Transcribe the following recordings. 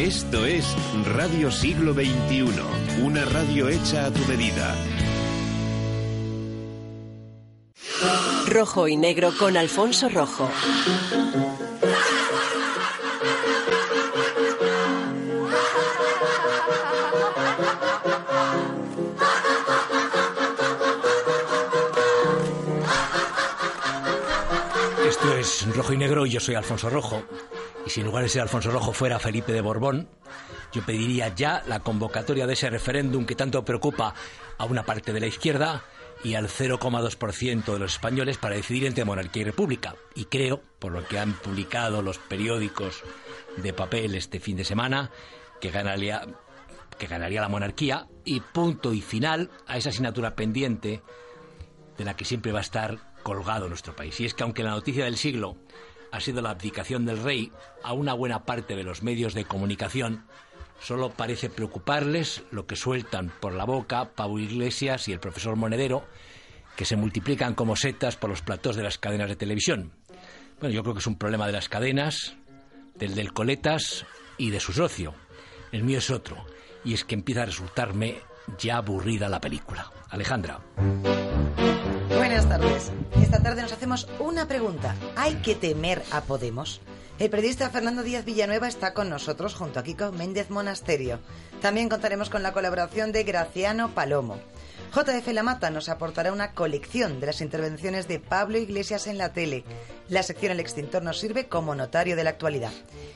Esto es Radio Siglo XXI, una radio hecha a tu medida. Rojo y negro con Alfonso Rojo. Esto es Rojo y Negro y yo soy Alfonso Rojo. Y si en lugar de ser Alfonso Rojo fuera Felipe de Borbón, yo pediría ya la convocatoria de ese referéndum que tanto preocupa a una parte de la izquierda y al 0,2% de los españoles para decidir entre monarquía y república. Y creo, por lo que han publicado los periódicos de papel este fin de semana, que ganaría, que ganaría la monarquía y punto y final a esa asignatura pendiente de la que siempre va a estar colgado nuestro país. Y es que aunque la noticia del siglo ha sido la abdicación del rey, a una buena parte de los medios de comunicación solo parece preocuparles lo que sueltan por la boca Pablo Iglesias y el profesor Monedero, que se multiplican como setas por los platós de las cadenas de televisión. Bueno, yo creo que es un problema de las cadenas, del del Coletas y de su socio. El mío es otro, y es que empieza a resultarme ya aburrida la película. Alejandra. Buenas tardes. Esta tarde nos hacemos una pregunta. ¿Hay que temer a Podemos? El periodista Fernando Díaz Villanueva está con nosotros junto a Kiko Méndez Monasterio. También contaremos con la colaboración de Graciano Palomo. JF La Mata nos aportará una colección de las intervenciones de Pablo Iglesias en la tele. La sección El Extintor nos sirve como notario de la actualidad.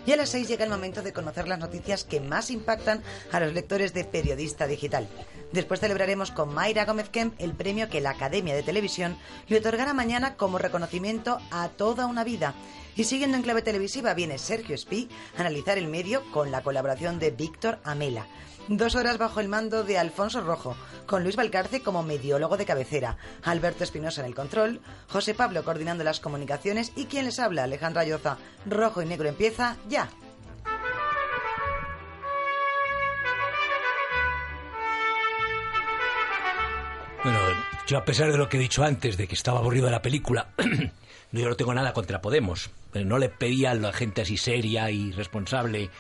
Y a las seis llega el momento de conocer las noticias que más impactan a los lectores de Periodista Digital. Después celebraremos con Mayra Gómez Kemp el premio que la Academia de Televisión le otorgará mañana como reconocimiento a toda una vida. Y siguiendo en clave televisiva viene Sergio Espí a analizar el medio con la colaboración de Víctor Amela. Dos horas bajo el mando de Alfonso Rojo, con Luis Valcarce como mediólogo de cabecera, Alberto Espinosa en el control, José Pablo coordinando las comunicaciones y quien les habla, Alejandra Lloza. Rojo y negro empieza ya. Bueno, yo a pesar de lo que he dicho antes, de que estaba aburrido de la película, yo no tengo nada contra Podemos. No le pedía a la gente así seria y responsable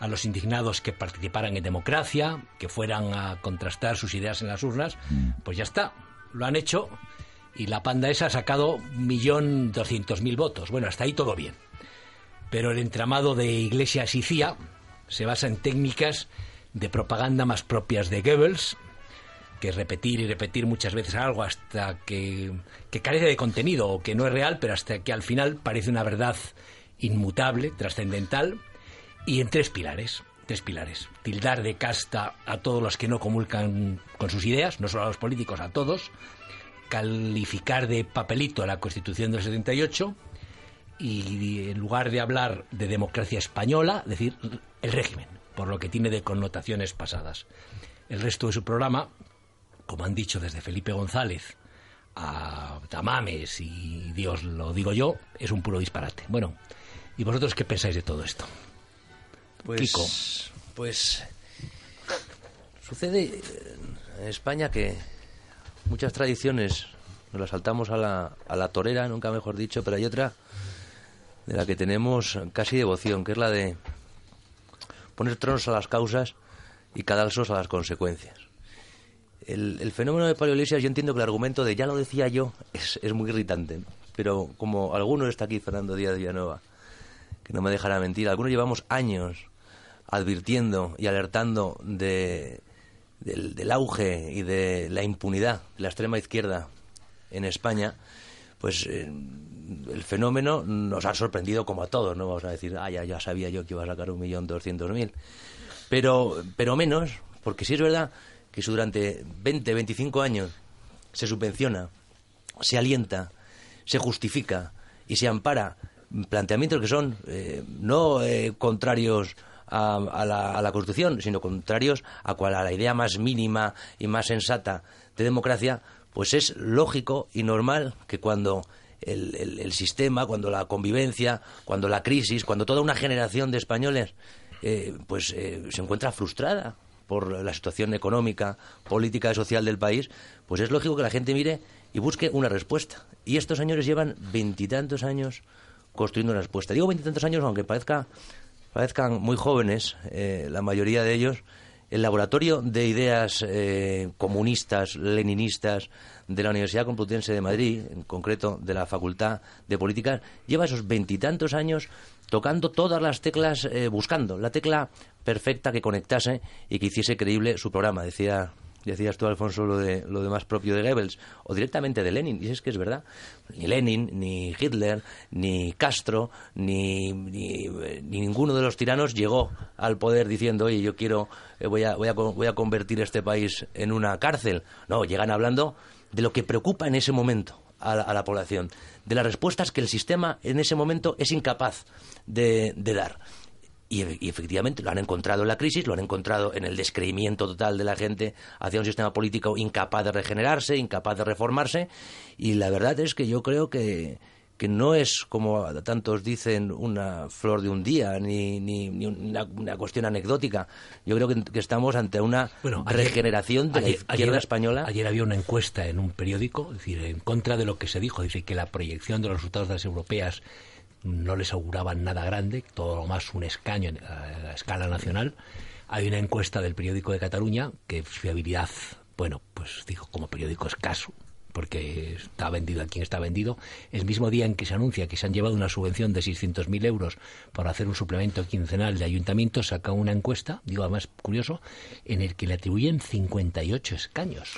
a los indignados que participaran en democracia, que fueran a contrastar sus ideas en las urnas, pues ya está, lo han hecho y la panda esa ha sacado un millón doscientos mil votos. Bueno, hasta ahí todo bien. Pero el entramado de Iglesias y CIA se basa en técnicas de propaganda más propias de Goebbels, que repetir y repetir muchas veces algo hasta que, que carece de contenido o que no es real, pero hasta que al final parece una verdad inmutable, trascendental, y en tres pilares. Tres pilares. Tildar de casta a todos los que no comulcan con sus ideas, no solo a los políticos, a todos. Calificar de papelito la Constitución del 78 y en lugar de hablar de democracia española, decir el régimen, por lo que tiene de connotaciones pasadas. El resto de su programa, como han dicho desde Felipe González a Tamames y Dios lo digo yo, es un puro disparate. Bueno, ¿y vosotros qué pensáis de todo esto? Pues, Kiko. pues sucede en España que muchas tradiciones nos las saltamos a la, a la torera, nunca mejor dicho, pero hay otra de la que tenemos casi devoción, que es la de poner tronos a las causas y cadalsos a las consecuencias. El, el fenómeno de Pablo Iglesias, yo entiendo que el argumento de ya lo decía yo es, es muy irritante, pero como alguno está aquí, Fernando Díaz Villanueva, que no me dejará mentir, algunos llevamos años advirtiendo y alertando de, del, auge y de la impunidad de la extrema izquierda en España, pues eh, el fenómeno nos ha sorprendido como a todos, no vamos a decir, ah, ya, sabía yo que iba a sacar un millón doscientos mil, pero, pero menos, porque sí es verdad que si durante 20, 25 años se subvenciona, se alienta, se justifica y se ampara planteamientos que son eh, no eh, contrarios a, la, Constitución, sino contrarios a, cual, a la idea más mínima y más sensata de democracia, pues es lógico y normal que cuando el, el, sistema, cuando la convivencia, cuando la crisis, cuando toda una generación de españoles eh, pues se encuentra frustrada por la situación económica, política y social del país, pues es lógico que la gente mire y busque una respuesta. Y estos señores llevan veintitantos años construyendo una respuesta. Digo veintitantos años, aunque parezca parezcan muy jóvenes, eh, la mayoría de ellos, el laboratorio de ideas eh, comunistas, leninistas de la Universidad Complutense de Madrid, en concreto de la Facultad de Políticas, lleva esos veintitantos años tocando todas las teclas, eh, buscando la tecla perfecta que conectase y que hiciese creíble su programa. Decía decías tú, Alfonso, lo de, lo de más propio de Goebbels, o directamente de Lenin, y es que es verdad. Ni Lenin, ni Hitler, ni Castro, ni, ni, ninguno de los tiranos llegó al poder diciendo, oye, yo quiero, eh, voy, a, voy, a, voy a convertir este país en una cárcel. No, llegan hablando de lo que preocupa en ese momento a la, población, de las respuestas que el sistema en ese momento es incapaz de dar. Y, y, efectivamente lo han encontrado en la crisis, lo han encontrado en el descreimiento total de la gente hacia un sistema político incapaz de regenerarse, incapaz de reformarse. Y la verdad es que yo creo que, que no es, como tantos dicen, una flor de un día, ni, ni, ni una, una, cuestión anecdótica. Yo creo que, que estamos ante una bueno, ayer, regeneración de ayer, la izquierda ayer, española. Ayer había una encuesta en un periódico, es decir, en contra de lo que se dijo, dice que la proyección de los resultados de las europeas no les auguraban nada grande, todo lo más un escaño a la escala nacional. Hay una encuesta del periódico de Cataluña que fiabilidad, bueno, pues dijo como periódico escaso, porque está vendido a quien está vendido. El mismo día en que se anuncia que se han llevado una subvención de 600.000 euros para hacer un suplemento quincenal de ayuntamientos, saca una encuesta, digo además curioso, en el que le atribuyen 58 escaños.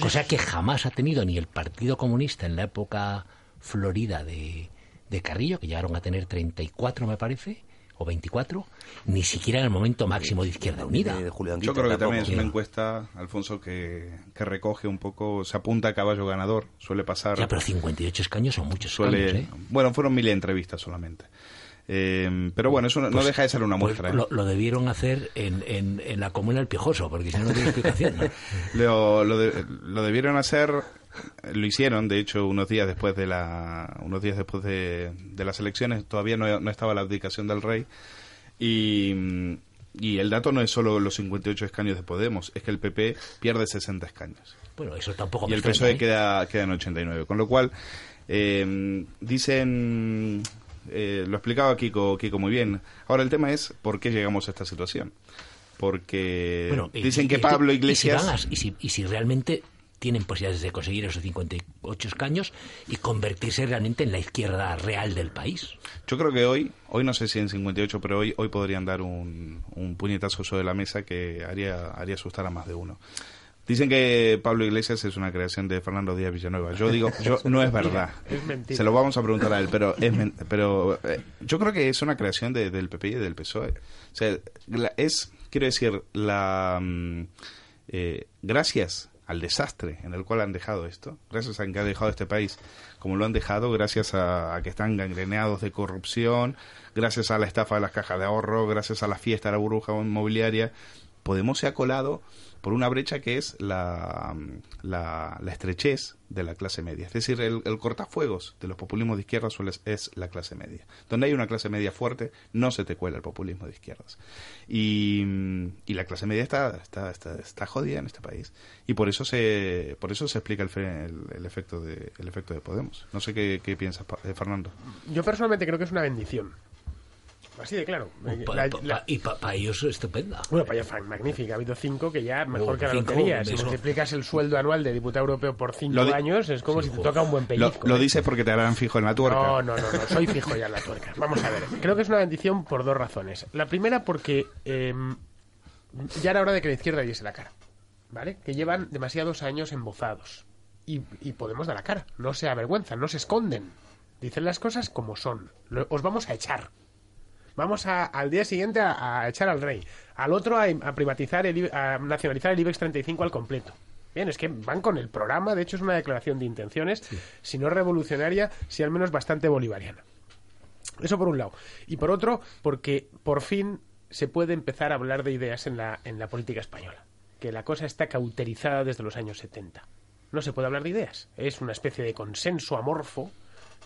Cosa que jamás ha tenido ni el Partido Comunista en la época florida de, de Carrillo, que llegaron a tener 34, me parece, o 24, ni siquiera en el momento máximo de Izquierda Unida. De, de Yo creo que también es una encuesta, Alfonso, que, que, recoge un poco, se apunta a caballo ganador, suele pasar... Ya, pero 58 escaños son muchos suele, escaños, ¿eh? Bueno, fueron mil entrevistas solamente. Eh, pero bueno, eso no, pues, no, deja de ser una muestra. Pues lo, lo, debieron hacer en, en, en, la comuna del Piojoso, porque si no, no tiene explicación. ¿no? lo, lo, de, lo debieron hacer lo hicieron de hecho unos días después de la unos días después de, de las elecciones. Todavía no, no, estaba la abdicación del rey. Y, y el dato no es solo los 58 escaños de Podemos es que el PP pierde 60 escaños. Bueno eso tampoco y el PSOE ¿eh? queda queda en 89 con lo cual eh, dicen eh, lo explicaba Kiko Kiko muy bien. Ahora el tema es por qué llegamos a esta situación porque bueno, dicen y, que Pablo Iglesias y si, y si, y si realmente tienen posibilidades de conseguir esos 58 escaños y convertirse realmente en la izquierda real del país. Yo creo que hoy, hoy no sé si en 58, pero hoy, hoy podrían dar un, un puñetazo sobre la mesa que haría, haría asustar a más de uno. Dicen que Pablo Iglesias es una creación de Fernando Díaz Villanueva. Yo digo, yo no es verdad. Es mentira. Se lo vamos a preguntar a él, pero es pero eh, yo creo que es una creación de, del PP y del PSOE. O sea, la, es quiero decir la eh, gracias al desastre en el cual han dejado esto, gracias a que han dejado este país como lo han dejado, gracias a, a, que están gangreneados de corrupción, gracias a la estafa de las cajas de ahorro, gracias a la fiesta de la burbuja inmobiliaria, Podemos se ha colado por una brecha que es la, la, estrechez de la clase media. Es decir, el, cortafuegos de los populismos de izquierdas suele, es la clase media. Donde hay una clase media fuerte, no se te cuela el populismo de izquierdas. Y, y la clase media está, está, está, está, jodida en este país. Y por eso se, por eso se explica el, el, el efecto, de, el efecto de Podemos. No sé qué, qué piensas, Fernando. Yo personalmente creo que es una bendición Así de claro. Pa, la, la... y para pa ellos estupenda. Bueno, para ellos magnífica. Ha habido cinco que ya mejor oh, que la cinco, lotería. Si multiplicas el sueldo anual de diputado europeo por cinco años, es como sí, si te toca un buen pellizco. Lo, lo dices porque te harán fijo en la tuerca. No, no, no, no, soy fijo ya en la tuerca. Vamos a ver. Creo que es una bendición por dos razones. La primera porque eh, ya era hora de que la izquierda diese la cara. ¿Vale? Que llevan demasiados años embozados. Y, y Podemos dar la cara. No se avergüenzan, no se esconden. Dicen las cosas como son. Os vamos a echar vamos a, al día siguiente a, a, echar al rey, al otro a, a privatizar, el, a nacionalizar el IBEX 35 al completo. Bien, es que van con el programa, de hecho es una declaración de intenciones, sí. si no revolucionaria, si al menos bastante bolivariana. Eso por un lado. Y por otro, porque por fin se puede empezar a hablar de ideas en la, en la política española, que la cosa está cauterizada desde los años 70. No se puede hablar de ideas, es una especie de consenso amorfo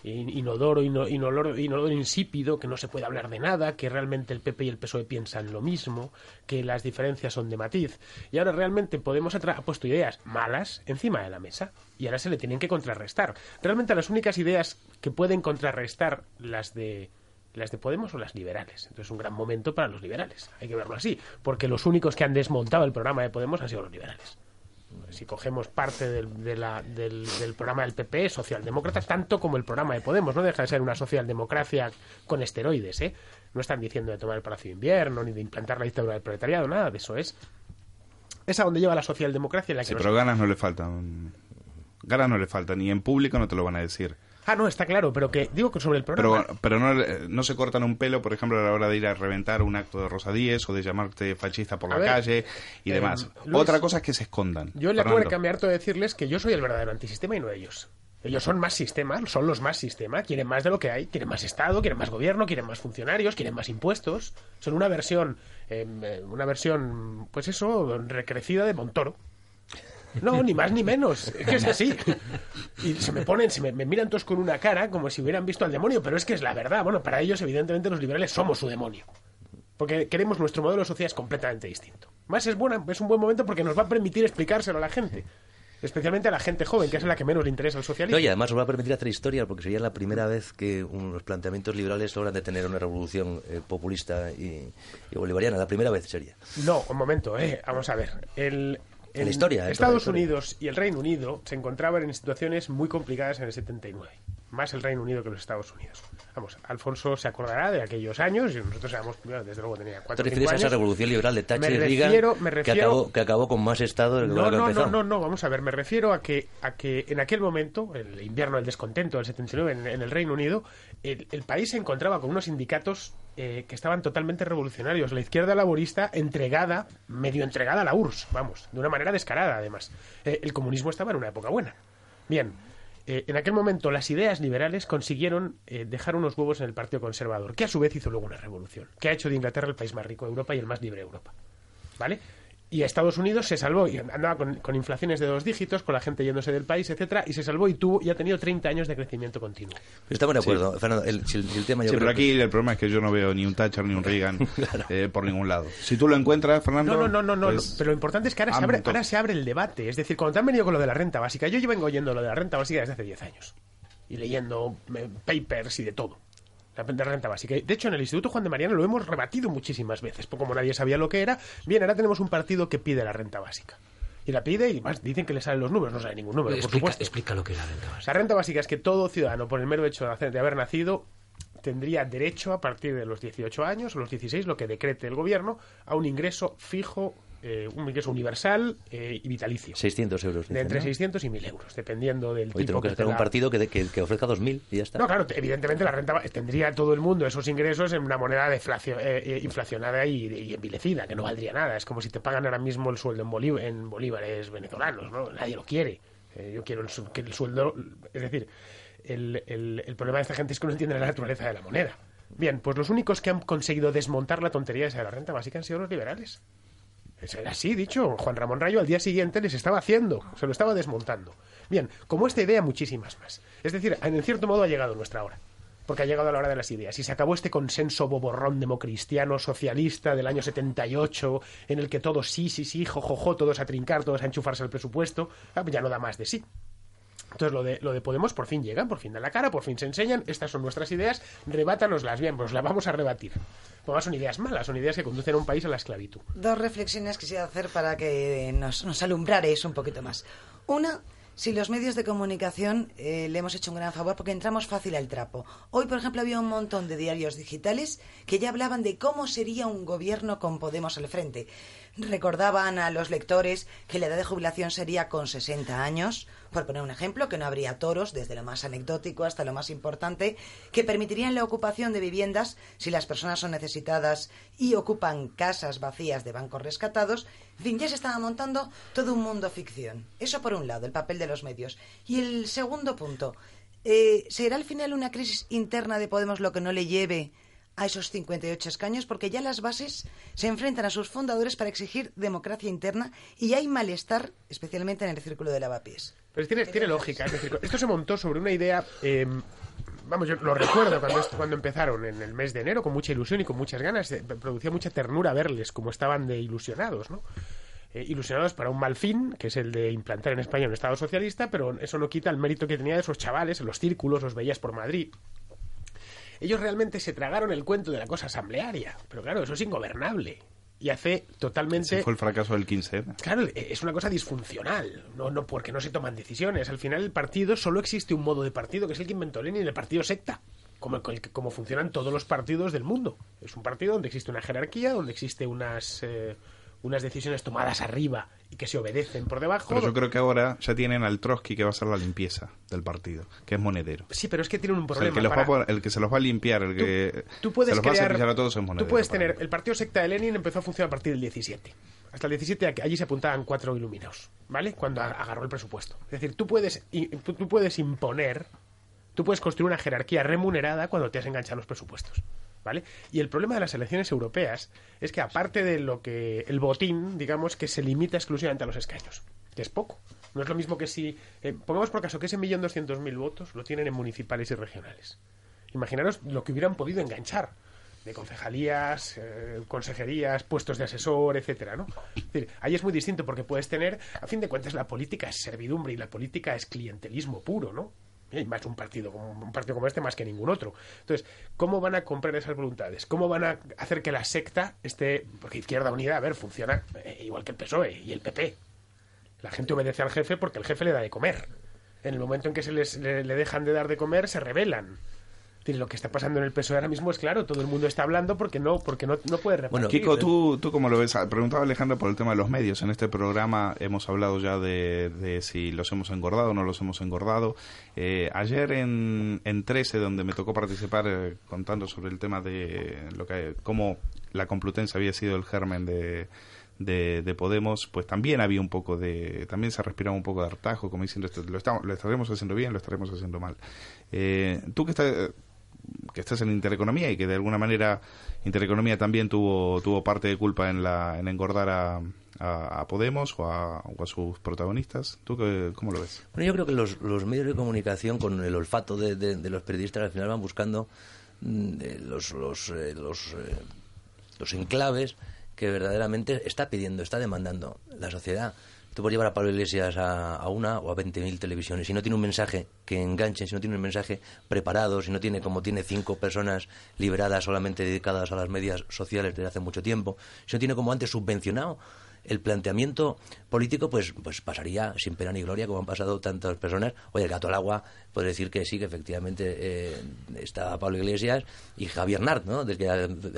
inodoro, inoloro, inodoro insípido, que no se puede hablar de nada, que realmente el PP y el PSOE piensan lo mismo, que las diferencias son de matiz. Y ahora realmente Podemos ha puesto ideas malas encima de la mesa y ahora se le tienen que contrarrestar. Realmente las únicas ideas que pueden contrarrestar las de las de Podemos o las liberales. Entonces, un gran momento para los liberales. Hay que verlo así. Porque los únicos que han desmontado el programa de Podemos han sido los liberales. Si cogemos parte del, de la- del, del programa del PP, es socialdemócrata, tanto como el programa de Podemos. No deja de ser una socialdemocracia con esteroides, ¿eh? No están diciendo de tomar el Palacio de Invierno, ni de implantar la dictadura del proletariado, nada de eso es. Es a donde lleva la socialdemocracia en la que Sí, pero ganas no le faltan. Ganas no le faltan, y en público no te lo van a decir. Ah, no, está claro, pero que digo que sobre el programa... Pero, pero no, eh, no se cortan un pelo, por ejemplo, a la hora de ir a reventar un acto de Rosa Díez o de llamarte fascista por A la ver, calle y eh, demás. Luis, Otra cosa es que se escondan. Yo le acabo de cambiar todo de decirles que yo soy el verdadero antisistema y no ellos. Ellos son más sistema, son los más sistema, quieren más de lo que hay, quieren más Estado, quieren más gobierno, quieren más funcionarios, quieren más impuestos. Son una versión, eh, eh, una versión, pues eso, recrecida de Montoro. No, ni más ni menos. Es que es así. Y se me ponen, se me, me miran todos con una cara como si hubieran visto al demonio, pero es que es la verdad. Bueno, para ellos, evidentemente, los liberales somos su demonio. Porque queremos nuestro modelo social es completamente distinto. Más es buena, es un buen momento porque nos va a permitir explicárselo a la gente. Especialmente a la gente joven, que es a la que menos le interesa el socialismo. No, y además os va a permitir hacer historia, porque sería la primera vez que unos planteamientos liberales logran detener una revolución eh, populista y, y bolivariana. La primera vez sería. No, un momento, eh. Vamos a ver. El, En la historia, en Estados toda la historia. Unidos y el Reino Unido se encontraban en situaciones muy complicadas en el 79. Más el Reino Unido que los Estados Unidos. Vamos, Alfonso se acordará de aquellos años y nosotros éramos, desde luego tenía ¿Te cuatro cinco refieres a esa años. revolución liberal de Thatcher Me y Reagan refiero- me que, refiero- acabó, que acabó con más Estado del No, que no, no, no, no, vamos a ver, me refiero a que, a que en aquel momento, el invierno del descontento del 79 en, en el Reino Unido, el, el país se encontraba con unos sindicatos eh, que estaban totalmente revolucionarios. La izquierda laborista entregada, medio entregada a la URSS, vamos, de una manera descarada además. Eh, el comunismo estaba en una época buena. Bien, eh, en aquel momento las ideas liberales consiguieron dejar unos huevos en el Partido Conservador, que a su vez hizo luego una revolución, que ha hecho de Inglaterra el país más rico de Europa y el más libre de Europa. ¿Vale? Y Estados Unidos se salvó y andaba con, con inflaciones de dos dígitos, con la gente yéndose del país, etcétera, y se salvó y tuvo y ha tenido 30 años de crecimiento continuo. Estamos de acuerdo, Fernando. El, tema yo Sí, creo pero aquí el problema es que yo no veo ni un Thatcher ni un Reagan eh, por ningún lado. Si tú lo encuentras, Fernando. No, no, no, no, pues, no, pero lo importante es que ahora se, abre, ahora se abre el debate. Es decir, cuando te han venido con lo de la renta básica, yo vengo oyendo lo de la renta básica desde hace 10 años. Y leyendo eh, papers y de todo. La de renta básica. De hecho, en el Instituto Juan de Mariano lo hemos rebatido muchísimas veces. Porque como nadie sabía lo que era, bien, ahora tenemos un partido que pide la renta básica. Y la pide y más dicen que le salen los números. No sale ningún número, por explica, supuesto. explica lo que es la renta básica. La renta básica es que todo ciudadano, por el mero hecho de haber nacido, tendría derecho a partir de los 18 años o los 16, lo que decrete el gobierno, a un ingreso fijo, eh, un ingreso universal eh, y vitalicio. 600 euros. De entre ¿no? 600 y 1000 euros, dependiendo del Hoy tipo tengo que que un partido que, que, que ofrezca 2.000 y ya está. No, claro, te- evidentemente la renta tendría todo el mundo esos ingresos en una moneda deflacio- eh, eh, inflacionada y, y envilecida, que no valdría nada. Es como si te pagan ahora mismo el sueldo en, en bolívares venezolanos, ¿no? Nadie lo quiere. Eh, yo quiero el, que el sueldo... Es decir, el, el- el problema de esta gente es que no entiende la naturaleza de la moneda. Bien, pues los únicos que han conseguido desmontar la tontería esa de la renta básica han sido los liberales. Así, dicho. Juan Ramón Rayo al día siguiente les estaba haciendo, se lo estaba desmontando. Bien, como esta idea, muchísimas más. Es decir, en cierto modo ha llegado nuestra hora. Porque ha llegado la hora de las ideas. Y se acabó este consenso boborrón democristiano, socialista del año 78, en el que todos sí, sí, sí, jojojo, todos a trincar, todos a enchufarse al presupuesto. Ah, pues ya no da más de sí. Entonces lo de, lo de Podemos por fin llegan, por fin dan la cara, por fin se enseñan, estas son nuestras ideas, rebátanoslas bien, pues las vamos a rebatir. Pues son ideas malas, son ideas que conducen a un país a la esclavitud. Dos reflexiones quisiera hacer para que nos, nos alumbrares un poquito más. Una, si los medios de comunicación eh, le hemos hecho un gran favor porque entramos fácil al trapo. Hoy, por ejemplo, había un montón de diarios digitales que ya hablaban de cómo sería un gobierno con Podemos al frente. Recordaban a los lectores que la edad de jubilación sería con 60 años, por poner un ejemplo, que no habría toros, desde lo más anecdótico hasta lo más importante, que permitirían la ocupación de viviendas si las personas son necesitadas y ocupan casas vacías de bancos rescatados. En fin, ya se estaba montando todo un mundo ficción. Eso por un lado, el papel de los medios. Y el segundo punto, eh, ¿será al final una crisis interna de Podemos lo que no le lleve a esos 58 escaños? Porque ya las bases se enfrentan a sus fundadores para exigir democracia interna y hay malestar, especialmente en el círculo de lavapiés. Pero tiene, tiene lógica. Es decir, esto se montó sobre una idea. eh, vamos, yo lo recuerdo cuando, cuando empezaron en el mes de enero, con mucha ilusión y con muchas ganas. eh, producía mucha ternura verles como estaban de ilusionados, ¿no? Eh, ilusionados para un mal fin, que es el de implantar en España un Estado socialista, pero eso no quita el mérito que tenía de esos chavales, en los círculos, los veías por Madrid. Ellos realmente se tragaron el cuento de la cosa asamblearia. Pero claro, eso es ingobernable. Y hace totalmente... Ese fue el fracaso del 15. Claro, es una cosa disfuncional, no, no porque no se toman decisiones. Al final el partido solo existe un modo de partido, que es el que inventó Lenin, el partido secta, como, como funcionan todos los partidos del mundo. Es un partido donde existe una jerarquía, donde existe unas... Eh, unas decisiones tomadas arriba y que se obedecen por debajo. Pero yo creo que ahora ya tienen al Trotsky que va a hacer la limpieza del partido, que es monedero. Sí, pero es que tienen un problema. el, que se los va a limpiar, el que tú, puedes se los va a a todos es monedero. Tú puedes tener, el partido secta de Lenin empezó a funcionar a partir del 17. Hasta el 17 allí se apuntaban cuatro iluminados, ¿vale? Cuando agarró el presupuesto. Es decir, tú puedes, tú puedes imponer, tú puedes construir una jerarquía remunerada cuando te has enganchado los presupuestos. ¿Vale? Y el problema de las elecciones europeas es que aparte de lo que el botín, digamos que se limita exclusivamente a los escaños, que es poco. No es lo mismo que si eh, pongamos por caso que ese millón doscientos mil votos lo tienen en municipales y regionales. Imaginaros lo que hubieran podido enganchar de concejalías, eh, consejerías, puestos de asesor, etcétera, ¿no? Es ahí es muy distinto porque puedes tener, a fin de cuentas, la política es servidumbre y la política es clientelismo puro, ¿no? Y más un partido como un partido como este más que ningún otro. Entonces, ¿cómo van a comprar esas voluntades? ¿Cómo van a hacer que la secta esté porque Izquierda Unida, a ver, funciona eh, igual que el PSOE y el PP. La gente obedece al jefe porque el jefe le da de comer. En el momento en que se les le dejan de dar de comer, se rebelan lo que está pasando en el PSOE ahora mismo es claro, todo el mundo está hablando porque no porque no, no puede repartir. Bueno, Kiko, ¿tú, ¿tú cómo lo ves? Ah, preguntaba Alejandro por el tema de los medios. En este programa hemos hablado ya de, si los hemos engordado o no los hemos engordado. Eh, ayer en, en 13, donde me tocó participar eh, contando sobre el tema de lo que cómo la Complutense había sido el germen de, de, Podemos, pues también había un poco de, también se respiraba un poco de hartajo, como diciendo, lo, estamos, lo estaremos haciendo bien, lo estaremos haciendo mal. Eh, tú que estás, que estás en Intereconomía y que de alguna manera Intereconomía también tuvo, tuvo parte de culpa en, la, en engordar a, a, Podemos o a, sus protagonistas. ¿Tú cómo lo ves? Bueno, yo creo que los, los medios de comunicación, con el olfato de, de, los periodistas, al final van buscando mm, eh, los, los, eh, los, eh, los enclaves que verdaderamente está pidiendo, está demandando la sociedad. Tú puedes llevar a Pablo Iglesias a, una o a 20.000 televisiones. Si no tiene un mensaje que enganche, si no tiene un mensaje preparado, si no tiene como tiene cinco personas liberadas solamente dedicadas a las medias sociales desde hace mucho tiempo, si no tiene como antes subvencionado el planteamiento político pues pues pasaría sin pena ni gloria como han pasado tantas personas oye el gato al agua puede decir que sí que efectivamente eh, está Pablo Iglesias y Javier Nart no del que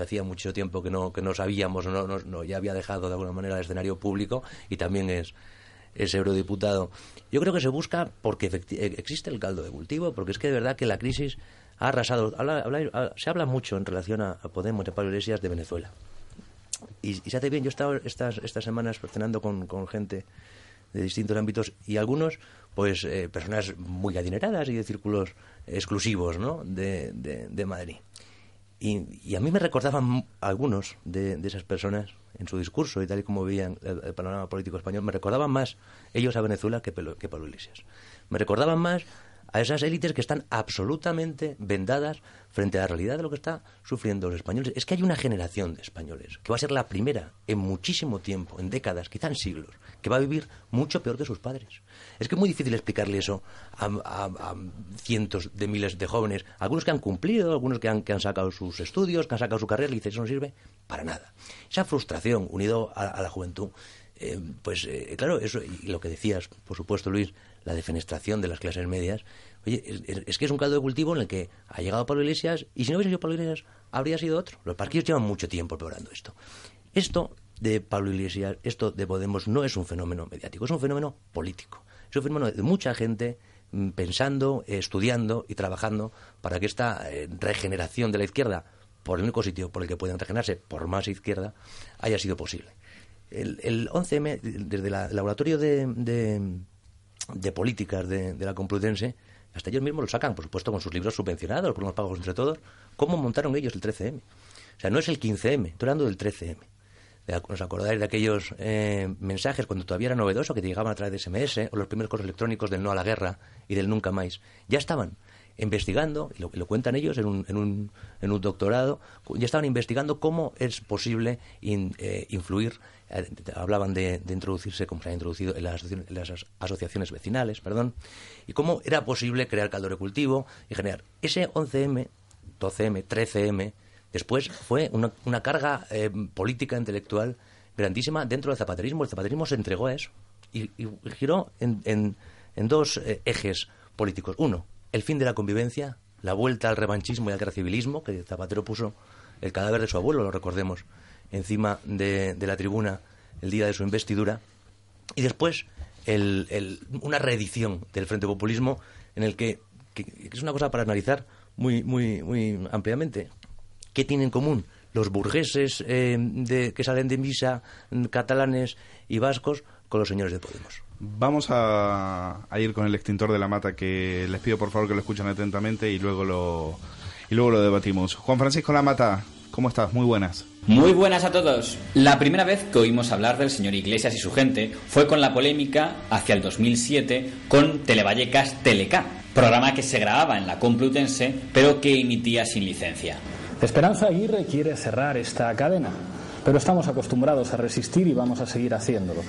hacía mucho tiempo que no que no sabíamos no, no, ya había dejado de alguna manera el escenario público y también es es eurodiputado. Yo creo que se busca porque existe el caldo de cultivo, porque es que de verdad que la crisis ha arrasado. se habla mucho en relación a, Podemos y a Pablo Iglesias de Venezuela. Y, se hace bien. Yo he estado estas, estas semanas cenando con, con gente de distintos ámbitos y algunos, pues, eh, personas muy adineradas y de círculos exclusivos, ¿no?, de, de, Madrid. Y, a mí me recordaban algunos de, esas personas en su discurso y tal y como veían el, panorama político español, me recordaban más ellos a Venezuela que, que Pablo Iglesias. Me recordaban más a esas élites que están absolutamente vendadas frente a la realidad de lo que está sufriendo los españoles. Es que hay una generación de españoles que va a ser la primera en muchísimo tiempo, en décadas, quizá en siglos, que va a vivir mucho peor que sus padres. Es que es muy difícil explicarle eso a, cientos de miles de jóvenes, algunos que han cumplido, algunos que han, que han sacado sus estudios, que han sacado su carrera y dicen, eso no sirve para nada. Esa frustración unido a, la juventud eh, pues eh, claro, eso y lo que decías, por supuesto, Luis, la defenestración de las clases medias. Oye, es, que es un caldo de cultivo en el que ha llegado Pablo Iglesias y si no hubiese sido Pablo Iglesias, habría sido otro. Los partidos llevan mucho tiempo preparando esto. Esto de Pablo Iglesias, esto de Podemos, no es un fenómeno mediático, es un fenómeno político. Es un fenómeno de mucha gente mm, pensando, estudiando y trabajando para que esta eh, regeneración de la izquierda, por el único sitio por el que pueden regenerarse, por más izquierda, haya sido posible. El, el 11M, desde el laboratorio de políticas de, la Complutense, hasta ellos mismos lo sacan, por supuesto, con sus libros subvencionados, por los pagos entre todos, cómo montaron ellos el 13M. O sea, no es el 15M, estoy hablando del 13M. ¿Os acordáis de aquellos eh, mensajes cuando todavía era novedoso que te llegaban a través de SMS o los primeros correos electrónicos del no a la guerra y del nunca más? Ya estaban investigando, y lo, cuentan ellos en un, en, un, en un, doctorado, ya estaban investigando cómo es posible eh, influir eh, hablaban de, introducirse, como se ha introducido en las, asociaciones vecinales, perdón, y cómo era posible crear caldo de cultivo y generar ese 11M 12M, 13M, después fue una, una carga eh, política, intelectual grandísima dentro del zapaterismo. El zapaterismo se entregó a eso y, giró en, en- dos ejes políticos. Uno, el fin de la convivencia, la vuelta al revanchismo y al gracivilismo, que Zapatero puso el cadáver de su abuelo, lo recordemos, encima de, la tribuna el día de su investidura. Y después, el- una reedición del Frente Populismo en el que, es una cosa para analizar muy, muy, muy ampliamente. ¿Qué tienen en común los burgueses eh, que salen de misa, catalanes y vascos, con los señores de Podemos? Vamos a, a ir con el extintor de la mata que les pido por favor que lo escuchen atentamente y luego lo y luego lo debatimos. Juan Francisco Lamata, ¿cómo estás? Muy buenas. Muy buenas a todos. La primera vez que oímos hablar del señor Iglesias y su gente fue con la polémica hacia el 2007 con Televallecas Teleca, programa que se grababa en la Complutense pero que emitía sin licencia. Esperanza Aguirre quiere cerrar esta cadena, pero estamos acostumbrados a resistir y vamos a seguir haciéndolo.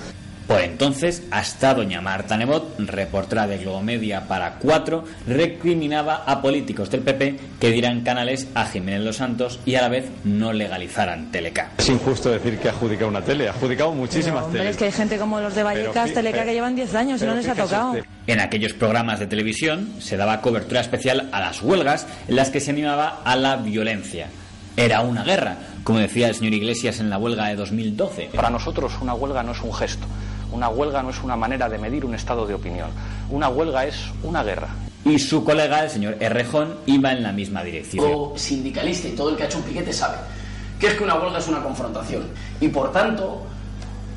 Por entonces, hasta doña Marta Nebot, reportera de Globomedia para 4, recriminaba a políticos del PP que dieran canales a Jiménez Los Santos y a la vez no legalizaran Teleca. Es injusto decir que ha adjudicado una tele, ha adjudicado muchísimas Hombre, teles. es que hay gente como los de Vallecas, Pero Teleca, pero- que llevan 10 años y no les ha tocado. En aquellos programas de televisión se daba cobertura especial a las huelgas en las que se animaba a la violencia. Era una guerra, como decía el señor Iglesias en la huelga de 2012. Para nosotros una huelga no es un gesto, una huelga no es una manera de medir un estado de opinión, una huelga es una guerra. Y su colega, el señor Errejón, iba en la misma dirección. Todo sindicalista y todo el que ha hecho un piquete sabe que es que una huelga es una confrontación. Y por tanto,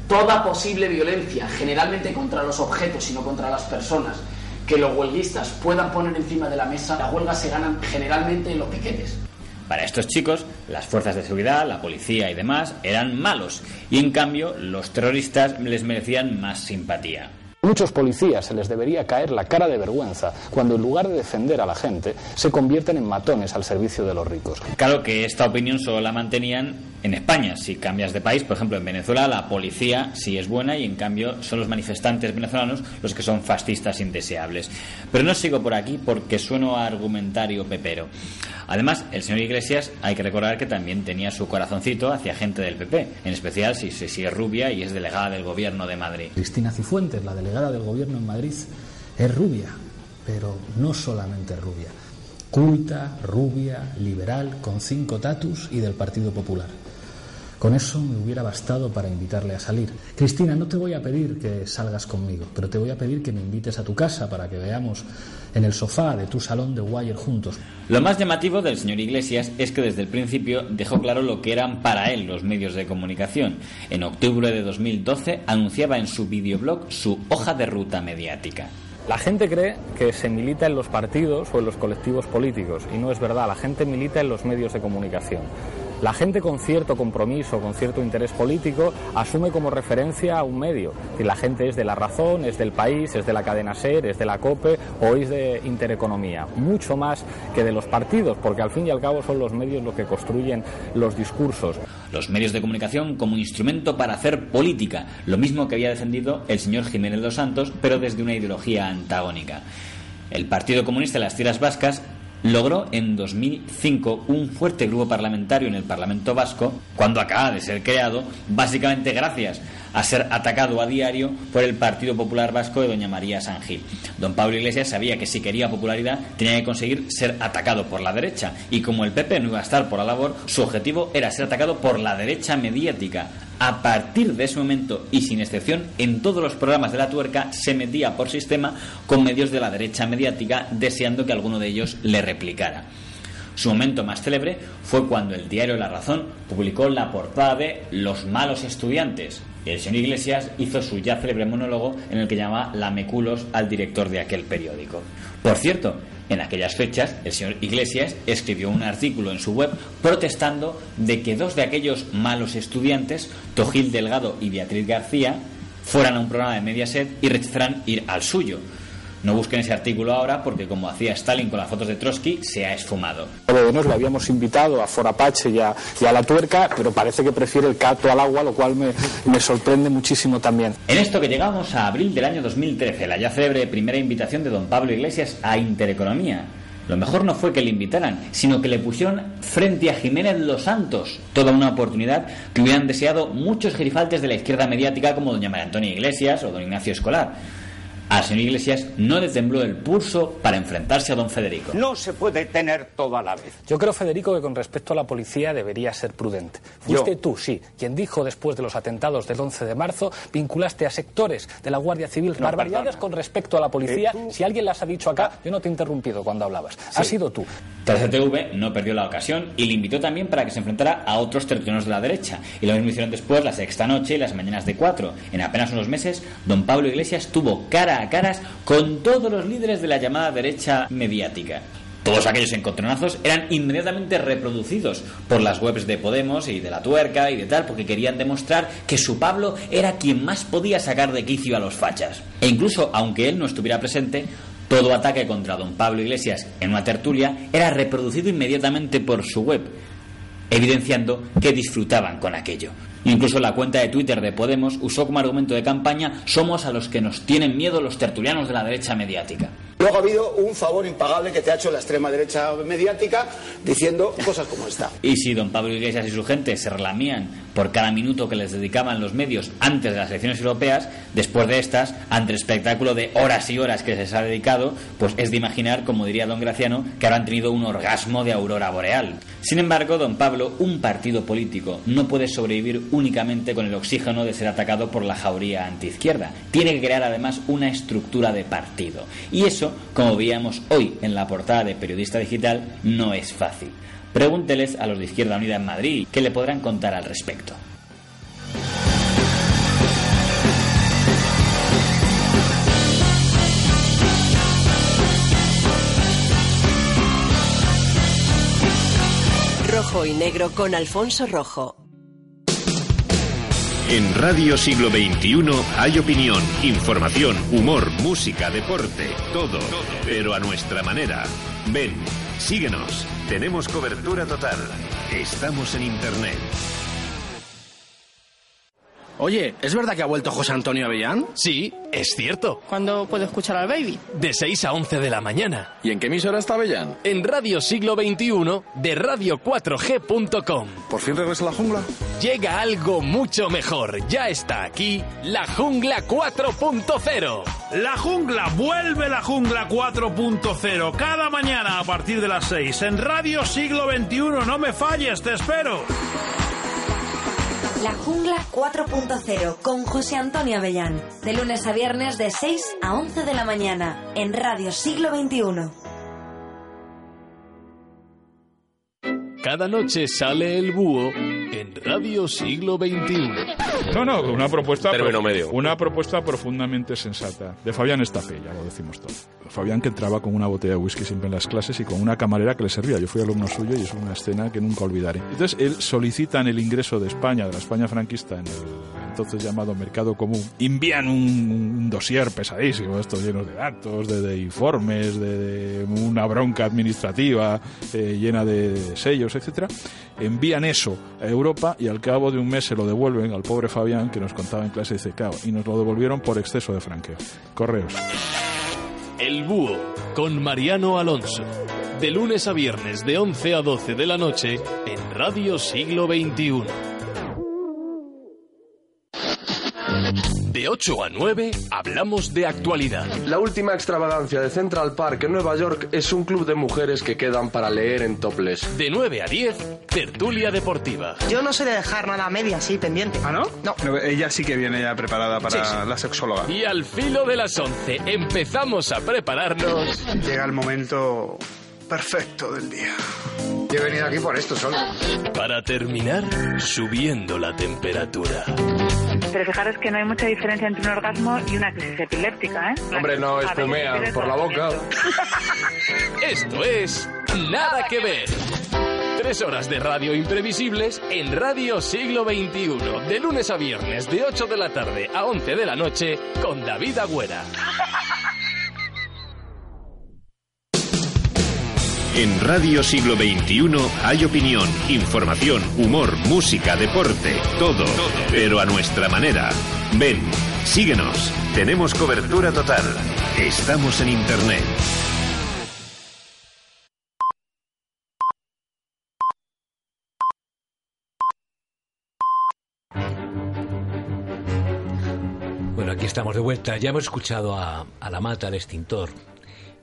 toda posible violencia, generalmente contra los objetos y no contra las personas, que los huelguistas puedan poner encima de la mesa, las huelgas se ganan generalmente en los piquetes. Para estos chicos, las fuerzas de seguridad, la policía y demás eran malos, y en cambio los terroristas les merecían más simpatía. Muchos policías se les debería caer la cara de vergüenza cuando en lugar de defender a la gente se convierten en matones al servicio de los ricos. Claro que esta opinión solo la mantenían en España. Si cambias de país, por ejemplo, en Venezuela, la policía sí es buena y en cambio son los manifestantes venezolanos los que son fascistas indeseables. Pero no sigo por aquí porque sueno a argumentario pepero. Además, el señor Iglesias hay que recordar que también tenía su corazoncito hacia gente del PP, en especial si, si, es rubia y es delegada del gobierno de Madrid. Cristina Cifuentes, la delegada del gobierno en Madrid, es rubia, pero no solamente rubia. Culta, rubia, liberal, con cinco tatus y del Partido Popular. Con eso me hubiera bastado para invitarle a salir. Cristina, no te voy a pedir que salgas conmigo, pero te voy a pedir que me invites a tu casa para que veamos en el sofá de tu salón de Wire juntos. Lo más llamativo del señor Iglesias es que desde el principio dejó claro lo que eran para él los medios de comunicación. En octubre de 2012 anunciaba en su videoblog su hoja de ruta mediática. La gente cree que se milita en los partidos o en los colectivos políticos y no es verdad, la gente milita en los medios de comunicación. La gente con cierto compromiso, con cierto interés político, asume como referencia a un medio. Y la gente es de la razón, es del país, es de la cadena SER, es de la COPE o es de Intereconomía. Mucho más que de los partidos, porque al fin y al cabo son los medios los que construyen los discursos. Los medios de comunicación como instrumento para hacer política, lo mismo que había defendido el señor Jiménez Los Santos, pero desde una ideología antagónica. El Partido Comunista de las Tierras Vascas logró en 2005 un fuerte grupo parlamentario en el Parlamento Vasco, cuando acaba de ser creado, básicamente gracias a ser atacado a diario por el Partido Popular Vasco de doña María Sangil. Don Pablo Iglesias sabía que si quería popularidad tenía que conseguir ser atacado por la derecha y como el PP no iba a estar por la labor, su objetivo era ser atacado por la derecha mediática. A partir de ese momento y sin excepción, en todos los programas de la tuerca se metía por sistema con medios de la derecha mediática deseando que alguno de ellos le replicara. Su momento más célebre fue cuando el diario La Razón publicó la portada de Los malos estudiantes. Y el señor Iglesias hizo su ya célebre monólogo en el que llamaba lameculos al director de aquel periódico. Por cierto, en aquellas fechas, el señor Iglesias escribió un artículo en su web protestando de que dos de aquellos malos estudiantes, Tojil Delgado y Beatriz García, fueran a un programa de Mediaset y rechazaran ir al suyo. No busquen ese artículo ahora porque, como hacía Stalin con las fotos de Trotsky, se ha esfumado. Nos le habíamos invitado a Forapache y a, y a la tuerca, pero parece que prefiere el cato al agua, lo cual me, me sorprende muchísimo también. En esto que llegamos a abril del año 2013, la ya célebre primera invitación de don Pablo Iglesias a Intereconomía. Lo mejor no fue que le invitaran, sino que le pusieron frente a Jiménez Los Santos, toda una oportunidad que hubieran deseado muchos gerifaltes de la izquierda mediática como doña María Antonia Iglesias o don Ignacio Escolar. Al señor Iglesias no le tembló el pulso para enfrentarse a don Federico. No se puede tener todo a la vez. Yo creo, Federico, que con respecto a la policía debería ser prudente. Fuiste tú, sí, quien dijo después de los atentados del 11 de marzo, vinculaste a sectores de la Guardia Civil barbaridades perdona. con respecto a la policía. Eh, tú- Si alguien las ha dicho acá, yo no te he interrumpido cuando hablabas. Ha sido tú. TCTV no perdió la ocasión y le invitó también para que se enfrentara a otros tertulianos de la derecha. Y lo mismo hicieron después la sexta noche y las mañanas de cuatro. En apenas unos meses, don Pablo Iglesias tuvo cara a caras con todos los líderes de la llamada derecha mediática. Todos aquellos encontronazos eran inmediatamente reproducidos por las webs de Podemos y de la Tuerca y de tal, porque querían demostrar que su Pablo era quien más podía sacar de quicio a los fachas. E incluso, aunque él no estuviera presente, todo ataque contra don Pablo Iglesias en una tertulia era reproducido inmediatamente por su web, evidenciando que disfrutaban con aquello. Incluso la cuenta de Twitter de Podemos usó como argumento de campaña somos a los que nos tienen miedo los tertulianos de la derecha mediática. Luego ha habido un favor impagable que te ha hecho la extrema derecha mediática diciendo cosas como esta. Y si don Pablo Iglesias y su gente se relamían por cada minuto que les dedicaban los medios antes de las elecciones europeas, después de estas, ante el espectáculo de horas y horas que se les ha dedicado, pues es de imaginar, como diría don Graciano, que habrán tenido un orgasmo de aurora boreal. Sin embargo, don Pablo, un partido político no puede sobrevivir únicamente con el oxígeno de ser atacado por la jauría antiizquierda. Tiene que crear además una estructura de partido. Y eso, como veíamos hoy en la portada de Periodista Digital, no es fácil. Pregúnteles a los de Izquierda Unida en Madrid qué le podrán contar al respecto. Rojo y negro con Alfonso Rojo. En Radio Siglo XXI hay opinión, información, humor, música, deporte, todo, pero a nuestra manera. Ven, síguenos, tenemos cobertura total. Estamos en Internet. Oye, ¿es verdad que ha vuelto José Antonio Avellán? Sí, es cierto. ¿Cuándo puedo escuchar al baby? De 6 a 11 de la mañana. ¿Y en qué emisora está Avellán? En Radio Siglo XXI de radio4g.com. ¿Por fin regresa la jungla? Llega algo mucho mejor. Ya está aquí la Jungla 4.0. La jungla, vuelve la jungla 4.0 cada mañana a partir de las 6 en Radio Siglo XXI. No me falles, te espero. La Jungla 4.0 con José Antonio Avellán. De lunes a viernes de 6 a 11 de la mañana en Radio Siglo XXI. Cada noche sale el búho en Radio Siglo XXI. No, no, una propuesta. Término medio. Una propuesta profundamente sensata. De Fabián Estapé, ya lo decimos todo. Fabián que entraba con una botella de whisky siempre en las clases y con una camarera que le servía. Yo fui alumno suyo y es una escena que nunca olvidaré. Entonces, él solicita en el ingreso de España, de la España franquista, en el entonces llamado Mercado Común, envían un, un dossier pesadísimo, esto lleno de datos, de, de informes, de, de una bronca administrativa eh, llena de sellos, etcétera. Envían eso a Europa y al cabo de un mes se lo devuelven al pobre Fabián que nos contaba en clase, dice, claro, y nos lo devolvieron por exceso de franqueo. Correos. El búho con Mariano Alonso. De lunes a viernes de 11 a 12 de la noche en Radio Siglo XXI. De 8 a 9 hablamos de actualidad. La última extravagancia de Central Park en Nueva York es un club de mujeres que quedan para leer en toples. De 9 a 10, tertulia deportiva. Yo no sé de dejar nada a media así pendiente. ¿Ah, no? No. ella sí que viene ya preparada para Sí, sí. la sexóloga. Y al filo de las 11 empezamos a prepararnos Llega el momento perfecto del día. Yo he venido aquí por esto solo. para terminar subiendo la temperatura. Pero fijaros que no hay mucha diferencia entre un orgasmo y una crisis epiléptica, ¿eh? Hombre, no espumean por la boca. Esto es Nada que ver. Tres horas de radio imprevisibles en Radio Siglo XXI, de lunes a viernes, de 8 de la tarde a 11 de la noche, con David Agüera. En Radio Siglo XXI hay opinión, información, humor, música, deporte, todo, pero a nuestra manera. Ven, síguenos, tenemos cobertura total. Estamos en Internet. Bueno, aquí estamos de vuelta. Ya hemos escuchado a, La Mata, al extintor,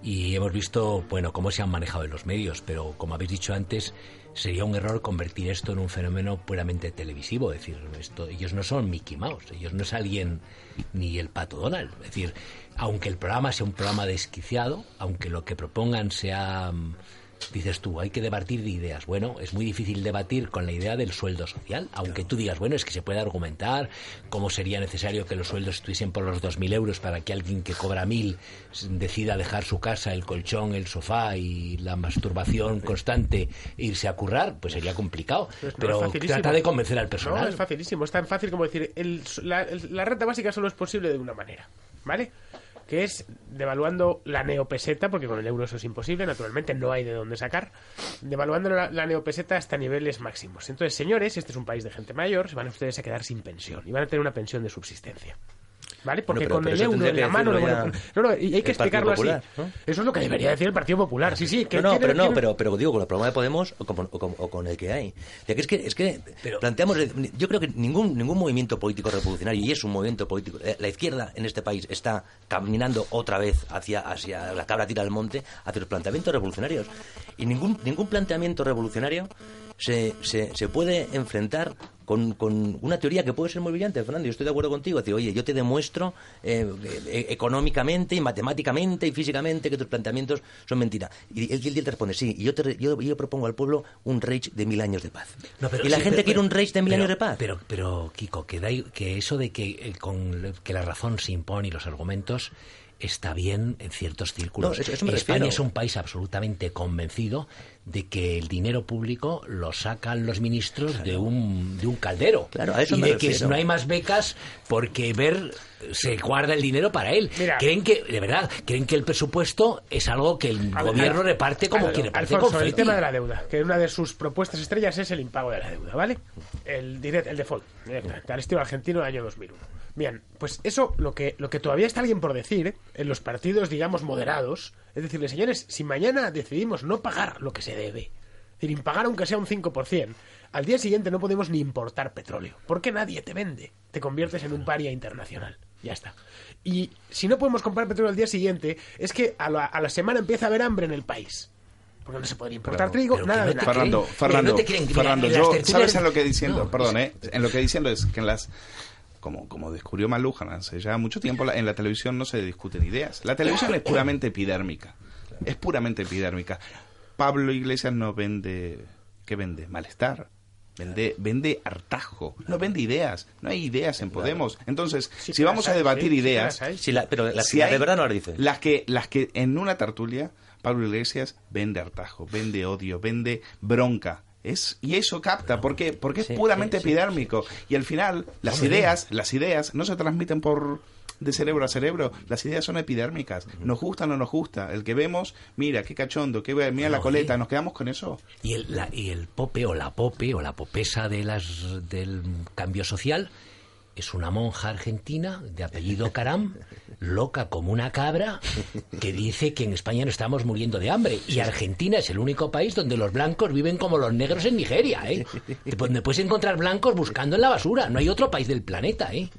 y hemos visto, bueno, cómo se han manejado en los medios, pero como habéis dicho antes, sería un error convertir esto en un fenómeno puramente televisivo. Es decir, esto, ellos no son Mickey Mouse, ellos no es alguien ni el pato Donald. Es decir, aunque el programa sea un programa desquiciado, aunque lo que propongan sea mm, dices tú, hay que debatir de ideas. Bueno, es muy difícil debatir con la idea del sueldo social, aunque tú digas, bueno, es que se puede argumentar cómo sería necesario que los sueldos estuviesen por los 2.000 euros para que alguien que cobra 1.000 decida dejar su casa, el colchón, el sofá y la masturbación constante e irse a currar, pues sería complicado. Pues no, Pero trata de convencer al No, personal. es facilísimo. Es tan fácil como decir, el- la, el- la renta básica solo es posible de una manera, ¿vale? Que es devaluando la neopeseta, porque con el euro eso es imposible, naturalmente no hay de dónde sacar, devaluando la, la neopeseta hasta niveles máximos. Entonces, señores, este es un país de gente mayor, se van ustedes a quedar sin pensión y van a tener una pensión de subsistencia. ¿Vale? Porque Bueno, con el euro en la mano... decirlo no, ya no, no, y hay que explicarlo así. Eso es lo que debería decir el Partido Popular. Sí, sí. Que no, no, quiere- pero no, pero, pero digo, con el programa de Podemos o con, o con- o con el que hay. Ya que es que, es que planteamos, yo creo que ningún, ningún movimiento político revolucionario, y es un movimiento político, eh, la izquierda en este país está caminando otra vez hacia, hacia la cabra tira al monte, hacia los planteamientos revolucionarios. Y ningún, ningún planteamiento revolucionario se, se, se puede enfrentar con, con una teoría que puede ser muy brillante, Fernando. Yo estoy de acuerdo contigo. Decir, oye, yo te demuestro eh, eh, económicamente y matemáticamente y físicamente que tus planteamientos son mentira. Y él, él te responde, sí, y yo, te, yo, yo propongo al pueblo un rage de mil años de paz. No, pero y la sí, gente pero- quiere un rage de mil años de paz. Pero, pero Kiko, que, da que eso de que, eh, con, que la razón se impone y los argumentos está bien en ciertos círculos. No, eso- eso me España es un país absolutamente convencido de que el dinero público lo sacan los ministros de, un, de un caldero. Claro, a eso y me de que no hay más becas porque ver se guarda el dinero para él. Creen que, de verdad, creen que el presupuesto es algo que el Al- gobierno al- reparte como al- quiere, Alfonso, el tema de la deuda, que una de sus propuestas estrellas es el impago de la deuda, ¿vale? El, direct, el default, argentino del año 2001. Bien, pues eso, lo que, lo que todavía está alguien por decir, en los partidos, digamos, moderados, es decirle, señores, si mañana decidimos no pagar lo que se debe, es decir, impagar aunque sea un 5%, al día siguiente no podemos ni importar petróleo, porque nadie te vende, te conviertes en un paria internacional, ya está. Y si no podemos comprar petróleo al día siguiente, es que a la, a la semana empieza a haber hambre en el país. Porque no se podría importar trigo, nada de nada. Fernando, Fernando, Fernando, en las yo, ¿sabes en lo que diciendo? No, Perdón, ¿eh? En lo que diciendo es que en las como, como descubrió Malujan hace ya mucho tiempo, la- en la televisión no se discuten ideas. La televisión es puramente epidérmica. Es puramente epidérmica. Pablo Iglesias no vende... ¿Qué vende? Malestar. Vende, vende hartajo. No vende ideas. No hay ideas en Podemos. Entonces, Sí si vamos a debatir sí, ideas... Sí, la- pero las- si de verdad no las dice. Las que, las que en una tertulia, Pablo Iglesias vende hartajo, vende odio, vende bronca. Es, y eso capta, ¿por qué? Porque es puramente epidérmico. Y al final, las Hombre. ideas, las ideas no se transmiten por de cerebro a cerebro, las ideas son epidérmicas. Nos gusta o no nos gusta. El que vemos, mira, qué cachondo, qué mira la coleta, nos quedamos con eso. Y el, la- y el pope o la pope o la popesa de las, del cambio social es una monja argentina de apellido Caram, loca como una cabra, que dice que en España no estamos muriendo de hambre. Y Argentina es el único país donde los blancos viven como los negros en Nigeria. ¿eh? Te puedes encontrar blancos buscando en la basura. No hay otro país del planeta. ¿eh?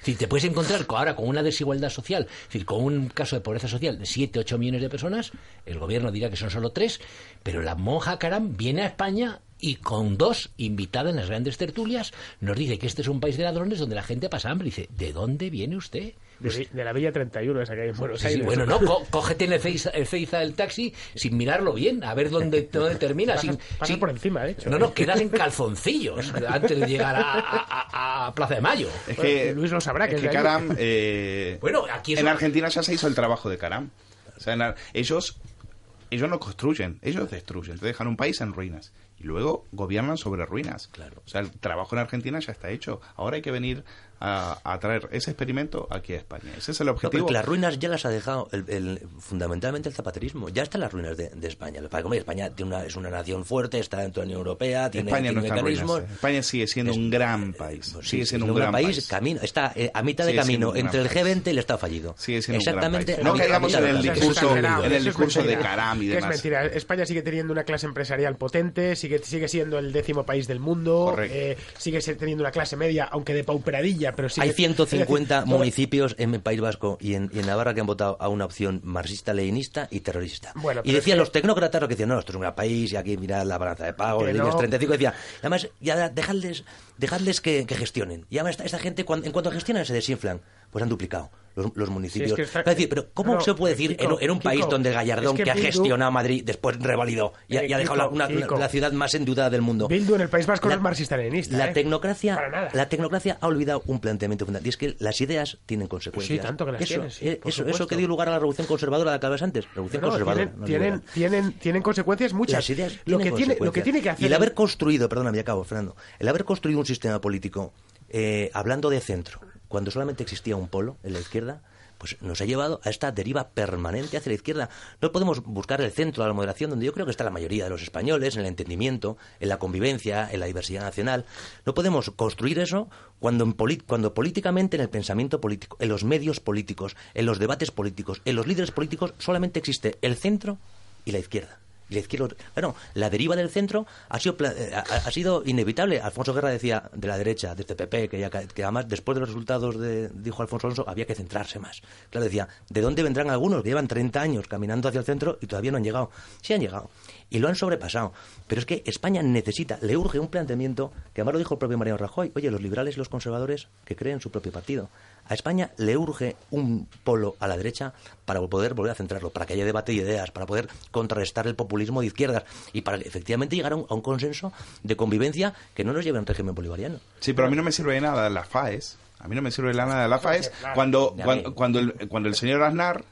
Decir, te puedes encontrar co- ahora con una desigualdad social, decir, con un caso de pobreza social de 7, 8 millones de personas, el gobierno dirá que son solo 3, pero la monja Karam viene a España y con dos invitada en las grandes tertulias nos dice que este es un país de ladrones donde la gente pasa hambre. Y dice, ¿de dónde viene usted? De, de la Villa 31, esa que hay en Buenos Sí, sí, Aires. bueno, no, có- cógete en el Ceiza, el Ceiza taxi sin mirarlo bien, a ver dónde, dónde termina. Pasas- sin, pasas sin- por encima, de hecho. No, no, quedas en calzoncillos antes de llegar a, a- a Plaza de Mayo. Es que, Luis lo sabrá, que es que. Caram, eh, Bueno, aquí es en Argentina ya se hizo el trabajo de Caram. O sea, en Ar- ellos, ellos no construyen, ellos destruyen, te dejan un país en ruinas luego gobiernan sobre ruinas. Claro. O sea, el trabajo en Argentina ya está hecho. Ahora hay que venir a, a traer ese experimento aquí a España. Ese es el No, objetivo. porque las ruinas ya las ha dejado el, el- fundamentalmente el zapaterismo. Ya están las ruinas de, de España. Es España tiene una, es una nación fuerte, está dentro de la Unión Europea, tiene, España no tiene está en ruinas. mecanismos. eh. España sigue siendo un gran país. Sigue Sí, siendo es un gran país. Camino, está eh, a mitad de Sigue camino entre el país. G20 y el Estado fallido. Sigue siendo un gran Exactamente. país. No caigamos en el discurso- en el es discurso de. Caram y demás. Es mentira. España sigue teniendo una clase empresarial potente, sigue sigue, sigue siendo el décimo país del mundo, eh, sigue teniendo una clase media, aunque de pauperadilla, pero. Hay 150 es decir, municipios en el País Vasco y en, y en Navarra que han votado a una opción marxista-leninista y terrorista. Bueno, y decían es que- los tecnócratas lo que decían, no, esto es un gran país y aquí mirad la balanza de pago, Que el IBEX no. 35, decía, además, ya dejadles, dejadles que, que gestionen. Y además esta, esta gente, cuando, en cuanto gestionan, se desinflan. Pues han duplicado los, los municipios. Sí, es que está- Es decir, pero ¿cómo No, se puede decir en, un- en un Kiko, país donde Gallardón, es que que, ha Bildu- gestionado Madrid, después revalidó y, ha- y ha Eh, dejado la, Kiko, una- la- Kiko. la ciudad más endeudada del mundo? Bildu en el País Vasco La- es marxista-leninista. La ¿eh? tecnocracia, la tecnocracia ha olvidado un planteamiento fundamental y es que las ideas tienen consecuencias. Sí, tanto que las eso, tienen, sí, eh, eso, que dio lugar a la revolución conservadora de la que hablabas antes, revolución No, conservadora. tienen, no tienen, tienen, tienen consecuencias muchas. Las ideas lo, que tiene, lo que tiene que hacer... Y el haber construido, perdóname, acabo, Fernando, el haber construido un sistema político eh, hablando de centro, cuando solamente existía un polo en la izquierda, pues nos ha llevado a esta deriva permanente hacia la izquierda. No podemos buscar el centro de la moderación, donde yo creo que está la mayoría de los españoles, en el entendimiento, en la convivencia, en la diversidad nacional. No podemos construir eso cuando, en cuando políticamente, en el pensamiento político, en los medios políticos, en los debates políticos, en los líderes políticos, solamente existe el centro y la izquierda. La izquierda, bueno, la deriva del centro ha sido, eh, ha, ha sido inevitable. Alfonso Guerra decía de la derecha, de este PP, que, ya, que además después de los resultados, de, dijo Alfonso Alonso, había que centrarse más. Claro, decía, ¿de dónde vendrán algunos que llevan 30 años caminando hacia el centro y todavía no han llegado? Sí han llegado. Y lo han sobrepasado. Pero es que España necesita, le urge un planteamiento, que además lo dijo el propio Mariano Rajoy, oye, los liberales y los conservadores que creen su propio partido. A España le urge un polo a la derecha para poder volver a centrarlo, para que haya debate de ideas, para poder contrarrestar el populismo de izquierdas y para efectivamente llegar a un, a un consenso de convivencia que no nos lleve a un régimen bolivariano. Sí, pero a mí no me sirve de nada la FAES. A mí no me sirve de nada la FAES cuando, cuando, cuando, el, cuando el señor Aznar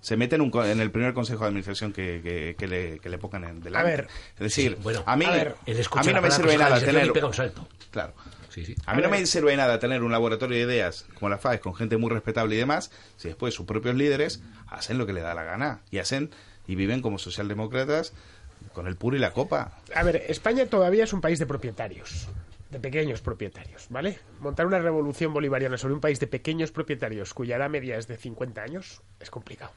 se mete en, un, co- en el primer consejo de administración que, que, que le, que le pongan en delante. A ver. es decir, Sí, bueno, a mí, a ver, mí no me sirve de nada tener... un salto. Claro. Sí, sí. A mí no me sirve de nada tener un laboratorio de ideas como la FAES con gente muy respetable y demás, si después sus propios líderes hacen lo que le da la gana y hacen y viven como socialdemócratas con el puro y la copa. A ver, España todavía es un país de propietarios, de pequeños propietarios, ¿vale? Montar una revolución bolivariana sobre un país de pequeños propietarios cuya edad media es de 50 años es complicado,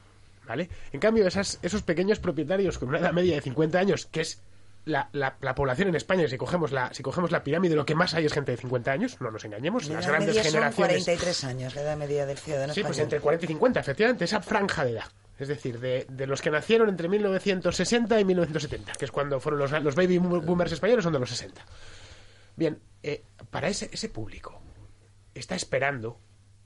¿vale? En cambio, esas, esos pequeños propietarios con una edad media de 50 años, que es la, la- la población en España, si cogemos, la, si cogemos la pirámide, lo que más hay es gente de 50 años, no nos engañemos, La las edad grandes media son generaciones... 43 años, la edad media del ciudadano Sí, pues entre 40 y 50, efectivamente, esa franja de edad. Es decir, de, de los que nacieron entre 1960 y 1970, que es cuando fueron los, los baby boomers españoles, son de los 60. Bien, eh, para ese, ese público está esperando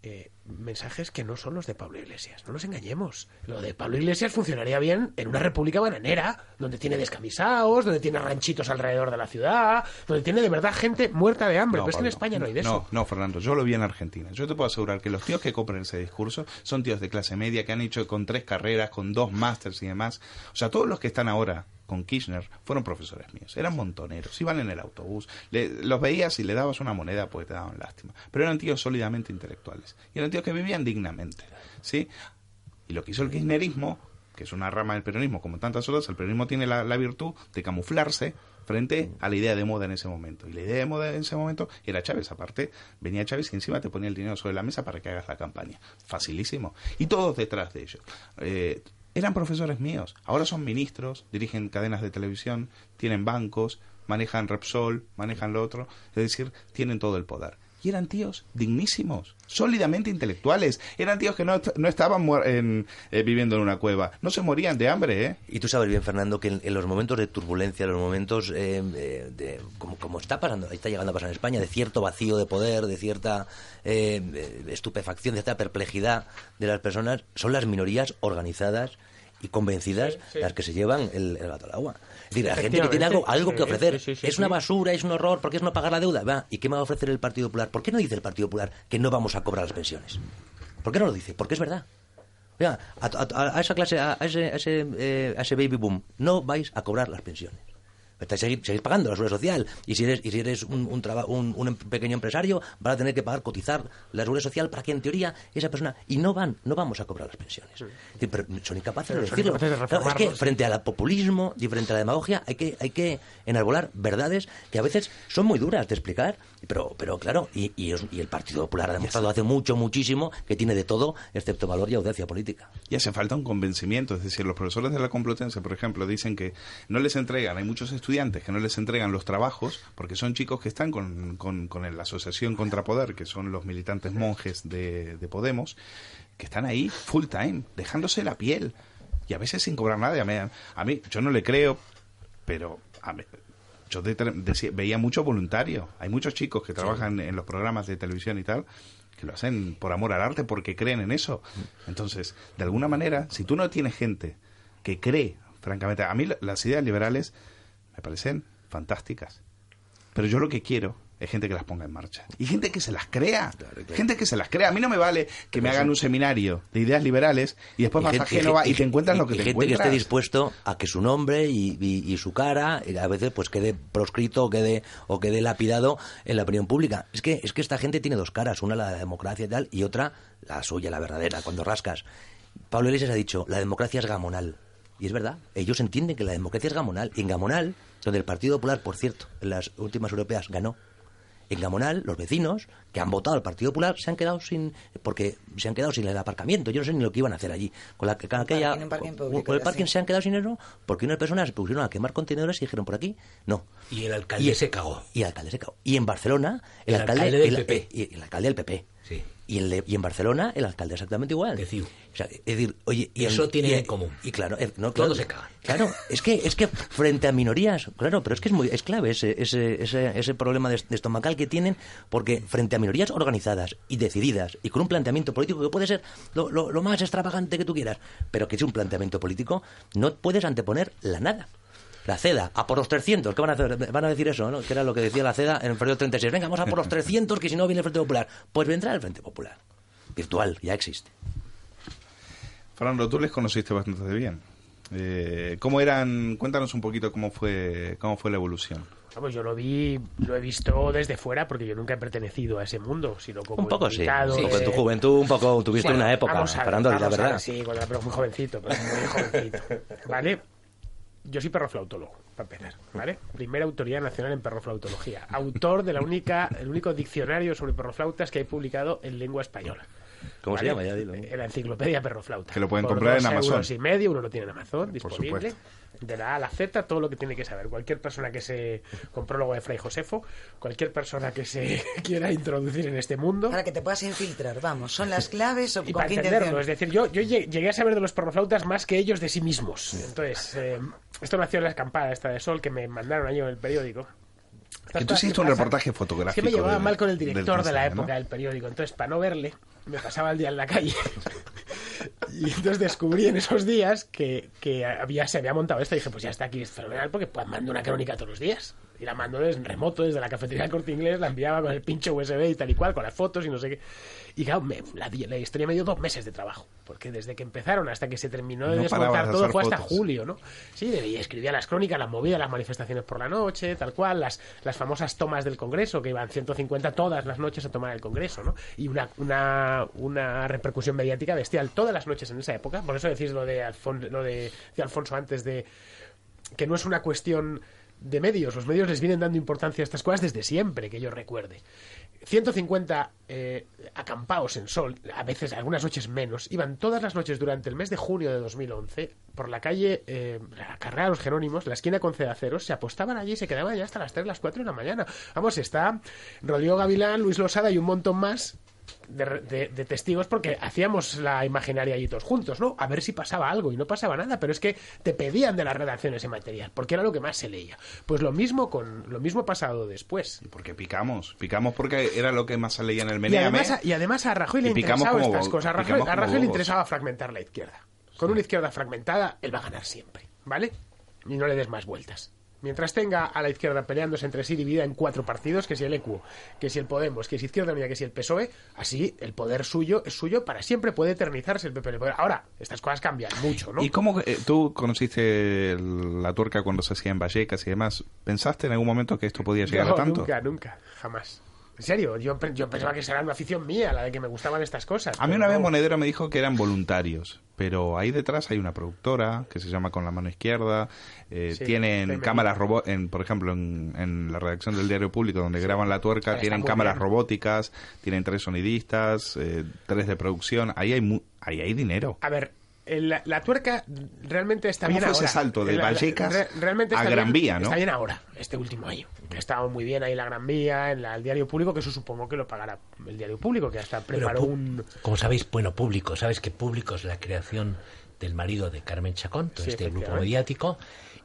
eh, mensajes que no son los de Pablo Iglesias. No nos engañemos. Lo de Pablo Iglesias funcionaría bien en una república bananera, donde tiene descamisados, donde tiene ranchitos alrededor de la ciudad, donde tiene de verdad gente muerta de hambre. No, Pero es que en. España no hay de No, eso. no, Fernando, yo lo vi en Argentina. Yo te puedo asegurar que los tíos que compran ese discurso son tíos de clase media que han hecho con tres carreras, con dos másters y demás. O sea, todos los que están ahora con Kirchner fueron profesores míos. Eran montoneros, iban en el autobús. le- los veías y le dabas una moneda pues te daban lástima. Pero eran tíos sólidamente intelectuales. Y eran tíos que vivían dignamente. ¿Sí? Y lo que hizo el kirchnerismo, que es una rama del peronismo, como tantas otras, el peronismo tiene la, la virtud de camuflarse frente a la idea de moda en ese momento. Y la idea de moda en ese momento era Chávez. Aparte, venía Chávez y encima te ponía el dinero sobre la mesa para que hagas la campaña. Facilísimo. Y todos detrás de ellos. Eh, eran profesores míos. Ahora son ministros, dirigen cadenas de televisión, tienen bancos, manejan Repsol, manejan lo otro. Es decir, tienen todo el poder. Y eran tíos dignísimos, sólidamente intelectuales. Eran tíos que no, no estaban en- eh, viviendo en una cueva. No se morían de hambre, ¿eh? Y tú sabes bien, Fernando, que en, los momentos de turbulencia, en los momentos eh, eh, de, como, está pasando, está llegando a pasar en España, de cierto vacío de poder, de cierta eh, estupefacción, de cierta perplejidad de las personas, son las minorías organizadas y convencidas las que se llevan el, el gato al agua. Es decir, la gente que tiene algo, algo que ofrecer. es una basura, es un horror, ¿por qué es no pagar la deuda? Va, ¿Y qué me va a ofrecer el Partido Popular? ¿Por qué no dice el Partido Popular que no vamos a cobrar las pensiones? ¿Por qué no lo dice? Porque es verdad. Oiga, a, a- a esa clase, a, a ese, a ese, eh, a ese baby boom, no vais a cobrar las pensiones. Estáis seguir, seguís pagando la seguridad social. Y si eres, y si eres un, un, traba- un, un em- pequeño empresario, van a tener que pagar, cotizar la seguridad social para que en teoría esa persona. Y no van, no vamos a cobrar las pensiones. Es decir, pero son incapaces de decirlo. incapaces de Claro, es que frente al populismo y frente a la demagogia hay que, hay que enarbolar verdades que a veces son muy duras de explicar. Pero, pero claro, y, y, es- y el Partido Popular ha demostrado hace mucho, muchísimo que tiene de todo, excepto valor y audacia política. Y hace falta un convencimiento, es decir, los profesores de la Complutense, por ejemplo, dicen que no les entregan, hay muchos estudiantes estudiantes que no les entregan los trabajos, porque son chicos que están con, con, con la asociación Contrapoder, que son los militantes monjes de, de Podemos, que están ahí full time, dejándose la piel y a veces sin cobrar nada. A mí, a mí yo no le creo, pero a mí- yo de- veía mucho voluntario. Hay muchos chicos que trabajan en los programas de televisión y tal que lo hacen por amor al arte porque creen en eso. Entonces, de alguna manera, si tú no tienes gente que cree, francamente, a mí la- las ideas liberales me parecen fantásticas. Pero yo lo que quiero es gente que las ponga en marcha. Y gente que se las crea. Gente que se las crea. A mí no me vale que me hagan un seminario de ideas liberales y después Y vas gente- a Génova y, y- te encuentras lo que y te gente que esté dispuesto a que su nombre y, su cara eh, a veces pues quede proscrito o quede o quede lapidado en la opinión pública. Es que es que esta gente tiene dos caras. Una la de la democracia y tal y otra la suya la verdadera cuando rascas. Pablo Iglesias ha dicho la democracia es gamonal. Y es verdad ellos entienden que la democracia es gamonal. Y en gamonal donde el Partido Popular por cierto en las últimas europeas ganó en Gamonal, los vecinos que han votado al Partido Popular se han quedado sin porque se han quedado sin el aparcamiento. Yo no sé ni lo que iban a hacer allí. Con la con aquella parking, con- público, con el parking sí. se han quedado sin dinero porque unas personas se pusieron a quemar contenedores y dijeron por aquí no. Y el alcalde se cagó. Y el alcalde se cagó. Y en Barcelona el, El alcalde, alcalde del el- PP. y el alcalde del PP. Sí. Y, de- y en Barcelona el alcalde exactamente igual. O sea, es decir, oye, y Eso en- tiene y- en común. Y claro, eh, no, Todos claro, se cagan. Claro, es que es que frente a minorías, claro, pero es que es muy es clave ese ese ese, ese problema de, de estomacal que tienen porque frente a minorías organizadas y decididas y con un planteamiento político que puede ser lo, lo- lo más extravagante que tú quieras, pero que es un planteamiento político, no puedes anteponer la nada. La CEDA, a por los 300, ¿qué van a hacer? Van a decir eso, ¿no? Que era lo que decía la CEDA en el periodo 36. Venga, vamos a por los 300, que si no viene el Frente Popular. Pues vendrá el Frente Popular. Virtual, ya existe. Fernando, tú les conociste bastante bien. Eh, ¿Cómo eran? Cuéntanos un poquito cómo fue, cómo fue la evolución. Vamos, yo lo vi, lo he visto desde fuera porque yo nunca he pertenecido a ese mundo, sino como Un poco sí. Un poco en tu juventud, un poco tuviste Bueno, una época, vamos a ver, Fernando, la verdad. ver, sí, cuando era pero muy jovencito, pero muy jovencito. ¿Vale? Yo soy perroflautólogo, para empezar, ¿vale? Primera autoridad nacional en perroflautología. Autor de la única, el único diccionario sobre perroflautas que hay publicado en lengua española. ¿Cómo se ¿Vale? llama? Ya dilo. En la enciclopedia perroflauta. Que lo pueden Por comprar en Amazon. euros y medio, uno lo tiene en Amazon, Por disponible. supuesto. De la A a la Z, todo lo que tiene que saber. Cualquier persona que se. con prólogo de Fray Josefo, cualquier persona que se quiera introducir en este mundo. Para que te puedas infiltrar, vamos. Son las claves o Y con para entenderlo, es decir, yo, yo lle- llegué a saber de los perroflautas más que ellos de sí mismos. Entonces, eh, esto nació en la escampada esta de sol que me mandaron allí en el periódico. Que tú hiciste un reportaje Es fotográfico. que me llevaba del- mal con el director de la época del periódico. Entonces, para no verle, me pasaba el día en la calle. y entonces descubrí en esos días que, que había, se había montado esto. Y dije, pues ya está aquí, es fenomenal, porque pues, mando una crónica todos los días. Y la mando desde remoto, desde la cafetería del Corte Inglés, la enviaba con el pinche USB y tal y cual, con las fotos y no sé qué. Y claro, me- la, la historia me dio dos meses de trabajo. Porque desde que empezaron hasta que se terminó de No desmontar todo fue hasta fotos. julio, ¿no? Sí, y escribía las crónicas, las movía, las manifestaciones por la noche, tal cual, las, las famosas tomas del Congreso, que iban 150 todas las noches a tomar el Congreso, ¿no? Y una, una, una repercusión mediática bestial todas las noches en esa época. Por eso decís lo de, Alfon- lo de, de Alfonso antes de que no es una cuestión de medios. Los medios les vienen dando importancia a estas cosas desde siempre, que yo recuerde. 150 eh, acampaos en sol, a veces algunas noches menos, iban todas las noches durante el mes de junio de 2011 por la calle, eh, la de los Jerónimos, la esquina con Cedaceros, se apostaban allí y se quedaban ya hasta las 3, las 4 de la mañana. Vamos, está Rodrigo Gavilán, Luis Losada y un montón más de, de- de testigos porque hacíamos la imaginaria allí todos juntos, ¿no? A ver si pasaba algo y no pasaba nada, pero es que te pedían de las redacciones ese material, porque era lo que más se leía. Pues lo mismo con lo mismo pasado después. Porque picamos, picamos porque era lo que más se leía en el Y Meneame. además, a- y además a Rajoy le y picamos interesaba como estas cosas. A Rajoy, a le interesaba fragmentar la izquierda. Con una izquierda fragmentada, él va a ganar siempre, ¿vale? Y no le des más vueltas. Mientras tenga a la izquierda peleándose entre sí dividida en cuatro partidos, que si el ECU, que si el Podemos, que si Izquierda Unida, que si el PSOE, así el poder suyo es suyo para siempre, puede eternizarse el PP en el poder. Ahora, estas cosas cambian mucho, ¿no? ¿Y cómo eh, tú conociste la tuerca cuando se hacía en Vallecas y demás? ¿Pensaste en algún momento que esto podía llegar no, a tanto? nunca, nunca, jamás. En serio, yo, pe- yo pensaba que esa era una afición mía, la de que me gustaban estas cosas. A mí una vez no. Monedero me dijo que eran voluntarios, pero ahí detrás hay una productora que se llama Con la mano izquierda, eh, Sí, tienen cámaras robot, en, por ejemplo, en, en la redacción del Diario Público donde graban la tuerca, Está tienen cámaras bien. robóticas, tienen tres sonidistas, eh, tres de producción, ahí hay mu- ahí hay dinero. A ver, la, la tuerca realmente está ¿Cómo bien ahora. ese salto de La- la- Vallecas re- realmente a está Gran bien- Vía, no? Está bien ahora, este último año. Ha estado muy bien ahí la Gran Vía, en la- el diario público, que eso supongo que lo pagará el diario público, que hasta preparó un... Como sabéis, bueno, público, sabes que público es la creación del marido de Carmen Chacón, todo Sí, este grupo mediático,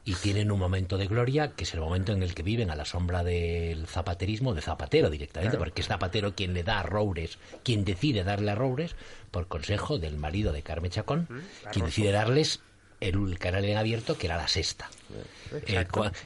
y tienen un momento de gloria que es el momento en el que viven a la sombra del zapaterismo, de Zapatero directamente, Claro. porque es Zapatero quien le da a Roures, quien decide darle a Roures, por consejo del marido de Carmen Chacón, quien Barroso. decide darles el canal en abierto que era la sexta. Eh,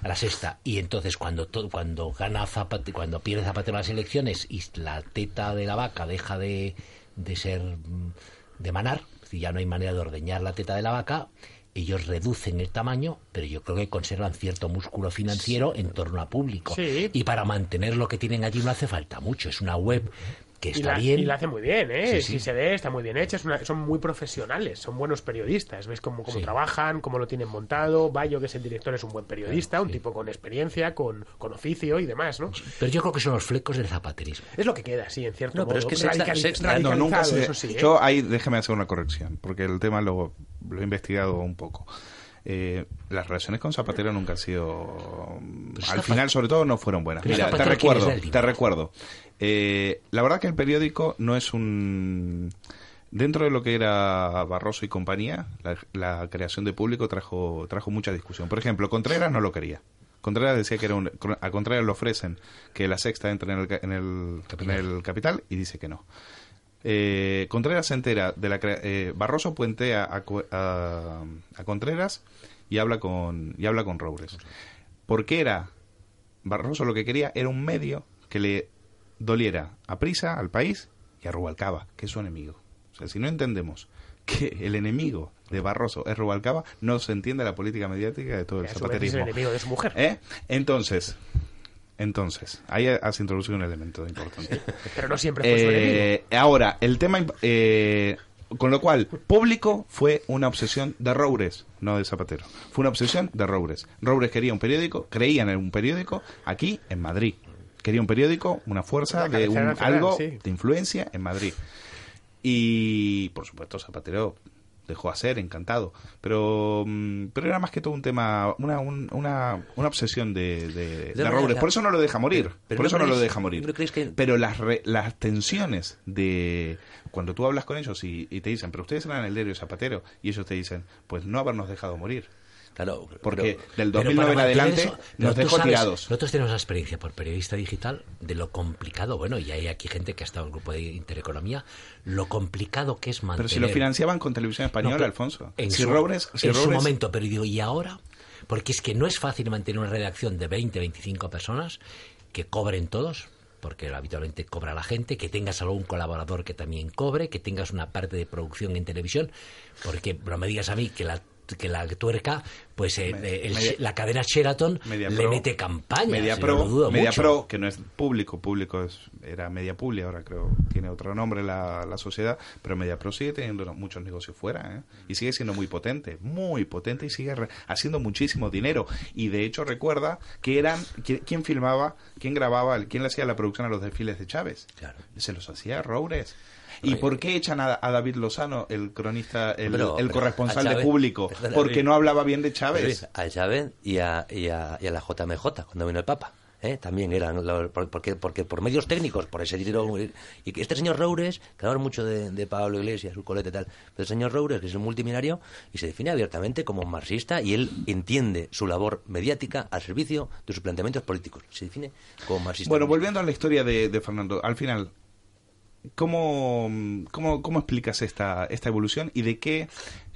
a la sexta y entonces cuando to- cuando gana Zapate- cuando pierde Zapatero las elecciones y la teta de la vaca deja de, de ser mm, de manar decir, ya no hay manera de ordeñar la teta de la vaca ellos reducen el tamaño pero yo creo que conservan cierto músculo financiero en torno a público Sí. y para mantener lo que tienen allí no hace falta mucho es una web que Y está la, bien y la hace muy bien, ¿eh? Sí, Si sí. se ve, está muy bien hecha. es una- son muy profesionales, son buenos periodistas. Ves cómo, cómo Sí. trabajan, cómo lo tienen montado. Bayo, que es el director, es un buen periodista, un tipo con experiencia, con, con oficio y demás, ¿no? pero yo creo que son los flecos del zapaterismo Es lo que queda, sí, en cierto No, pero modo. es que Sexta- Radicali- Sexta- No, nunca se- eso sí, ¿eh? Yo ahí déjeme hacer una corrección, porque el tema lo, lo he investigado un poco. Eh, las relaciones con Zapatero nunca han sido. Pues al Zapatero- final, sobre todo, no fueron buenas. Mira, te Zapatero, ¿quién es recuerdo, te recuerdo. Eh, la verdad que el periódico no es un. Dentro de lo que era Barroso y compañía, la, la creación de público trajo, trajo mucha discusión. Por ejemplo, Contreras no lo quería. Contreras decía que era un. A Contreras le ofrecen que la sexta entre en el, en el, en el capital y dice que no. Eh, Contreras se entera de la eh, Barroso puentea a, a- a Contreras y habla con y habla con Roures porque era Barroso lo que quería era un medio que le doliera a Prisa al país y a Rubalcaba que es su enemigo o sea si no entendemos que el enemigo de Barroso es Rubalcaba no se entiende la política mediática de todo el es zapaterismo enemigo de su mujer. ¿Eh? entonces entonces ahí has introducido un elemento importante Pero no siempre fue su enemigo. eh, ahora, el tema... eh, con lo cual, público fue una obsesión de Roures, no de Zapatero. Fue una obsesión de Roures. Roures quería un periódico, creían en un periódico aquí en Madrid. Quería un periódico, una fuerza, de un, nacional, algo sí. de influencia en Madrid. Y, por supuesto, Zapatero dejó hacer, encantado. Pero, mm, pero era más que todo un tema, una, un- una, una obsesión de, de, de Roures. Por eso no lo deja morir. pero- pero por no eso no lo deja morir. ¿no creéis que- Pero las, re- las tensiones de cuando tú hablas con ellos y, y te dicen, pero ustedes eran el diario Zapatero, y ellos te dicen, pues no habernos dejado morir. Claro, Porque del Pero 2009 en adelante eso, nos dejó sabes, tirados. Nosotros tenemos la experiencia por periodista digital de lo complicado, bueno, y hay aquí gente que ha estado en el grupo de Intereconomía, lo complicado que es mantener... Pero si lo financiaban con televisión española, No, Alfonso. En si su, Roures, si en su momento, pero digo, ¿y ahora? Porque es que no es fácil mantener una redacción de 20, 25 personas que cobren todos, porque habitualmente cobra la gente, que tengas algún colaborador que también cobre, que tengas una parte de producción en televisión, porque no me digas a mí que la que la tuerca, pues eh, eh, el- Media- la cadena Sheraton le Pro- mete campaña. Media Pro, lo dudo Media mucho. Pro, que no es público, público es, era Media Publi, ahora creo tiene otro nombre la, la sociedad, pero Media Pro sigue teniendo muchos negocios fuera, ¿eh? y sigue siendo muy potente, muy potente y sigue re- haciendo muchísimo dinero. Y de hecho recuerda que eran, ¿quién, quién filmaba, quién grababa, quién le hacía la producción a los desfiles de Chávez? Se los hacía Roures. ¿Y por qué echan a, a David Lozano, el cronista, el, Pero- el pero corresponsal de público? perdona, Porque no hablaba bien de Luis, Chávez. a Chávez y a, y a, y a la JMJ cuando vino el Papa. ¿eh? También eran, lo- porque, porque por medios técnicos, por ese dinero. Y que este señor Roures, que hablamos mucho de, de Pablo Iglesias, su colete y tal, pero el señor Roures, que es un multimillonario, y se define abiertamente como marxista y él entiende su labor mediática al servicio de sus planteamientos políticos. Se define como marxista. Bueno, volviendo a la historia de, de Fernando, al final, ¿cómo, cómo, cómo explicas esta, esta evolución y de qué,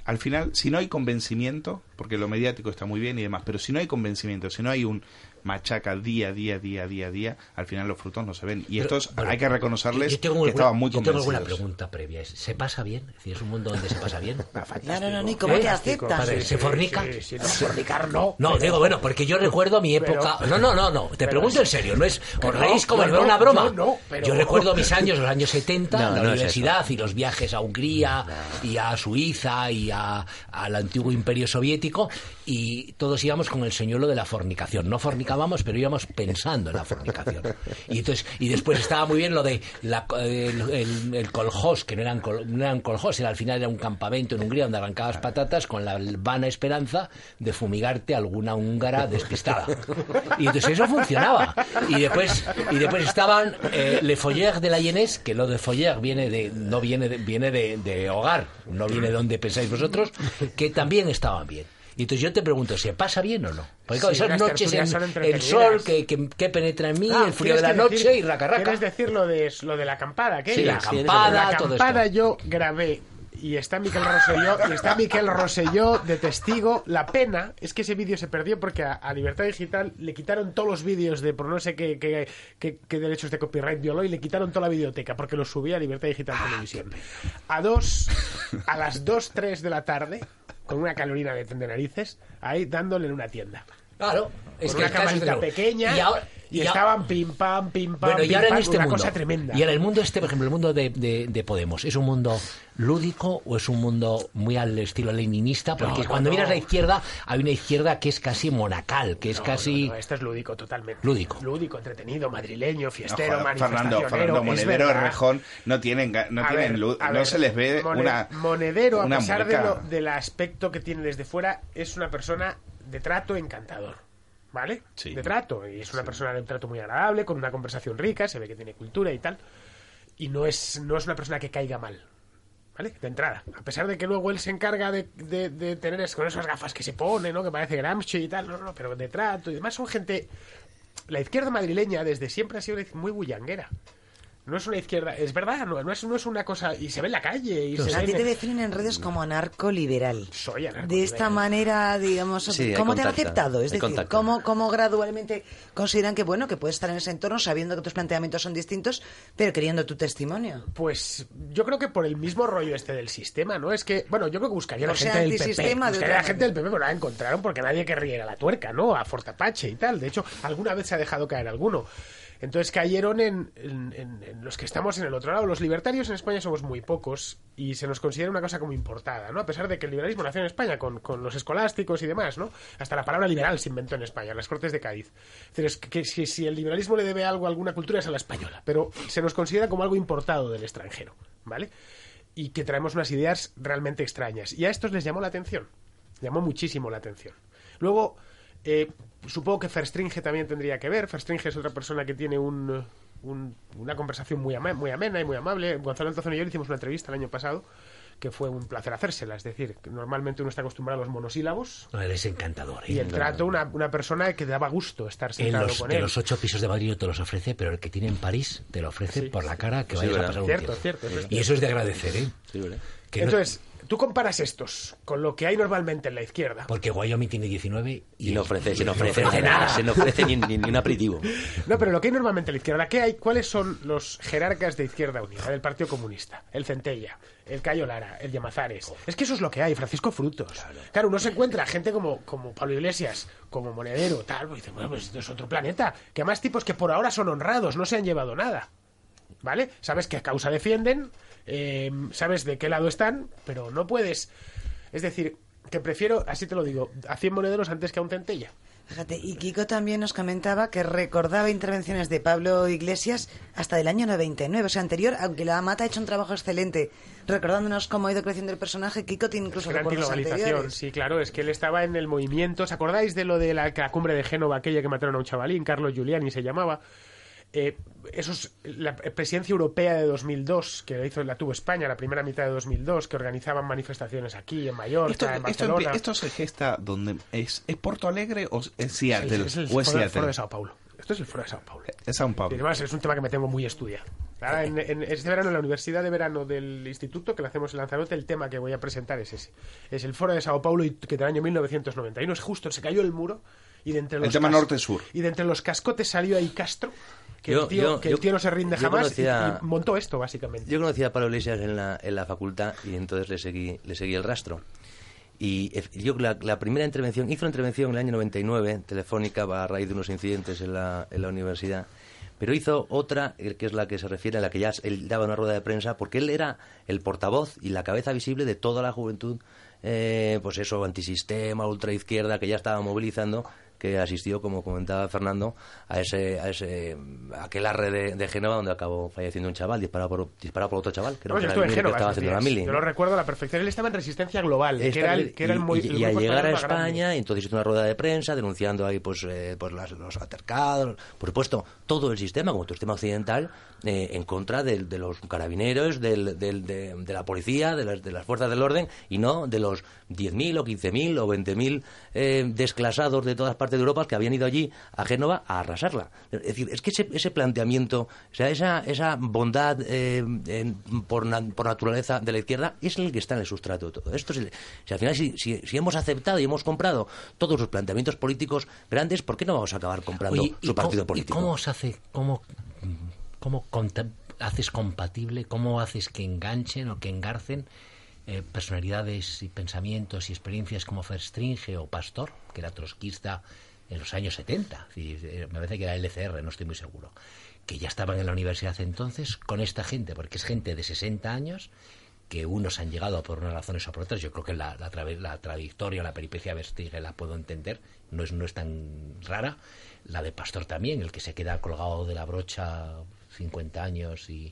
al final, si no hay convencimiento, porque lo mediático está muy bien y demás, pero si no hay convencimiento, si no hay un machaca día, día, día, día, día, al final los frutos no se ven. Y Pero, estos bueno, hay que reconocerles yo tengo que alguna- estaban muy yo tengo alguna pregunta previa. ¿es- ¿Se pasa bien? Es decir, ¿es un mundo donde se pasa bien? No, no, no, ni cómo ¿Eh? te aceptas. Padre, ¿Se fornica? Sí, sí, no, fornicar no. No, pero- digo, bueno, porque yo recuerdo mi pero- época. no, no, no, no. Te pregunto en serio, no es. Os no, reís como no, no, una broma. no, no, pero- Yo recuerdo mis años, los años 70, No, la no es universidad y los viajes a Hungría y a Suiza y a- al antiguo imperio soviético. Y todos íbamos con el señuelo de la fornicación. No fornicábamos, pero íbamos pensando en la fornicación. Y, entonces, y después estaba muy bien lo de la, el, el, el coljós, que no eran, col- no eran coljós, era al final era un campamento en Hungría donde arrancabas patatas con la vana esperanza de fumigarte alguna húngara despistada. Y entonces eso funcionaba. Y después, y después estaban eh, Le Foller de la Yenés, que lo de Foller viene de, no viene de, viene de, de hogar, no viene de donde pensáis vosotros, que también estaban bien. Y entonces yo te pregunto, ¿se pasa bien o no? Porque claro, Sí, esas noches, en- el sol que, que, que penetra en mí, Ah, el frío de la noche decir- y raca ¿Quieres decir lo de, lo de la acampada? ¿qué? Sí, la acampada, La todo acampada esto. yo grabé y está Miquel Rosselló y está Miquel Rosselló de testigo. La pena es que ese vídeo se perdió porque a, a Libertad Digital le quitaron todos los vídeos de por no sé qué, qué, qué- qué derechos de copyright violó y le quitaron toda la videoteca porque los subía a Libertad Digital Televisión. A dos, a las 2, 3 de la tarde, con una calorina de, de narices, ahí dándole en una tienda. Claro, es con que una camarita pequeña Y ahora- y, estaban pim pam, pim pam, Bueno, y ahora en este una mundo. cosa tremenda. Y ahora el mundo este, por ejemplo, el mundo de, de- de Podemos, ¿es un mundo lúdico o es un mundo muy al estilo leninista? Porque No, no, cuando no. miras la izquierda, hay una izquierda que es casi monacal, que es casi... No, esto es lúdico totalmente. Lúdico. Lúdico, entretenido, madrileño, No, fiestero, joder, Fernando. Fernando Monedero. Rejón, no tienen, no A tienen ver, luz, a no ver, se les ve una... Monedero, a pesar de lo- del aspecto que tiene desde fuera, es una persona de trato encantador. ¿Vale? Sí. De trato. Y es una persona de un trato muy agradable, con una conversación rica, se ve que tiene cultura y tal. Y no es, no es una persona que caiga mal. ¿Vale? De entrada. A pesar de que luego él se encarga de, de- de tener es- con esas gafas que se pone, ¿no? Que parece Gramsci y tal. No, no, pero de trato y demás son gente... La izquierda madrileña desde siempre ha sido muy bullanguera. No es una izquierda... Es verdad, no, no es, no es una cosa... Y se ve en la calle y se A ti en- te definen en redes como anarcoliberal. Soy anarco- De esta manera, digamos, Sí, ¿cómo te han aceptado? Es decir. ¿cómo, ¿cómo gradualmente consideran que, bueno, que puedes estar en ese entorno sabiendo que tus planteamientos son distintos, pero queriendo tu testimonio? Pues yo creo que por el mismo rollo este del sistema, ¿no? Es que, bueno, yo creo que buscaría O la sea, gente del PP. de Buscaría la gente del PP, pero la encontraron porque nadie querría ir a la tuerca, ¿no? A Fortapache y tal. De hecho, alguna vez se ha dejado caer alguno. Entonces cayeron en, en- los que estamos en el otro lado. Los libertarios en España somos muy pocos y se nos considera una cosa como importada, ¿no? A pesar de que el liberalismo nació en España con, los escolásticos y demás, ¿no? Hasta la palabra liberal se inventó en España, las Cortes de Cádiz. Es es que, que si el liberalismo le debe algo a alguna cultura es a la española, pero se nos considera como algo importado del extranjero, ¿vale? Y que traemos unas ideas realmente extrañas. Y a estos les llamó la atención, llamó muchísimo la atención. Luego, eh, supongo que Verstringe también tendría que ver. Verstringe es otra persona que tiene un, un- una conversación muy, ama- muy amena y muy amable. Gonzalo Altozano y yo le hicimos una entrevista el año pasado que fue un placer hacérsela. Es decir, que normalmente uno está acostumbrado a los monosílabos No, eres encantador. ¿eh? y el trato, una, una persona que daba gusto estar En sentado los, con de él. los ocho pisos de Madrid no te los ofrece, pero el que tiene en París te lo ofrece Sí. por la cara que Sí, vayas a pasar un Cierto, tiempo. cierto, Y eso es de agradecer, ¿eh? Sí, ¿verdad? Que no- Entonces, tú comparas estos con lo que hay normalmente en la izquierda. porque Wyoming tiene 19 y, Y no ofrece, se no no ofrece, nada, nada. se no ofrece ni, ni- ni un aperitivo. No, pero lo que hay normalmente en la izquierda, ¿qué hay? ¿Cuáles son los jerarcas de Izquierda Unida? Del Partido Comunista, el Centella, el Cayo Lara, el Llamazares. Es que eso es lo que hay, Francisco Frutos. Claro, uno se encuentra gente como, como Pablo Iglesias, como Monedero, tal, pues dice, bueno, pues esto es otro planeta. Que además tipos que por ahora son honrados, no se han llevado nada. ¿Vale? Sabes qué causa defienden, eh, sabes de qué lado están, pero no puedes... Es decir, que prefiero, así te lo digo, a 100 monederos antes que a un Centella. Fíjate, y Kiko también nos comentaba que recordaba intervenciones de Pablo Iglesias hasta del año 99, o sea, anterior, aunque la Mata ha hecho un trabajo excelente recordándonos cómo ha ido creciendo el personaje, Kiko tiene incluso Gran recuerdos anteriores. sí, claro, es que él estaba en el movimiento. ¿Os acordáis de lo de la, la cumbre de Génova, aquella que mataron a un chavalín, Carlos Giuliani se llamaba? Eh, esos, la presidencia europea de 2002, que la, hizo, la tuvo España, la primera mitad de 2002, que organizaban manifestaciones aquí, en Mallorca, Esto, en esto, Barcelona. esto se gesta donde es, es Porto Alegre o es Seattle es, el o es foro, Seattle. foro de Sao Paulo. Esto es el foro de Sao Paulo. Es Sao Y Paulo. además es un tema que me tengo muy estudiado. Ahora, en, en este verano, en la Universidad de Verano del Instituto, que le hacemos en Lanzarote, el tema que voy a presentar es ese. Es el foro de Sao Paulo y que del año 1991 es justo, se cayó el muro y de entre los El tema norte-sur. Y de entre los cascotes salió ahí Castro, que, Yo- el, tío, yo- que el tío no se rinde jamás y- conocía- y, montó esto, básicamente. Yo conocía a Pablo Iglesias en la, en la facultad y entonces le seguí, le seguí el rastro. Y ef- yo la, la primera intervención, hizo una intervención en el año 99, telefónica, a raíz de unos incidentes en la, en la universidad, pero hizo otra, eh, que es la que se refiere a la que ya él daba una rueda de prensa, porque él era el portavoz y la cabeza visible de toda la juventud eh, pues eso, antisistema, ultraizquierda, que ya estaba movilizando, que asistió, como comentaba Fernando, a ese, a ese aquel arre de, de Génova donde acabó falleciendo un chaval, disparado por, disparado por otro chaval, que, un yo estuve en Génova estaba haciendo la mili. Yo lo recuerdo a la perfección. Él estaba en Resistencia Global, que era el, que era el muy, y, el y grupo al llegar a. España, entonces hizo una rueda de prensa denunciando ahí pues, eh, pues las- los altercados, por supuesto, todo el sistema, como todo el sistema occidental, eh, en contra de, los carabineros, del- del- de, de la policía, de las, de las fuerzas del orden, y no de los 10.000 o 15.000 o 20.000 eh, desclasados de todas partes de Europa que habían ido allí a Génova a arrasarla. Es decir, es que ese, ese planteamiento, o sea, esa, esa bondad eh, en- por, na- por naturaleza de la izquierda es el que está en el sustrato de todo esto. es el- si al final, si, si- si hemos aceptado y hemos comprado todos los planteamientos políticos grandes, ¿por qué no vamos a acabar comprando Oye, ¿y su partido cómo- político? ¿Y cómo se hace, cómo, cómo haces compatible, cómo haces que enganchen o que engarcen eh, personalidades y pensamientos y experiencias como Verstringe o Pastor, que era trotskista en los años 70, es decir, eh, me parece que era LCR, no estoy muy seguro, que ya estaban en la universidad entonces con esta gente, porque es gente de 60 años que unos han llegado por unas razones o por otras. Yo creo que la, la, la trayectoria, la peripecia de Verstringe la puedo entender, no es, no es tan rara. La de Pastor también, el que se queda colgado de la brocha 50 años y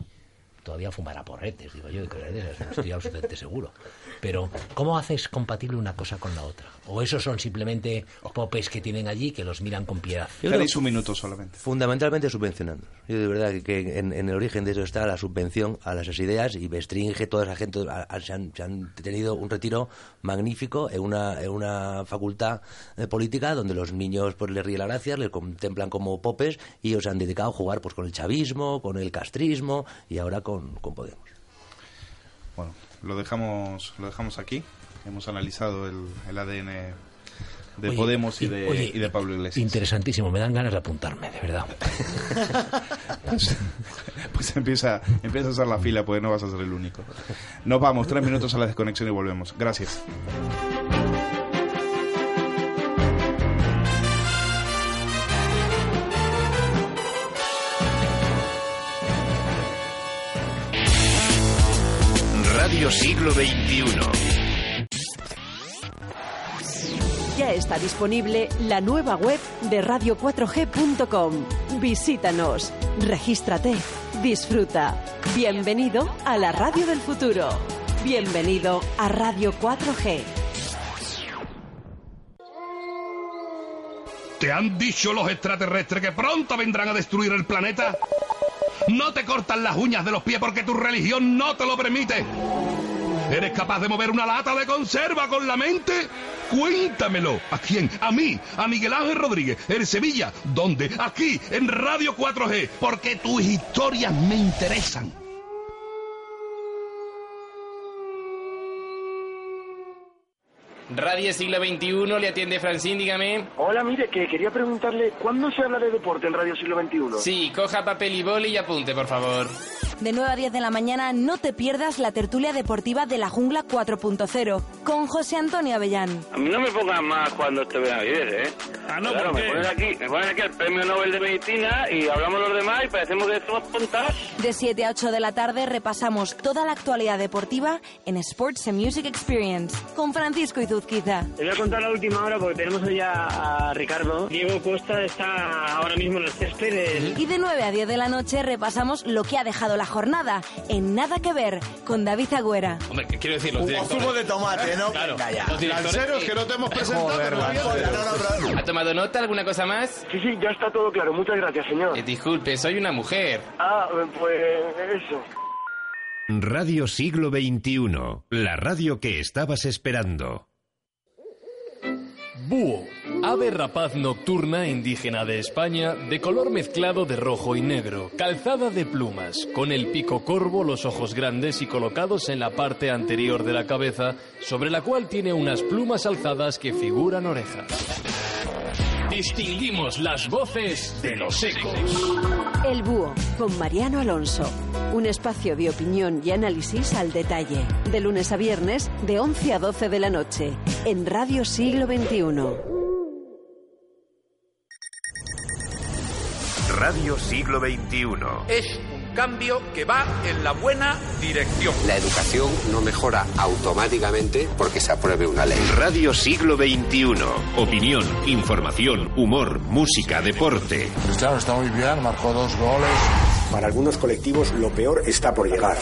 todavía fumará porretes, digo yo, estoy absolutamente seguro. Pero, ¿cómo haces compatible una cosa con la otra? ¿O esos son simplemente popes que tienen allí que los miran con piedad? Tenéis un minuto solamente. Fundamentalmente subvencionando. Yo de verdad que, que en, en el origen de eso está la subvención a las esas y Bestringe, toda esa gente a- a- se, han, se han tenido un retiro magnífico en una, en una facultad eh, política donde los niños pues les ríen las gracias, les contemplan como popes y ellos se han dedicado a jugar pues con el chavismo, con el castrismo y ahora con, con Podemos. Bueno, lo dejamos, lo dejamos aquí. Hemos analizado el, el ADN de Oye, Podemos y de, oye, y de Pablo Iglesias. Interesantísimo, me dan ganas de apuntarme, de verdad. Pues empieza, empieza a hacer la fila, porque no vas a ser el único. Nos vamos, tres minutos a la desconexión y volvemos. Gracias. Radio Siglo XXI. Ya está disponible la nueva web de radio4g.com. Visítanos, regístrate, disfruta. Bienvenido a la radio del futuro. Bienvenido a Radio 4G. ¿Te han dicho los extraterrestres que pronto vendrán a destruir el planeta? No te cortan las uñas de los pies porque tu religión no te lo permite. ¿Eres capaz de mover una lata de conserva con la mente? Cuéntamelo. ¿A quién? A mí, a Miguel Ángel Rodríguez, en Sevilla. ¿Dónde? Aquí, en Radio 4G. Porque tus historias me interesan. Radio Siglo XXI, le atiende Francín, dígame. Hola, mire, que quería preguntarle, ¿cuándo se habla de deporte en Radio Siglo XXI? Sí, coja papel y boli y apunte, por favor. De 9 a 10 de la mañana no te pierdas la tertulia deportiva de la Jungla 4.0 con José Antonio Avellán. A mí no me pongan más cuando te vean ayer, ¿eh? Ah, no, claro, ¿por me qué? ponen aquí, me ponen aquí el premio Nobel de Medicina y hablamos los demás y parecemos que somos tontas. De 7 a 8 de la tarde repasamos toda la actualidad deportiva en Sports and Music Experience con Francisco Izuzquiza. Te voy a contar la última hora porque tenemos hoy a, Ricardo. Diego Costa está ahora mismo en el césped del... Y de 9 a 10 de la noche repasamos lo que ha dejado la jornada en Nada que ver con David Agüera. Hombre, ¿qué quiero decir, los O directores... zumo de tomate, ¿no? Claro, Venga ya. los directores... Que no te hemos presentado, Joder, no, no. ¿Ha tomado nota? ¿Alguna cosa más? Sí, sí, ya está todo claro. Muchas gracias, señor. Eh, disculpe, soy una mujer. Ah, pues eso. Radio Siglo XXI. La radio que estabas esperando. Búho, ave rapaz nocturna indígena de España, de color mezclado de rojo y negro, calzada de plumas, con el pico corvo, los ojos grandes y colocados en la parte anterior de la cabeza, sobre la cual tiene unas plumas alzadas que figuran orejas. Distinguimos las voces de los ecos. El Búho, con Mariano Alonso. Un espacio de opinión y análisis al detalle. De lunes a viernes, de 11 a 12 de la noche. En Radio Siglo XXI. Radio Siglo XXI. Es un cambio que va en la buena dirección. La educación no mejora automáticamente porque se apruebe una ley. Radio Siglo XXI. Opinión, información, humor, música, deporte. Cristiano está muy bien, marcó dos goles. Para algunos colectivos lo peor está por llegar.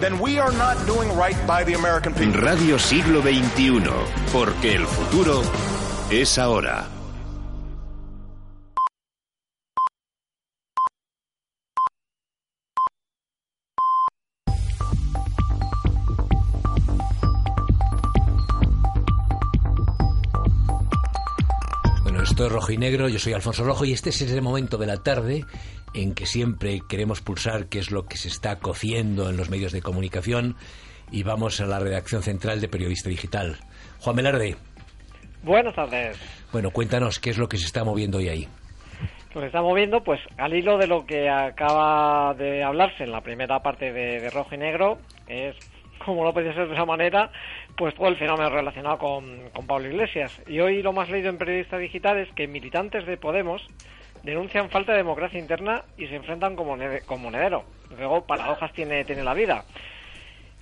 Then we are not doing right by the American people. Radio Siglo XXI. Porque el futuro es ahora. Esto es rojo y negro, yo soy Alfonso Rojo y este es ese momento de la tarde en que siempre queremos pulsar qué es lo que se está cociendo en los medios de comunicación y vamos a la redacción central de Periodista Digital. Juan Velarde, Buenas tardes. bueno, cuéntanos qué es lo que se está moviendo hoy ahí. Lo que estamos viendo, pues al hilo de lo que acaba de hablarse en la primera parte de, de Rojo y Negro, es, como no podía ser de esa manera, pues todo el fenómeno relacionado con, con Pablo Iglesias. Y hoy lo más leído en Periodista Digital es que militantes de Podemos denuncian falta de democracia interna y se enfrentan con, monede- con monedero. Luego, paradojas tiene, tiene la vida.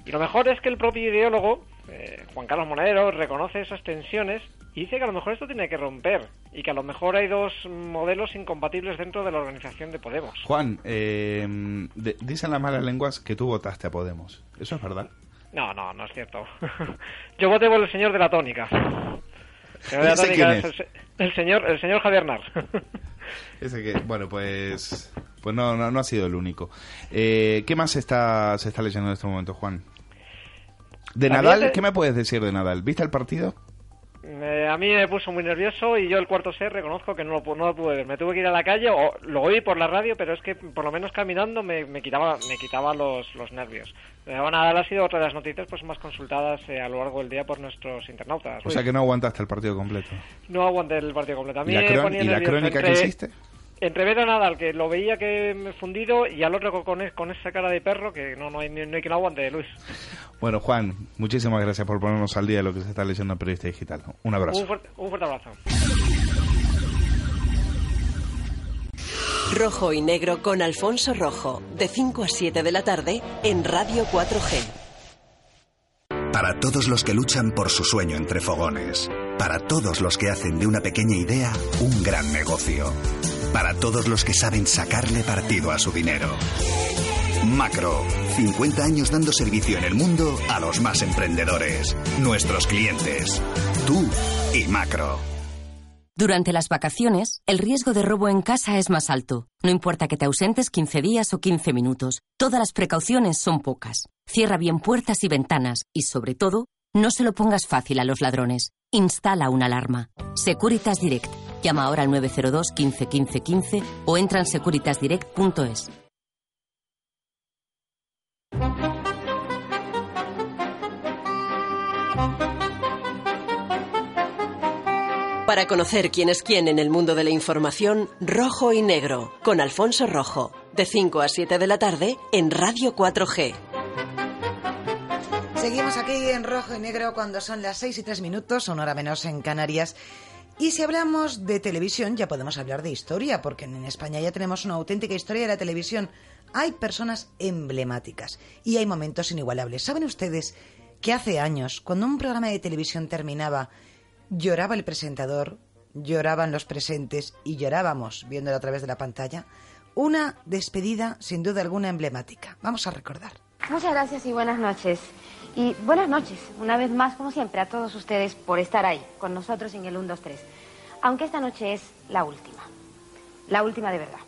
Y lo mejor es que el propio ideólogo, eh, Juan Carlos Monedero, reconoce esas tensiones y dice que a lo mejor esto tiene que romper y que a lo mejor hay dos modelos incompatibles dentro de la organización de Podemos. Juan, eh, dicen las malas lenguas que tú votaste a Podemos. ¿Eso es verdad? No, no, no es cierto. Yo voté por el señor de la tónica. El señor de la ¿Ese tónica quién es el, se- el señor, el señor Javier Nar. Ese que, bueno, pues, pues no, no, no ha sido el único. Eh, ¿Qué más se está, se está leyendo en este momento, Juan? De Nadal, te- ¿qué me puedes decir de Nadal? ¿Viste el partido? Me- a mí me puso muy nervioso y yo el cuarto set reconozco que no lo, no lo pude ver. Me tuve que ir a la calle o lo oí por la radio, pero es que por lo menos caminando me, me quitaba me quitaba los, los nervios. Eh, bueno, ha sido otra de las noticias pues más consultadas eh, a lo largo del día por nuestros internautas. O sea que no aguantaste el partido completo. No aguanté el partido completo. A mí ¿Y la, me cron- ponía y la crónica que hiciste? Entre ver a Nadal, que lo veía que me he fundido, y al otro con, es- con esa cara de perro que no, no, hay, no hay que lo aguante, Luis. Bueno, Juan, muchísimas gracias por ponernos al día de lo que se está leyendo en Periodista Digital. Un abrazo. Un fuerte, un fuerte abrazo. Rojo y negro con Alfonso Rojo, de 5 a 7 de la tarde en Radio 4G. Para todos los que luchan por su sueño entre fogones. Para todos los que hacen de una pequeña idea un gran negocio. Para todos los que saben sacarle partido a su dinero. Macro. 50 años dando servicio en el mundo a los más emprendedores. Nuestros clientes. Tú y Macro. Durante las vacaciones, el riesgo de robo en casa es más alto. No importa que te ausentes 15 días o 15 minutos, todas las precauciones son pocas. Cierra bien puertas y ventanas y, sobre todo, no se lo pongas fácil a los ladrones. Instala una alarma. Securitas Direct. Llama ahora al 902 15 15 15 o entra en securitasdirect.es. Para conocer quién es quién en el mundo de la información, Rojo y Negro, con Alfonso Rojo, de 5 a 7 de la tarde en Radio 4G. Seguimos aquí en rojo y negro cuando son las 6 y 3 minutos, una hora menos en Canarias. Y si hablamos de televisión, ya podemos hablar de historia, porque en España ya tenemos una auténtica historia de la televisión. Hay personas emblemáticas y hay momentos inigualables. ¿Saben ustedes que hace años, cuando un programa de televisión terminaba, lloraba el presentador, lloraban los presentes y llorábamos viéndolo a través de la pantalla? Una despedida sin duda alguna emblemática. Vamos a recordar. Muchas gracias y buenas noches. Y buenas noches, una vez más, como siempre, a todos ustedes por estar ahí, con nosotros en el 1, 2, 3. Aunque esta noche es la última. La última de verdad.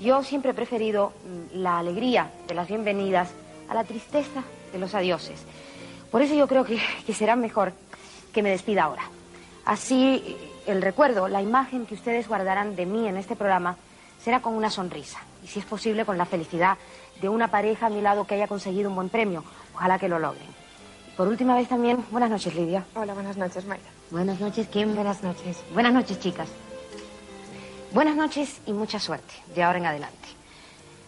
Yo siempre he preferido mm, la alegría de las bienvenidas a la tristeza de los adioses. Por eso yo creo que, que será mejor que me despida ahora. Así, el recuerdo, la imagen que ustedes guardarán de mí en este programa será con una sonrisa. Y si es posible, con la felicidad de una pareja a mi lado que haya conseguido un buen premio. Ojalá que lo logren. Por última vez también, buenas noches, Lidia. Hola, buenas noches, Mayra. Buenas noches, Kim. Buenas noches. Buenas noches, chicas. Buenas noches y mucha suerte de ahora en adelante.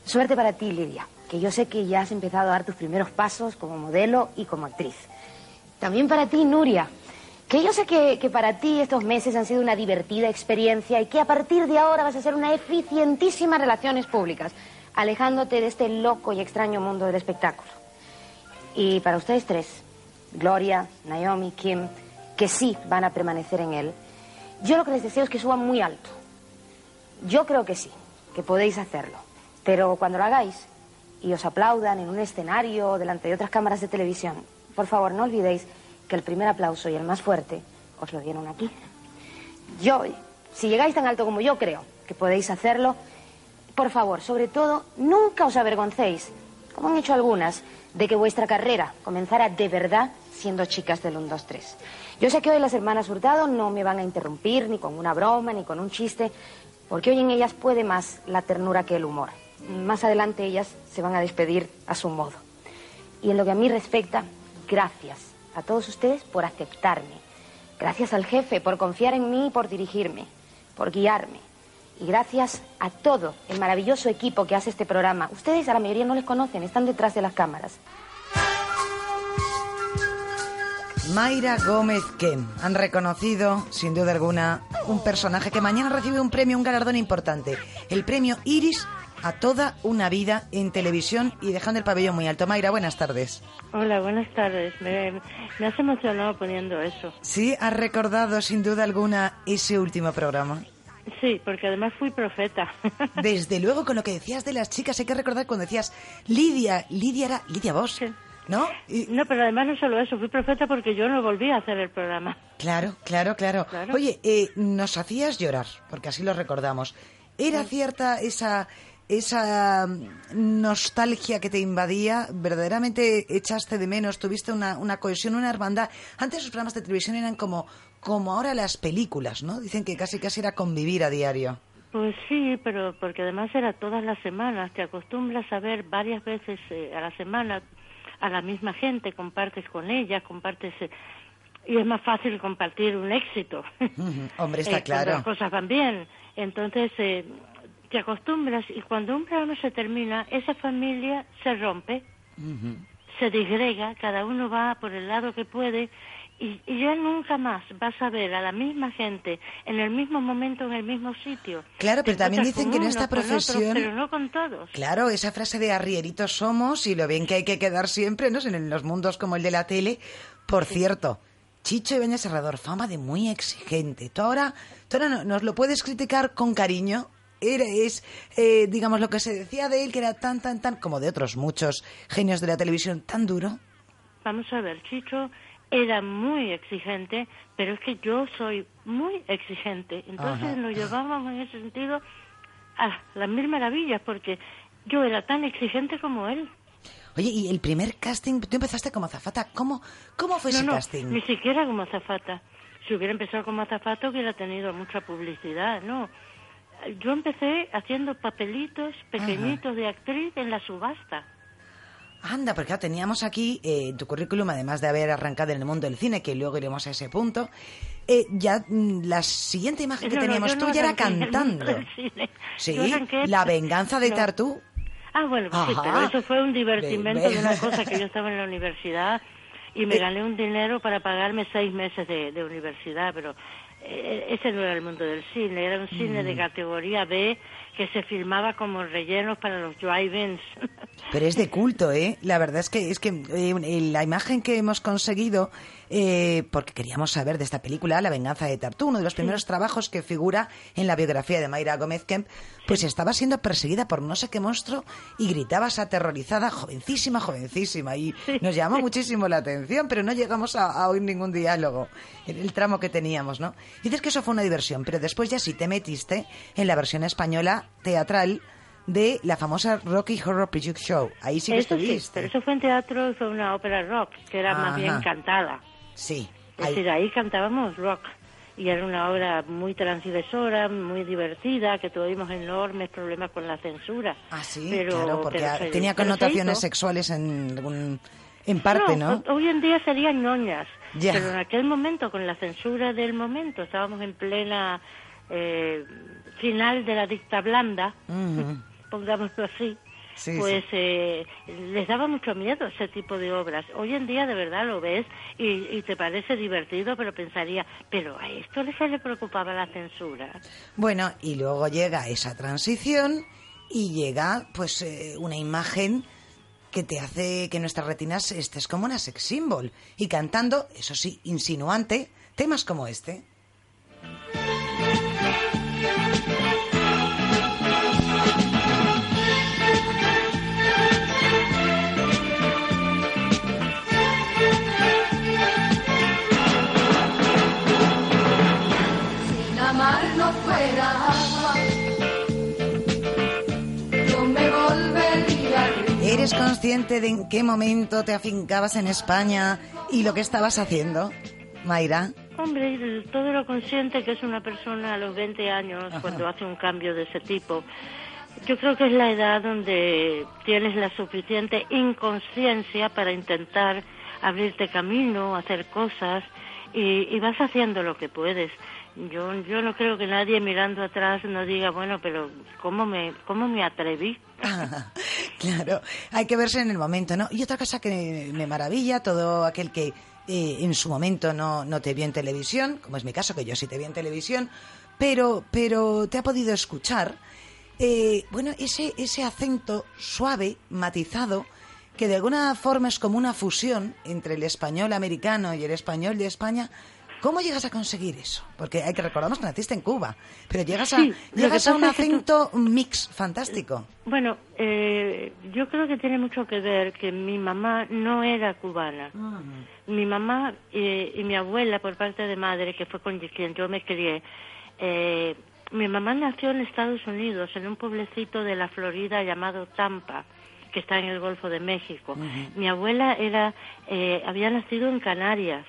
Suerte para ti, Lidia, que yo sé que ya has empezado a dar tus primeros pasos como modelo y como actriz. También para ti, Nuria, que yo sé que, que para ti estos meses han sido una divertida experiencia y que a partir de ahora vas a hacer una eficientísima en relaciones públicas. alejándote de este loco y extraño mundo del espectáculo. Y para ustedes tres, Gloria, Naomi, Kim, que sí van a permanecer en él, yo lo que les deseo es que suban muy alto. Yo creo que sí, que podéis hacerlo. Pero cuando lo hagáis y os aplaudan en un escenario delante de otras cámaras de televisión, por favor no olvidéis que el primer aplauso y el más fuerte os lo dieron aquí. Yo, si llegáis tan alto como yo creo que podéis hacerlo, por favor, sobre todo, nunca os avergoncéis, como han hecho algunas, de que vuestra carrera comenzara de verdad siendo chicas del 1, 2, 3. Yo sé que hoy las hermanas Hurtado no me van a interrumpir ni con una broma ni con un chiste, porque hoy en ellas puede más la ternura que el humor. Más adelante ellas se van a despedir a su modo. Y en lo que a mí respecta, gracias a todos ustedes por aceptarme. Gracias al jefe por confiar en mí y por dirigirme, por guiarme. Y gracias a todo el maravilloso equipo que hace este programa. Ustedes a la mayoría no les conocen, están detrás de las cámaras. Mayra Gómez Kem. Han reconocido, sin duda alguna, un personaje que mañana recibe un premio, un galardón importante. El premio Iris a toda una vida en televisión y dejando el pabellón muy alto. Mayra, buenas tardes. Hola, buenas tardes. Me, me has emocionado poniendo eso. Sí, has recordado sin duda alguna ese último programa. Sí, porque además fui profeta. Desde luego, con lo que decías de las chicas, hay que recordar cuando decías Lidia, Lidia era Lidia Bosch, ¿no? No, pero además no solo eso, fui profeta porque yo no volví a hacer el programa. Claro, claro, claro. Claro. Oye, eh, nos hacías llorar, porque así lo recordamos. ¿Era cierta esa, esa mm, nostalgia que te invadía? ¿Verdaderamente echaste de menos? ¿Tuviste una, una cohesión, una hermandad? Antes los programas de televisión eran como, como ahora las películas, ¿no? Dicen que casi casi era convivir a diario. Pues sí, pero porque además era todas las semanas. Te acostumbras a ver varias veces eh, a la semana a la misma gente, compartes con ella, compartes... eh, y es más fácil compartir un éxito. Hombre, está Eh, claro. las cosas van bien. Entonces, eh, te acostumbras y cuando un programa se termina, esa familia se rompe, se disgrega, cada uno va por el lado que puede y, y ya nunca más vas a ver a la misma gente en el mismo momento, en el mismo sitio. Claro, pero también dicen que en esta con otros, profesión- pero no con todos. Claro, esa frase de arrieritos somos y lo bien que hay que quedar siempre, ¿no? En los mundos como el de la tele. Por cierto, Chicho Ibáñez Serrador, fama de muy exigente. Tú ahora, tú ahora no- nos lo puedes criticar con cariño. Era, es, eh, digamos, lo que se decía de él, que era tan, tan, tan, como de otros muchos genios de la televisión, tan duro. Vamos a ver, Chicho era muy exigente, pero es que yo soy muy exigente. Entonces Ajá. nos llevábamos en ese sentido a las mil maravillas, porque yo era tan exigente como él. Oye, y el primer casting, tú empezaste como azafata. ¿Cómo, cómo fue no, ese no, casting? ni siquiera como azafata. Si hubiera empezado como azafata hubiera tenido mucha publicidad, ¿no? Yo empecé haciendo papelitos pequeñitos de actriz en la subasta. Anda, porque claro, teníamos aquí eh, tu currículum, además de haber arrancado en el mundo del cine, que luego iremos a ese punto, eh, ya mm, la siguiente imagen que No, teníamos no tuya era cantando. Sí, La venganza de no. Tartú. Ah, bueno, pues sí, pero eso fue un divertimento Ve- ve. de una cosa que yo estaba en la universidad y me Eh. gané un dinero para pagarme seis meses de, de universidad, pero eh, ese no era el mundo del cine, era un cine de Mm. categoría B que se filmaba como rellenos para los drive-ins. Pero es de culto, ¿eh? La verdad es que es que eh, la imagen que hemos conseguido, eh, porque queríamos saber de esta película, La venganza de Tartú, uno de los primeros trabajos que figura en la biografía de Mayra Gómez Kemp, pues estaba siendo perseguida por no sé qué monstruo y gritabas aterrorizada, jovencísima, jovencísima, y nos llamó muchísimo la atención, pero no llegamos a, a oír ningún diálogo en el tramo que teníamos, ¿no? Dices que eso fue una diversión, pero después ya sí te metiste en la versión española teatral de la famosa Rocky Horror Picture Show. Ahí sí que eso sí, estuviste. pero eso fue en teatro fue una ópera rock, que era más bien cantada. Sí. Es decir, ahí cantábamos rock. Y era una obra muy transgresora, muy divertida, que tuvimos enormes problemas con la censura. Ah, sí, pero, claro, porque pero tenía se connotaciones sexuales en, algún- en parte, ¿no? ho- Hoy en día serían ñoñas, Ya. pero en aquel momento, con la censura del momento, estábamos en plena eh, final de la dicta blanda, pongámoslo así, Sí, pues eh, les daba mucho miedo ese tipo de obras. Hoy en día de verdad lo ves y, y te parece divertido, pero pensaría, pero a esto le se le preocupaba la censura. Bueno, y luego llega esa transición y llega pues eh, una imagen que te hace que nuestras retinas estés como una sex symbol y cantando, eso sí, insinuante, temas como este. ¿Eres consciente de en qué momento te afincabas en España y lo que estabas haciendo, Mayra? Hombre, todo lo consciente que es una persona a los 20 años cuando hace un cambio de ese tipo. Yo creo que es la edad donde tienes la suficiente inconsciencia para intentar abrirte camino, hacer cosas y, y vas haciendo lo que puedes. Yo, yo no creo que nadie mirando atrás no diga, bueno, pero ¿cómo me, cómo me atreví? Claro, hay que verse en el momento, ¿no? Y otra cosa que me maravilla, todo aquel que eh, en su momento no, no te vio en televisión, como es mi caso, que yo sí te vi en televisión, pero, pero te ha podido escuchar, eh, bueno, ese, ese acento suave, matizado, que de alguna forma es como una fusión entre el español americano y el español de España. ¿Cómo llegas a conseguir eso? Porque hay que recordarnos que naciste en Cuba, pero llegas a, Sí, llegas a un que acento mix fantástico. Bueno, eh, yo creo que tiene mucho que ver que mi mamá no era cubana. Mi mamá eh, y mi abuela, por parte de madre, que fue con quien yo me crié, eh, mi mamá nació en Estados Unidos, en un pueblecito de la Florida llamado Tampa, que está en el Golfo de México. Mi abuela era, eh, había nacido en Canarias.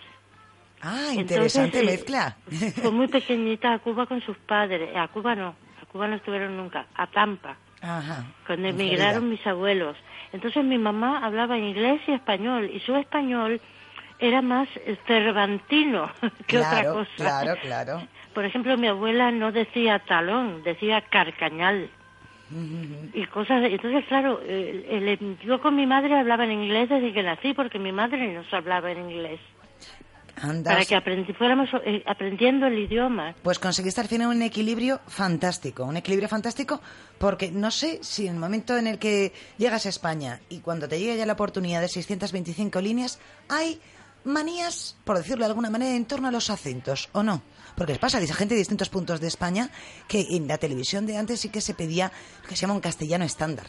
Ah, interesante Entonces, eh, mezcla. Fue muy pequeñita a Cuba con sus padres. A Cuba no, a Cuba no estuvieron nunca, a Tampa Ajá. cuando emigraron mis abuelos. Entonces mi mamá hablaba inglés y español y su español era más cervantino que otra Claro, cosa. claro, claro. Por ejemplo, mi abuela no decía talón, decía carcañal y cosas. Entonces, claro, el- el- yo con mi madre hablaba en inglés desde que nací porque mi madre nos hablaba en inglés Para que aprendi- fuéramos eh, aprendiendo el idioma. Pues conseguiste al final un equilibrio fantástico, un equilibrio fantástico porque no sé si en el momento en el que llegas a España y cuando te llega ya la oportunidad de 625 líneas, hay manías, por decirlo de alguna manera, en torno a los acentos, ¿o no? Porque les pasa, dice gente de distintos puntos de España que en la televisión de antes sí que se pedía lo que se llama un castellano estándar.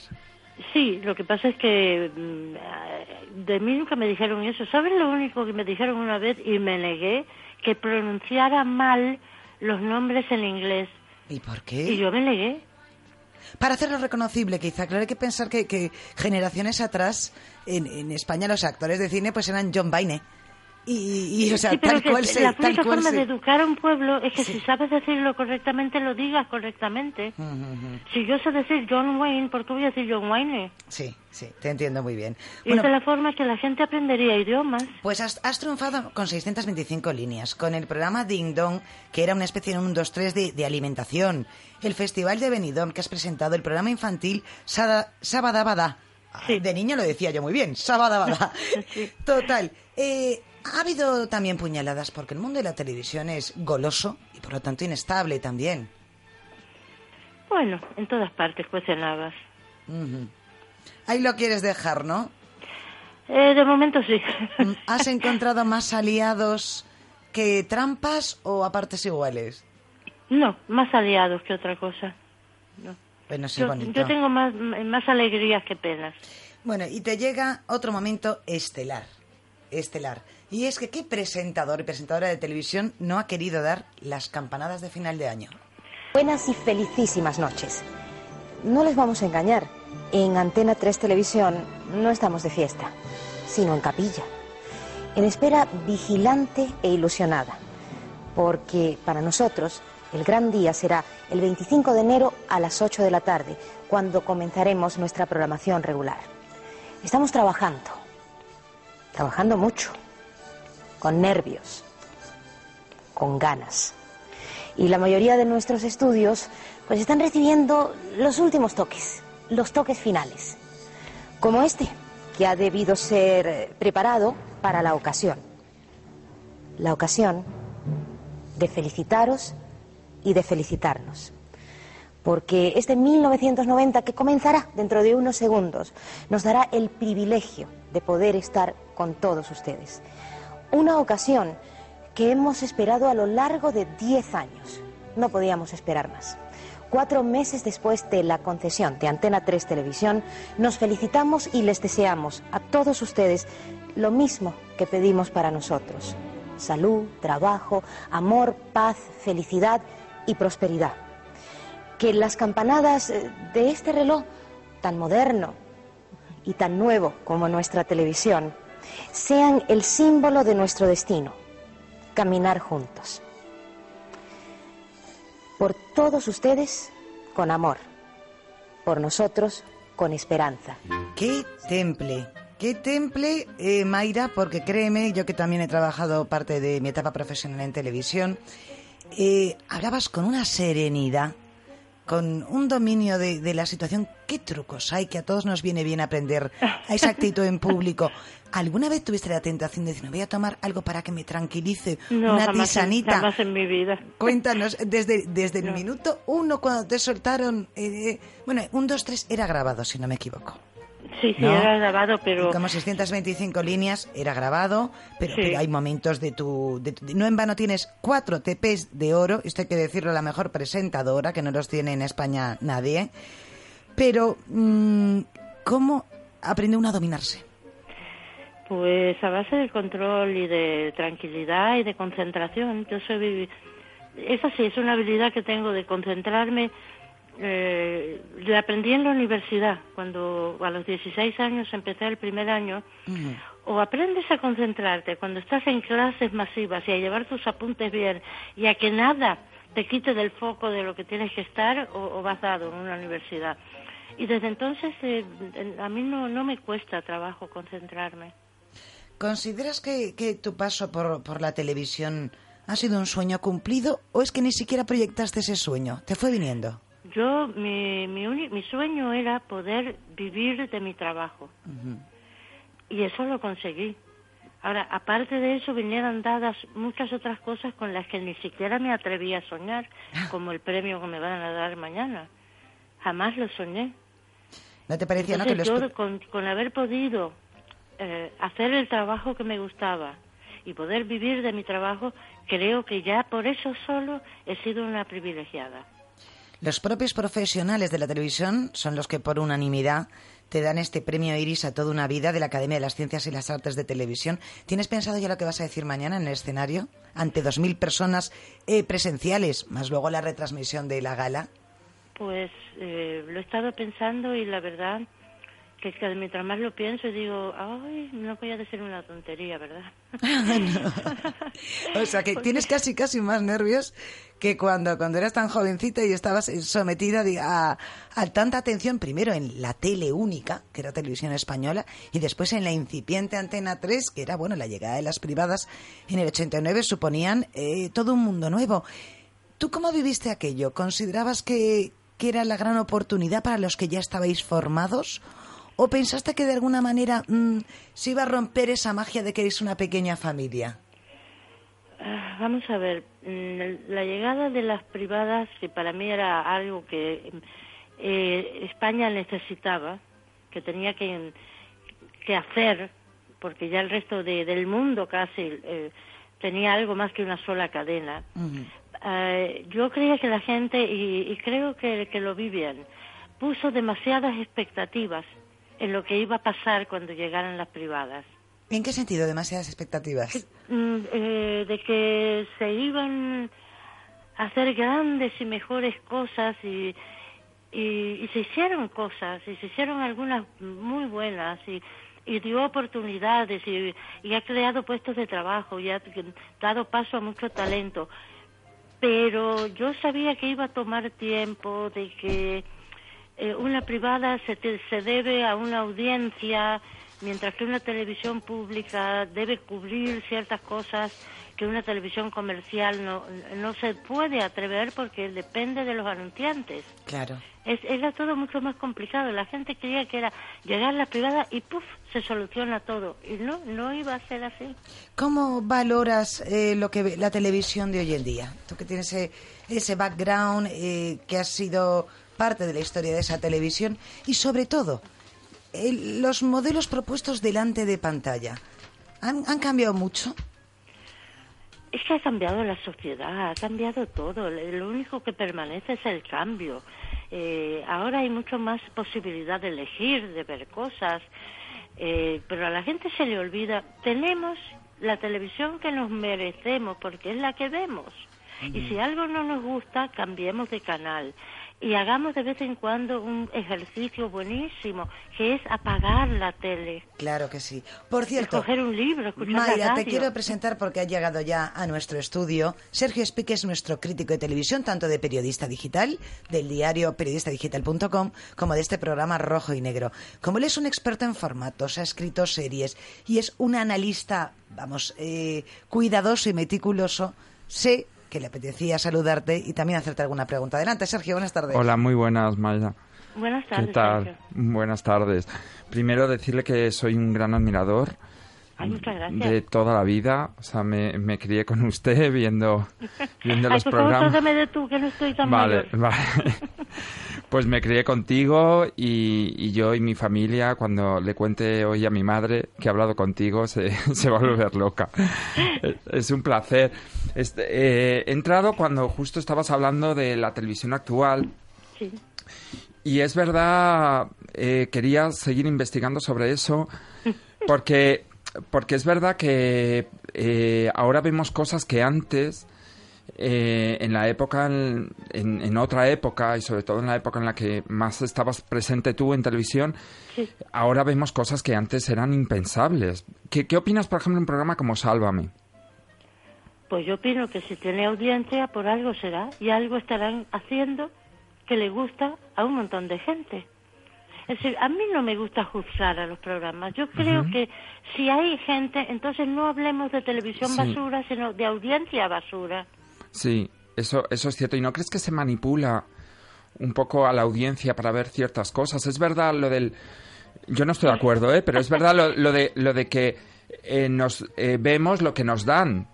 Sí, lo que pasa es que mm, de mí nunca me dijeron eso. ¿Sabes lo único que me dijeron una vez y me negué? Que pronunciara mal los nombres en inglés. ¿Y por qué? Y yo me negué. Para hacerlo reconocible, quizá, claro, hay que pensar que, que generaciones atrás, en, en España los actores de cine pues eran John Baine. Y, y, o sea, sí, pero tal cual se... la tal única cual forma se- de educar a un pueblo es que si sabes decirlo correctamente, lo digas correctamente. Si yo sé decir John Wayne, ¿por qué voy a decir John Wayne? Sí, sí, te entiendo muy bien. Y esa es la forma que la gente aprendería idiomas. Pues has, has triunfado con 625 líneas, con el programa Ding Dong, que era una especie de un 1, 2, 3 de, de alimentación, el Festival de Benidorm, que has presentado, el programa infantil Sada- Sabadabada. De niño lo decía yo muy bien, Sabadabada. Total. eh, ha habido también puñaladas, porque el mundo de la televisión es goloso y por lo tanto inestable también. Bueno, en todas partes cuecen habas. Ujú. Ahí lo quieres dejar, ¿no? Eh, de momento sí. ¿Has encontrado más aliados que trampas o a partes iguales? No, más aliados que otra cosa. No. Bueno, sí, yo, bonito. yo tengo más, más alegrías que penas. Bueno, y te llega otro momento estelar. Estelar. Y es que qué presentador y presentadora de televisión no ha querido dar las campanadas de final de año. Buenas y felicísimas noches. No les vamos a engañar. En Antena 3 Televisión no estamos de fiesta, sino en capilla. En espera vigilante e ilusionada. Porque para nosotros el gran día será el 25 de enero a las 8 de la tarde, cuando comenzaremos nuestra programación regular. Estamos trabajando. Trabajando mucho. Con nervios. Con ganas y la mayoría de nuestros estudios pues están recibiendo los últimos toques, los toques finales, como este, que ha debido ser eh, preparado para la ocasión. La ocasión de felicitaros y de felicitarnos. porque este 1990 que comenzará dentro de unos segundos nos dará el privilegio de poder estar con todos ustedes. Una ocasión que hemos esperado a lo largo de 10 años. No podíamos esperar más. Cuatro meses después de la concesión de Antena 3 Televisión, nos felicitamos y les deseamos a todos ustedes lo mismo que pedimos para nosotros. Salud, trabajo, amor, paz, felicidad y prosperidad. Que las campanadas eh, de este reloj, tan moderno y tan nuevo como nuestra televisión, sean el símbolo de nuestro destino, caminar juntos. Por todos ustedes, con amor. Por nosotros, con esperanza. ¡Qué temple! ¡Qué temple, eh, Mayra! Porque créeme, yo que también he trabajado parte de mi etapa profesional en televisión, eh, hablabas con una serenidad, con un dominio de, de la situación. ¿Qué trucos hay que a todos nos viene bien aprender a esa actitud en público? ¿Alguna vez tuviste la tentación de decir, me voy a tomar algo para que me tranquilice? No, una jamás, en- tisanita. jamás en mi vida. Cuéntanos, desde, desde el minuto uno cuando te soltaron, eh, bueno, un, dos, tres era grabado, si no me equivoco. Sí, sí, ¿No? era grabado, pero... Como 625 líneas era grabado, pero, Sí. pero hay momentos de tu, de tu- No en vano tienes cuatro TPs de oro, esto hay que decirlo, la mejor presentadora, que no los tiene en España nadie. Pero, mm, ¿cómo aprende uno a dominarse? Pues a base de control y de tranquilidad y de concentración. Yo soy... Esa sí, es una habilidad que tengo de concentrarme. Eh, la aprendí en la universidad, cuando a los 16 años empecé el primer año. O aprendes a concentrarte cuando estás en clases masivas y a llevar tus apuntes bien y a que nada te quite del foco de lo que tienes que estar o, o vas dado en una universidad. Y desde entonces eh, a mí no, no me cuesta trabajo concentrarme. ¿Consideras que, que tu paso por, por la televisión ha sido un sueño cumplido o es que ni siquiera proyectaste ese sueño? ¿Te fue viniendo? Yo, mi, mi, mi sueño era poder vivir de mi trabajo y eso lo conseguí. Ahora, aparte de eso, vinieron dadas muchas otras cosas con las que ni siquiera me atreví a soñar, como el premio que me van a dar mañana. Jamás lo soñé. ¿No te parecía no, que Entonces, los... yo, con, con haber podido eh, hacer el trabajo que me gustaba y poder vivir de mi trabajo, creo que ya por eso solo he sido una privilegiada. Los propios profesionales de la televisión son los que por unanimidad te dan este premio Iris a toda una vida de la Academia de las Ciencias y las Artes de Televisión. ¿Tienes pensado ya lo que vas a decir mañana en el escenario? Ante 2.000 personas eh, presenciales, más luego la retransmisión de la gala. Pues eh, lo he estado pensando y la verdad que, que mientras más lo pienso digo, ay, no voy a decir una tontería, ¿verdad? O sea, que tienes casi, casi más nervios que cuando, cuando eras tan jovencita y estabas sometida a, a tanta atención, primero en la tele única, que era televisión española, y después en la incipiente Antena 3, que era, bueno, la llegada de las privadas en el 89 suponían eh, todo un mundo nuevo. ¿Tú cómo viviste aquello? ¿Considerabas que, que era la gran oportunidad para los que ya estabais formados? ¿O pensaste que de alguna manera mm, se iba a romper esa magia de que eres una pequeña familia? Ah, Vamos a ver, mm, la llegada de las privadas, que para mí era algo que eh, España necesitaba, que tenía que, que hacer, porque ya el resto de- del mundo casi eh, tenía algo más que una sola cadena. Eh, yo creía que la gente, y, y creo que, que lo vi bien, puso demasiadas expectativas en lo que iba a pasar cuando llegaran las privadas. ¿En qué sentido? Demasiadas expectativas. Mm, eh, de que se iban a hacer grandes y mejores cosas y, y, y se hicieron cosas y se hicieron algunas muy buenas y, y dio oportunidades y, y ha creado puestos de trabajo y ha dado paso a mucho talento. Pero yo sabía que iba a tomar tiempo, de que eh, una privada se, te- se debe a una audiencia Mientras que una televisión pública debe cubrir ciertas cosas que una televisión comercial no, no se puede atrever porque depende de los anunciantes. Claro. Es, era todo mucho más complicado. La gente creía que era llegar a la privada y ¡puf! se soluciona todo. Y no, no iba a ser así. ¿Cómo valoras eh, lo que la televisión de hoy en día? Tú que tienes ese, ese background, eh, que has sido parte de la historia de esa televisión y sobre todo el- los modelos propuestos delante de pantalla. ¿Han, han cambiado mucho? Es que ha cambiado la sociedad, ha cambiado todo. Lo único que permanece es el cambio. Eh, ahora hay mucho más posibilidad de elegir, de ver cosas, eh, pero a la gente se le olvida. Tenemos la televisión que nos merecemos porque es la que vemos. Y si algo no nos gusta, cambiemos de canal. Y hagamos de vez en cuando un ejercicio buenísimo, que es apagar la tele. Claro que sí. Por cierto, Coger un libro, escuchar la Mayra, te radio. quiero presentar porque ha llegado ya a nuestro estudio. Sergio Spique es nuestro crítico de televisión, tanto de Periodista Digital, del diario periodistadigital.com, como de este programa Rojo y Negro. Como él es un experto en formatos, ha escrito series y es un analista, vamos, eh, cuidadoso y meticuloso, sé que le apetecía saludarte y también hacerte alguna pregunta. Adelante, Sergio, buenas tardes. Hola, muy buenas, Mayra. Buenas ¿Qué tardes, tal? Sergio. Buenas tardes. Primero decirle que soy un gran admirador Ay, muchas gracias. de toda la vida. O sea, me, me crié con usted viendo, viendo Ay, los por favor, programas. trátame de tú, que no estoy tan Vale, mayor. vale. Pues me crié contigo y, y yo y mi familia, cuando le cuente hoy a mi madre que he hablado contigo, se, se va a volver loca. Es- Es un placer. Este, eh, he entrado cuando justo estabas hablando de la televisión actual Sí. y es verdad, eh, quería seguir investigando sobre eso porque, porque es verdad que eh, ahora vemos cosas que antes, eh, en la época, en, en- otra época y sobre todo en la época en la que más estabas presente tú en televisión, ahora vemos cosas que antes eran impensables. ¿Qué, qué opinas, por ejemplo, de un programa como Sálvame? Pues yo opino que si tiene audiencia, por algo será, y algo estarán haciendo que le gusta a un montón de gente. Es decir, a mí no me gusta juzgar a los programas. Yo creo que si hay gente, entonces no hablemos de televisión Sí. basura, sino de audiencia basura. Sí, eso, eso es cierto. ¿Y no crees que se manipula un poco a la audiencia para ver ciertas cosas? Es verdad lo del... Yo no estoy de acuerdo, ¿eh? Pero es verdad lo, lo de, lo de que eh, nos eh, vemos lo que nos dan.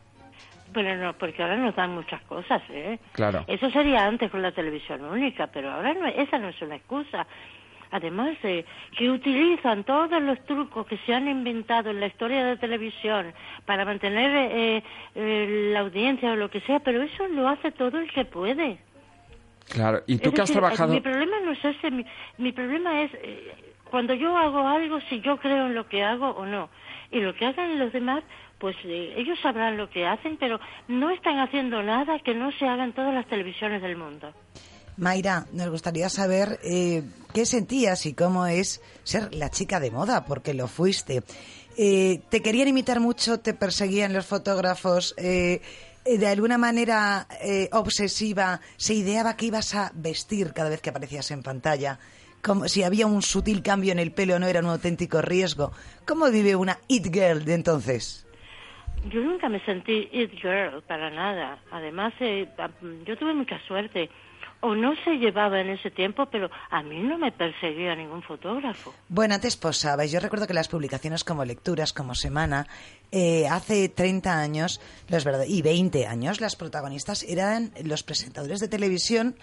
Bueno, no, porque ahora nos dan muchas cosas, ¿eh? Claro. Eso sería antes con la televisión única, pero ahora no, esa no es una excusa. Además de que utilizan todos los trucos que se han inventado en la historia de televisión para mantener eh, eh, la audiencia o lo que sea, pero eso lo hace todo el que puede. Claro. ¿Y tú Es que has decir, trabajado... Mi problema no es ese, mi, mi problema es eh, cuando yo hago algo, si yo creo en lo que hago o no. Y lo que hagan los demás, pues eh, ellos sabrán lo que hacen, pero no están haciendo nada que no se haga en todas las televisiones del mundo. Mayra, nos gustaría saber eh, qué sentías y cómo es ser la chica de moda, porque lo fuiste. Eh, ¿Te querían imitar mucho? ¿Te perseguían los fotógrafos? Eh, ¿De alguna manera eh, obsesiva se ideaba que ibas a vestir cada vez que aparecías en pantalla? Como si había un sutil cambio en el pelo no era un auténtico riesgo. ¿Cómo vive una It Girl de entonces? Yo nunca me sentí it girl para nada. Además, eh, yo tuve mucha suerte. O no se llevaba en ese tiempo, pero a mí no me perseguía ningún fotógrafo. Bueno, antes posabais. Yo recuerdo que las publicaciones como Lecturas, como Semana, eh, hace 30 años los verdad- y 20 años, las protagonistas eran los presentadores de televisión,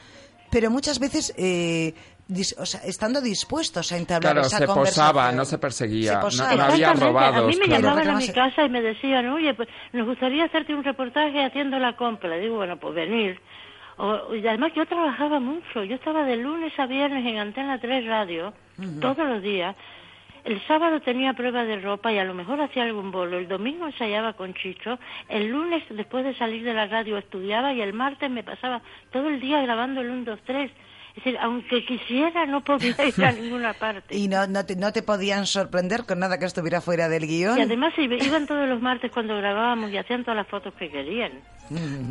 pero muchas veces eh, dis- o sea, estando dispuestos a entablar Claro, esa se conversación. posaba, no se perseguía, Se no, posaba. no había robados. A mí me claro. llamaban a mi casa y me decían, oye, pues nos gustaría hacerte un reportaje haciendo la compra. Digo, bueno, pues venir. O- y además yo trabajaba mucho. Yo estaba de lunes a viernes en Antena 3 Radio, todos los días. El sábado tenía prueba de ropa y a lo mejor hacía algún bolo. El domingo ensayaba con Chicho. El lunes, después de salir de la radio, estudiaba y el martes me pasaba todo el día grabando el 1, 2, 3. Es decir, aunque quisiera, no podía ir a ninguna parte. Y no, no, te, no te podían sorprender con nada que estuviera fuera del guion. Y además iba- iban todos los martes cuando grabábamos y hacían todas las fotos que querían.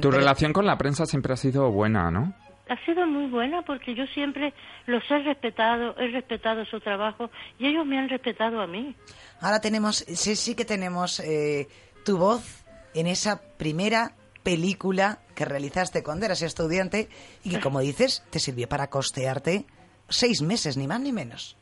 Tu relación con la prensa siempre ha sido buena, ¿no? ha sido muy buena porque yo siempre los he respetado, he respetado su trabajo y ellos me han respetado a mí. Ahora tenemos, sí, sí que tenemos eh, tu voz en esa primera película que realizaste cuando eras estudiante y que, como dices, te sirvió para costearte seis meses, ni más ni menos.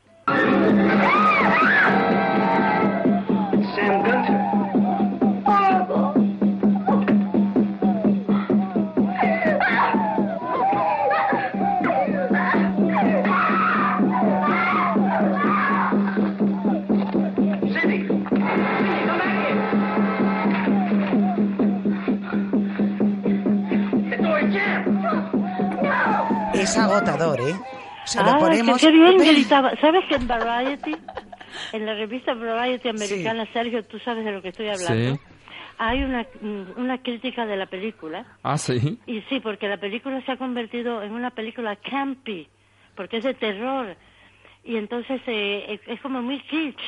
Es agotador, ¿eh? Se lo Ah, ponemos... que qué bien gritaba. ¿Sabes que en Variety, en la revista Variety americana, Sergio, tú sabes de lo que estoy hablando? Sí. Hay una, mm, una crítica de la película. Ah, sí. Y sí, porque la película se ha convertido en una película campy, porque es de terror. Y entonces eh, es como muy kitsch.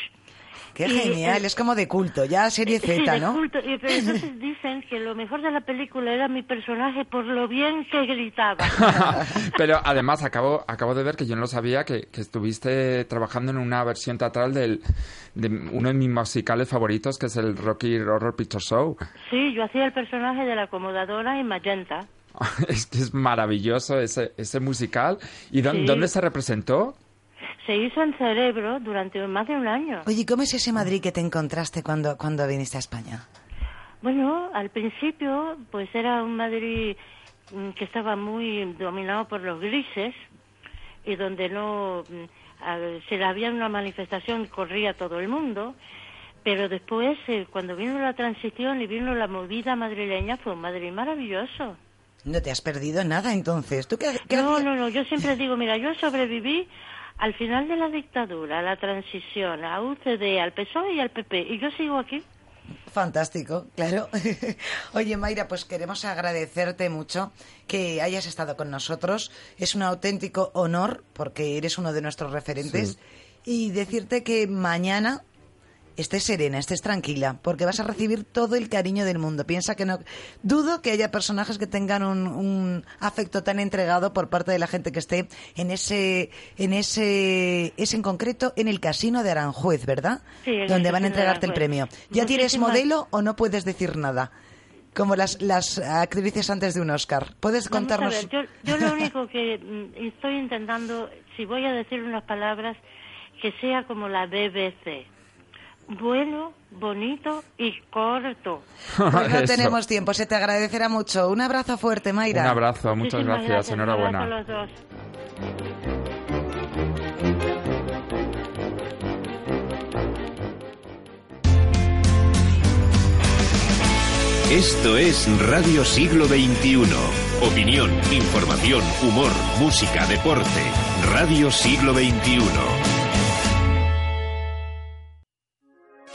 Qué Y, genial, eh, es como de culto, ya serie Sí, Z, de ¿no? culto. Y, pero entonces dicen que lo mejor de la película era mi personaje por lo bien que gritaba. Pero además acabo, acabo de ver que yo no lo sabía que, que estuviste trabajando en una versión teatral del, de uno de mis musicales favoritos, que es el Rocky Horror Picture Show. Sí, yo hacía el personaje de la acomodadora en Magenta. Es que es maravilloso ese, ese musical. ¿Y dó- Sí. dónde se representó? Se hizo en Cerebro durante más de un año. Oye, ¿cómo es ese Madrid que te encontraste cuando, cuando viniste a España? Bueno, al principio, pues era un Madrid mm, que estaba muy dominado por los grises y donde no, mm, si había una manifestación corría todo el mundo. Pero después, eh, cuando vino la transición y vino la movida madrileña, fue un Madrid maravilloso. No te has perdido nada entonces. ¿Tú qué, qué No, no, no, yo siempre digo, mira, yo sobreviví al final de la dictadura, a la transición, a UCD, al PSOE y al PP, y yo sigo aquí. Fantástico, claro. Oye, Mayra, pues queremos agradecerte mucho que hayas estado con nosotros. Es un auténtico honor porque eres uno de nuestros referentes. Y decirte que mañana estés serena, estés tranquila, porque vas a recibir todo el cariño del mundo. Piensa que no. Dudo que haya personajes que tengan un, un afecto tan entregado por parte de la gente que esté en ese, en ese, es en concreto en el casino de Aranjuez, ¿verdad? Sí, el Donde van a entregarte el premio. ¿Ya tienes modelo o no puedes decir nada? Como las, las actrices antes de un Oscar. ¿Puedes contarnos? a ver, yo, yo lo único que mm, estoy intentando, si voy a decir unas palabras, que sea como la BBC. Bueno, bonito y corto. Pues no tenemos tiempo, se te agradecerá mucho. Un abrazo fuerte, Mayra. Un abrazo, muchas Muchísimas gracias, enhorabuena. abrazo a los dos. Esto es Radio Siglo XXI. Opinión, información, humor, música, deporte. Radio Siglo XXI.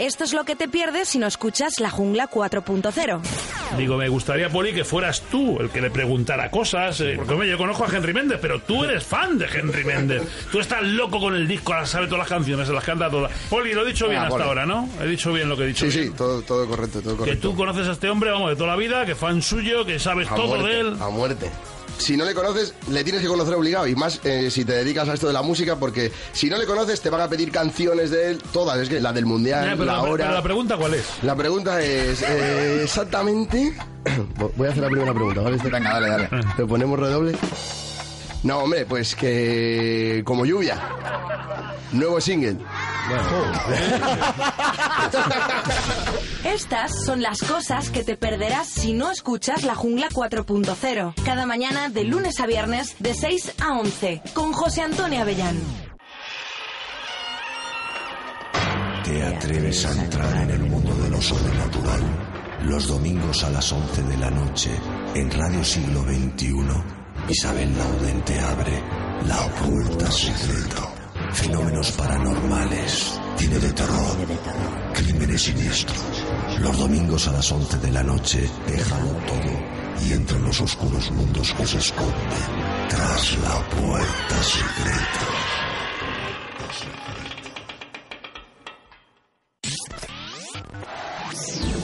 Esto es lo que te pierdes si no escuchas La Jungla 4.0. Digo, me gustaría, Poli, que fueras tú el que le preguntara cosas. eh, porque, hombre, yo conozco a Henry Méndez, pero tú eres fan de Henry Méndez. Tú estás loco con el disco, ahora sabe todas las canciones, se las canta todas. Poli, lo he dicho bien Ah, hasta Poli. ahora, ¿no? He dicho bien lo que he dicho. Sí, bien. sí, todo, todo correcto, todo Que correcto. tú conoces a este hombre, vamos, de toda la vida, que fan suyo, que sabes A todo muerte, de él. A muerte. Si no le conoces, le tienes que conocer obligado. Y más eh, si te dedicas a esto de la música, porque si no le conoces, te van a pedir canciones de él, todas. Es que la del mundial, pero la la, hora. pero la pregunta, ¿cuál es? La pregunta es eh, exactamente. Voy a hacer la primera pregunta, ¿vale? Venga, dale, dale. ¿Le ponemos redoble? No, hombre, pues que. Como lluvia. Nuevo single. Estas son las cosas que te perderás si no escuchas La Jungla 4.0. Cada mañana de lunes a viernes de 6 a 11 con José Antonio Avellán. ¿Te atreves a entrar en el mundo de lo sobrenatural? Los domingos a las 11 de la noche, en Radio Siglo XXI, Isabel Laudente abre La Puerta Secreta. Fenómenos paranormales, cine de terror, crímenes siniestros. Los domingos a las 11 de la noche, déjalo todo y entra en los oscuros mundos que se esconden tras la puerta secreta.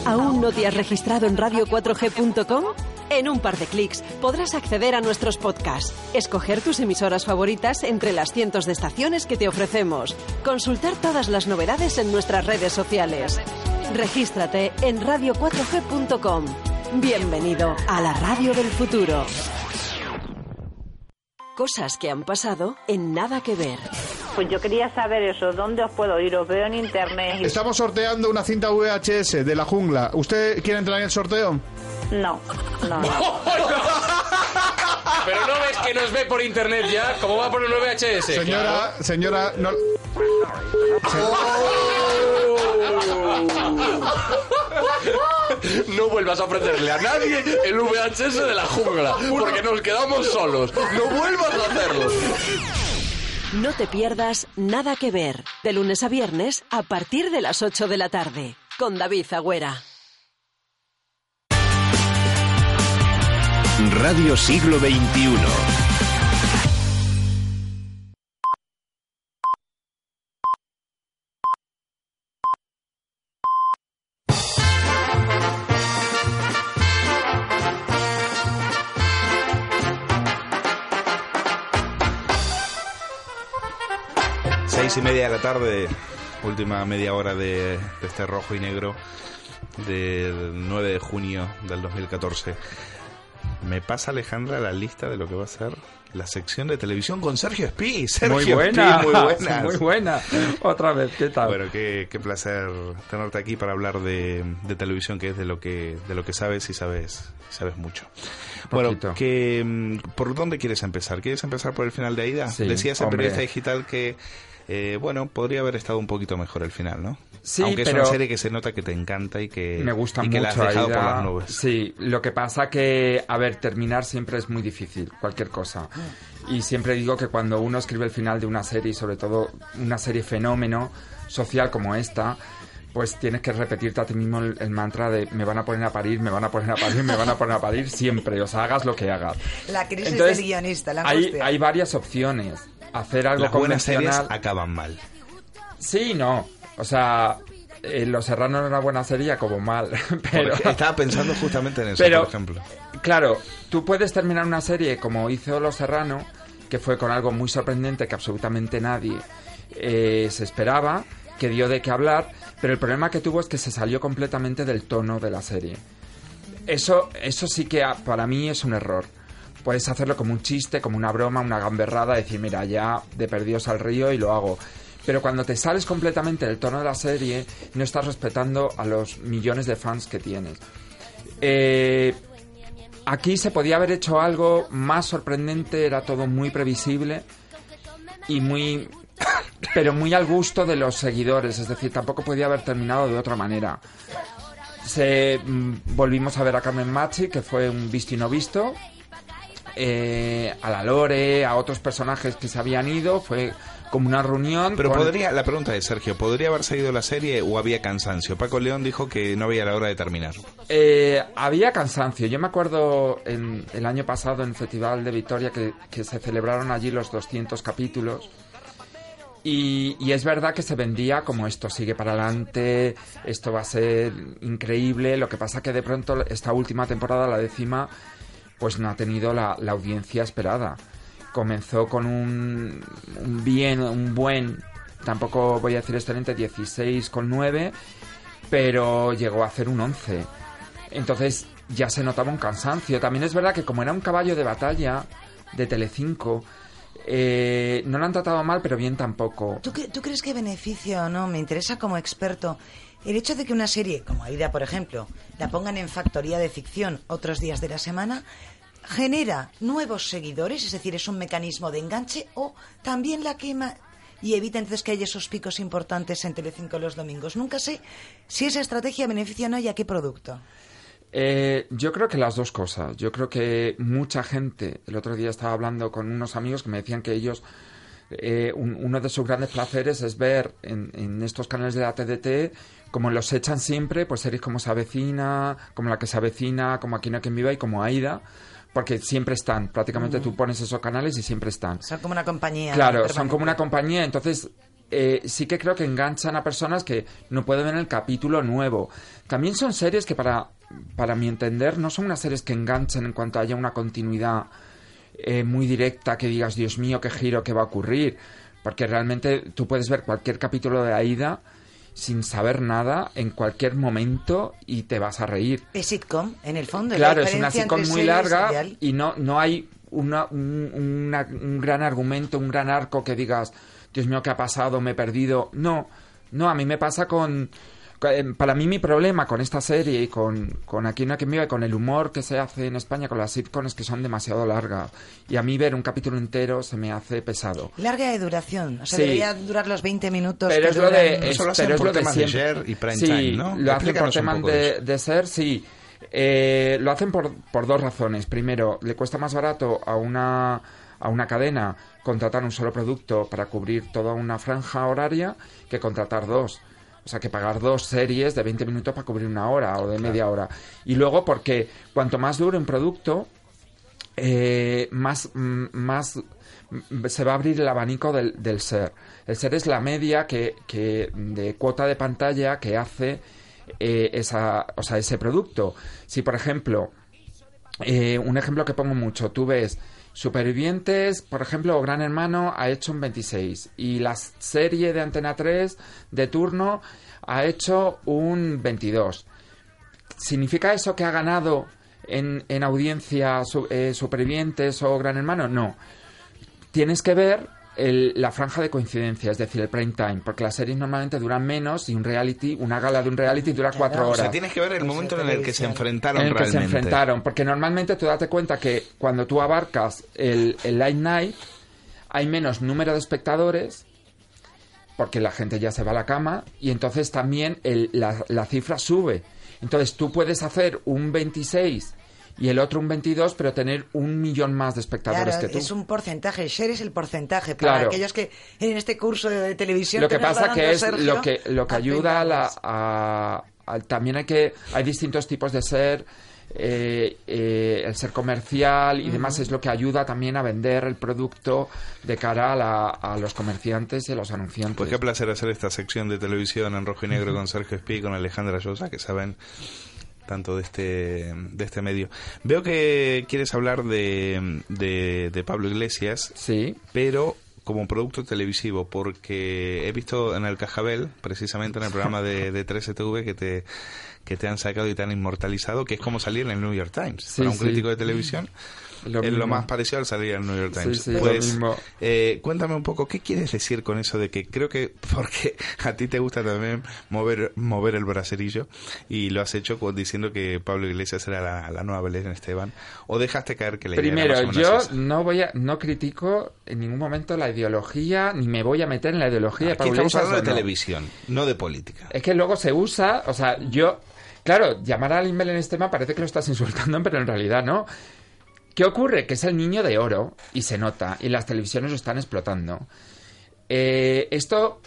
¿Aún no te has registrado en radio4g.com? En un par de clics podrás acceder a nuestros podcasts, escoger tus emisoras favoritas entre las cientos de estaciones que te ofrecemos, consultar todas las novedades en nuestras redes sociales. Regístrate en radio4g.com. Bienvenido a la radio del futuro. Cosas que han pasado en nada que ver. Pues yo quería saber eso, ¿dónde os puedo ir? Os veo en internet. Estamos sorteando una cinta VHS de la jungla. ¿Usted quiere entrar en el sorteo? No, no. Pero no ves que nos ve por internet ya, ¿cómo va por el 9HS? Señora, señora, no... No vuelvas a ofrecerle a nadie el VHS de la jungla, porque nos quedamos solos. No vuelvas a hacerlo. No te pierdas Nada que ver, de lunes a viernes a partir de las 8 de la tarde, con David Agüera. Radio Siglo XXI. Seis y media de la tarde, última media hora de, este rojo y negro del 9 de junio del 2014. Me pasa Alejandra la lista de lo que va a ser la sección de televisión con Sergio Espí. Sergio muy buena, Espí, muy buenas. muy buena. Otra vez, ¿qué tal? Bueno, qué, qué placer tenerte aquí para hablar de, de televisión, que es de lo que de lo que sabes y sabes sabes mucho. Bueno, que, mm, ¿por dónde quieres empezar? ¿Quieres empezar por el final de Aida? Sí, Decías en. Periodista Digital que, eh, bueno, podría haber estado un poquito mejor el final, ¿no? Sí, Aunque es pero- una serie que se nota que te encanta y que, Me gusta y mucho. que la has dejado Aida. por las nubes. Sí, lo que pasa que, a ver, terminar siempre es muy difícil, cualquier cosa. Y siempre digo que cuando uno escribe el final de una serie, sobre todo una serie fenómeno social como esta, pues tienes que repetirte a ti mismo el, el mantra de me van a poner a parir, me van a poner a parir, me van a poner a parir siempre, o sea, hagas lo que hagas. La crisis Entonces, del guionista, la hay varias opciones. Hacer algo Las buenas series convencional. acaban mal. Sí, no. O sea, eh, Los Serranos era una buena serie, como mal. Pero Porque estaba pensando justamente en eso, Pero- por ejemplo. Claro, tú puedes terminar una serie como hizo Los Serrano, que fue con algo muy sorprendente que absolutamente nadie eh, se esperaba, que dio de qué hablar, pero el problema que tuvo es que se salió completamente del tono de la serie. Eso, eso sí que para mí es un error. Puedes hacerlo como un chiste, como una broma, una gamberrada, decir, mira, ya de perdidos al río y lo hago. Pero cuando te sales completamente del tono de la serie, no estás respetando a los millones de fans que tienes. Eh, aquí se podía haber hecho algo más sorprendente, era todo muy previsible y muy pero muy al gusto de los seguidores, es decir, tampoco podía haber terminado de otra manera. Se mm, volvimos a ver a Carmen Machi, que fue un visto y no visto, eh, a la Lore, a otros personajes que se habían ido, fue como una reunión. Pero con- podría, la pregunta es, Sergio, ¿podría haber seguido la serie o había cansancio? Paco León dijo que no había la hora de terminar. Eh, había cansancio. Yo me acuerdo en, el año pasado en el Festival de Victoria que, que se celebraron allí los 200 capítulos. Y, y es verdad que se vendía como esto sigue para adelante, esto va a ser increíble. Lo que pasa que de pronto esta última temporada, la décima, pues no ha tenido la, la audiencia esperada. Comenzó con un, bien, un buen, tampoco voy a decir excelente, 16,9, pero llegó a hacer un 11. Entonces ya se notaba un cansancio. También es verdad que como era un caballo de batalla de Telecinco, eh, no lo han tratado mal, pero bien tampoco. ¿Tú, tú crees que beneficia o no? Me interesa como experto. El hecho de que una serie, como Aida, por ejemplo, la pongan en factoría de ficción otros días de la semana, genera nuevos seguidores, es decir, es un mecanismo de enganche, o también la quema y evita entonces que haya esos picos importantes en Telecinco los domingos. Nunca sé si esa estrategia beneficia o no y a qué producto. Eh, yo creo que las dos cosas. Yo creo que mucha gente, el otro día estaba hablando con unos amigos que me decían que ellos, eh, un- uno de sus grandes placeres es ver en, en estos canales de la TDT, como los echan siempre, pues series como Se Avecina, como La que se avecina, como Aquí no hay quien viva y como Aida, porque siempre están. Prácticamente tú pones esos canales y siempre están. Son como una compañía. Claro, son como una compañía, entonces eh, sí que creo que enganchan a personas que no pueden ver el capítulo nuevo. También son series que para para mi entender, no son unas series que enganchen en cuanto haya una continuidad eh, muy directa que digas, Dios mío, qué giro, qué va a ocurrir. Porque realmente tú puedes ver cualquier capítulo de Aida sin saber nada en cualquier momento y te vas a reír. Es sitcom, en el fondo. la Claro, es una sitcom muy larga serial. y no, no hay una, un, una- un gran argumento, un gran arco que digas, Dios mío, ¿qué ha pasado? Me he perdido. No, no, a mí me pasa con... eh, Para mí mi problema con esta serie y con, con Aquí no hay quien viva y con el humor que se hace en España con las sitcoms es que son demasiado largas. Y a mí ver un capítulo entero se me hace pesado. Larga de duración. O sea, Sí. debería durar los 20 minutos. Pero que es lo duran- de, es- pero es lo de siempre. y prime sí, time, ¿no? lo hacen por temas de ser, sí. Eh, lo hacen por, por dos razones. Primero, le cuesta más barato a una, a una cadena contratar un solo producto para cubrir toda una franja horaria que contratar dos. O sea, que pagar dos series de 20 minutos para cubrir una hora o de media hora. Y luego porque cuanto más dure un producto, eh, más, mm, más mm, se va a abrir el abanico del, del ser. El ser es la media que, que de cuota de pantalla que hace eh, esa, o sea, ese producto. Si, por ejemplo, eh, un ejemplo que pongo mucho, tú ves Supervivientes, por ejemplo, Gran Hermano ha hecho un 26 y la serie de Antena 3 de turno ha hecho un 22. ¿Significa eso que ha ganado en, en audiencia su- eh, Supervivientes o Gran Hermano? No. Tienes que ver el- la franja de coincidencia, es decir, el prime time, porque las series normalmente duran menos y un reality, una gala de un reality dura cuatro O horas. sea, tienes que ver el momento en el que se enfrentaron en el que se enfrentaron, porque normalmente tú date cuenta que cuando tú abarcas el, el late night hay menos número de espectadores porque la gente ya se va a la cama y entonces también el- la, la cifra sube. Entonces tú puedes hacer un 26 y el otro un 22, pero tener un millón más de espectadores Claro, que tú. es un porcentaje, el share es el porcentaje. Para Claro. aquellos que en este curso de, de televisión... Lo que va pasa que es Sergio, lo que lo que ayuda a la a- a- también hay que hay distintos tipos de ser eh, eh, el ser comercial y demás Ujú. es lo que ayuda también a vender el producto de cara a, la- a los comerciantes y a los anunciantes. Pues qué placer hacer esta sección de televisión en rojo y negro con Sergio Espí y con Alejandra Llosa, que saben tanto de este, de este medio. Veo que quieres hablar de, de, de Pablo Iglesias. Sí. Pero como producto televisivo, porque he visto en el Cajabel, precisamente en el programa de, de 13TV, que te, que te han sacado y te han inmortalizado, que es como salir en el New York Times. Sí, Para un sí. crítico de televisión, Lo es lo más parecido al salir el New York Times. sí, pues, mismo. eh, cuéntame un poco, ¿qué quieres decir con eso de que creo que, porque a ti te gusta también mover, mover el bracerillo y lo has hecho diciendo que Pablo Iglesias era la, la nueva Belén Esteban, o dejaste caer que la idea era Primero, yo no voy a no critico en ningún momento la ideología ni me voy a meter en la ideología de Pablo estamos Iglesias hablando de no. televisión, no de política. Es que luego se usa, o sea, yo, claro, llamar a Lin Belén Esteban parece que lo estás insultando, pero en realidad no. ¿Qué ocurre? Que es el niño de oro y se nota, y las televisiones lo están explotando. Eh, esto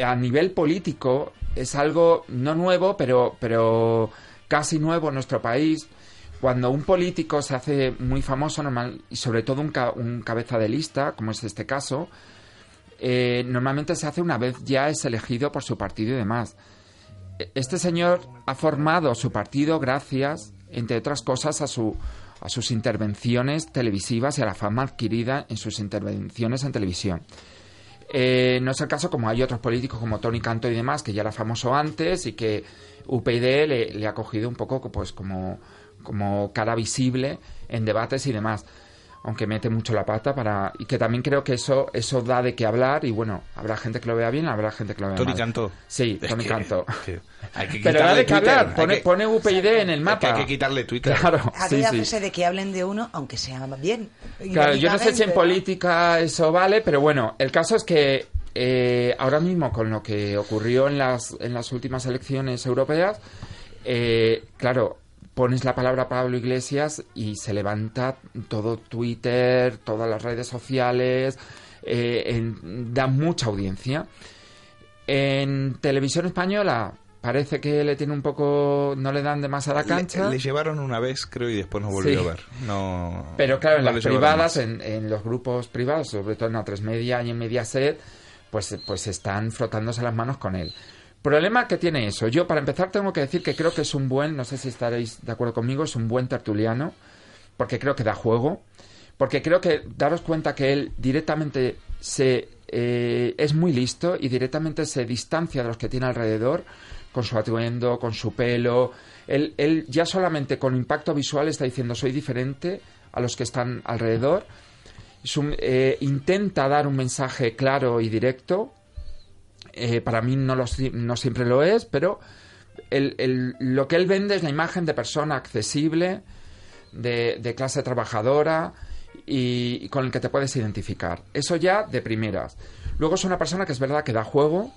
a nivel político es algo no nuevo, pero, pero casi nuevo en nuestro país. Cuando un político se hace muy famoso, normal, y sobre todo un, ca- un cabeza de lista, como es este caso, eh, normalmente se hace una vez ya es elegido por su partido y demás. E- Este señor ha formado su partido gracias, entre otras cosas, a, su, a sus intervenciones televisivas y a la fama adquirida en sus intervenciones en televisión. Eh, no es el caso como hay otros políticos como Tony Canto y demás, que ya era famoso antes y que UPyD le, le ha cogido un poco pues como, como cara visible en debates y demás. Aunque mete mucho la pata para... Y que también creo que eso, eso da de qué hablar y bueno, habrá gente que lo vea bien, habrá gente que lo vea Tony mal. Cantó. Sí, Es Tony que- Canto. que hay que Pero da de qué hablar, pone, que- pone UPyD en el Es mapa. que hay que quitarle Twitter. Claro, sí, Aquella sí. frase de que hablen de uno, aunque sea bien. Claro, yo no sé si en política eso vale, pero bueno, el caso es que eh, ahora mismo con lo que ocurrió en las, en las últimas elecciones europeas, eh, claro, pones la palabra Pablo Iglesias y se levanta todo Twitter, todas las redes sociales, eh, en- da mucha audiencia. En televisión española parece que le tiene un poco, no le dan demasiada Le- cancha. Le, llevaron una vez, creo, y después no volvió Sí. a ver. No, Pero claro, en no las privadas, más. en, en los grupos privados, sobre todo en A3 Media y en Mediaset, pues, pues están frotándose las manos con él. Problema que tiene eso. Yo, para empezar, tengo que decir que creo que es un buen, no sé si estaréis de acuerdo conmigo, es un buen tertuliano, porque creo que da juego, porque creo que daros cuenta que él directamente se eh, es muy listo y directamente se distancia de los que tiene alrededor con su atuendo, con su pelo. Él, él ya solamente con impacto visual está diciendo soy diferente a los que están alrededor. Eh, intenta dar un mensaje claro y directo. Eh, para mí no, lo no siempre lo es, pero el- el- lo que él vende es la imagen de persona accesible, de, de clase trabajadora y, con el que te puedes identificar. Eso ya de primeras. Luego es una persona que es verdad que da juego.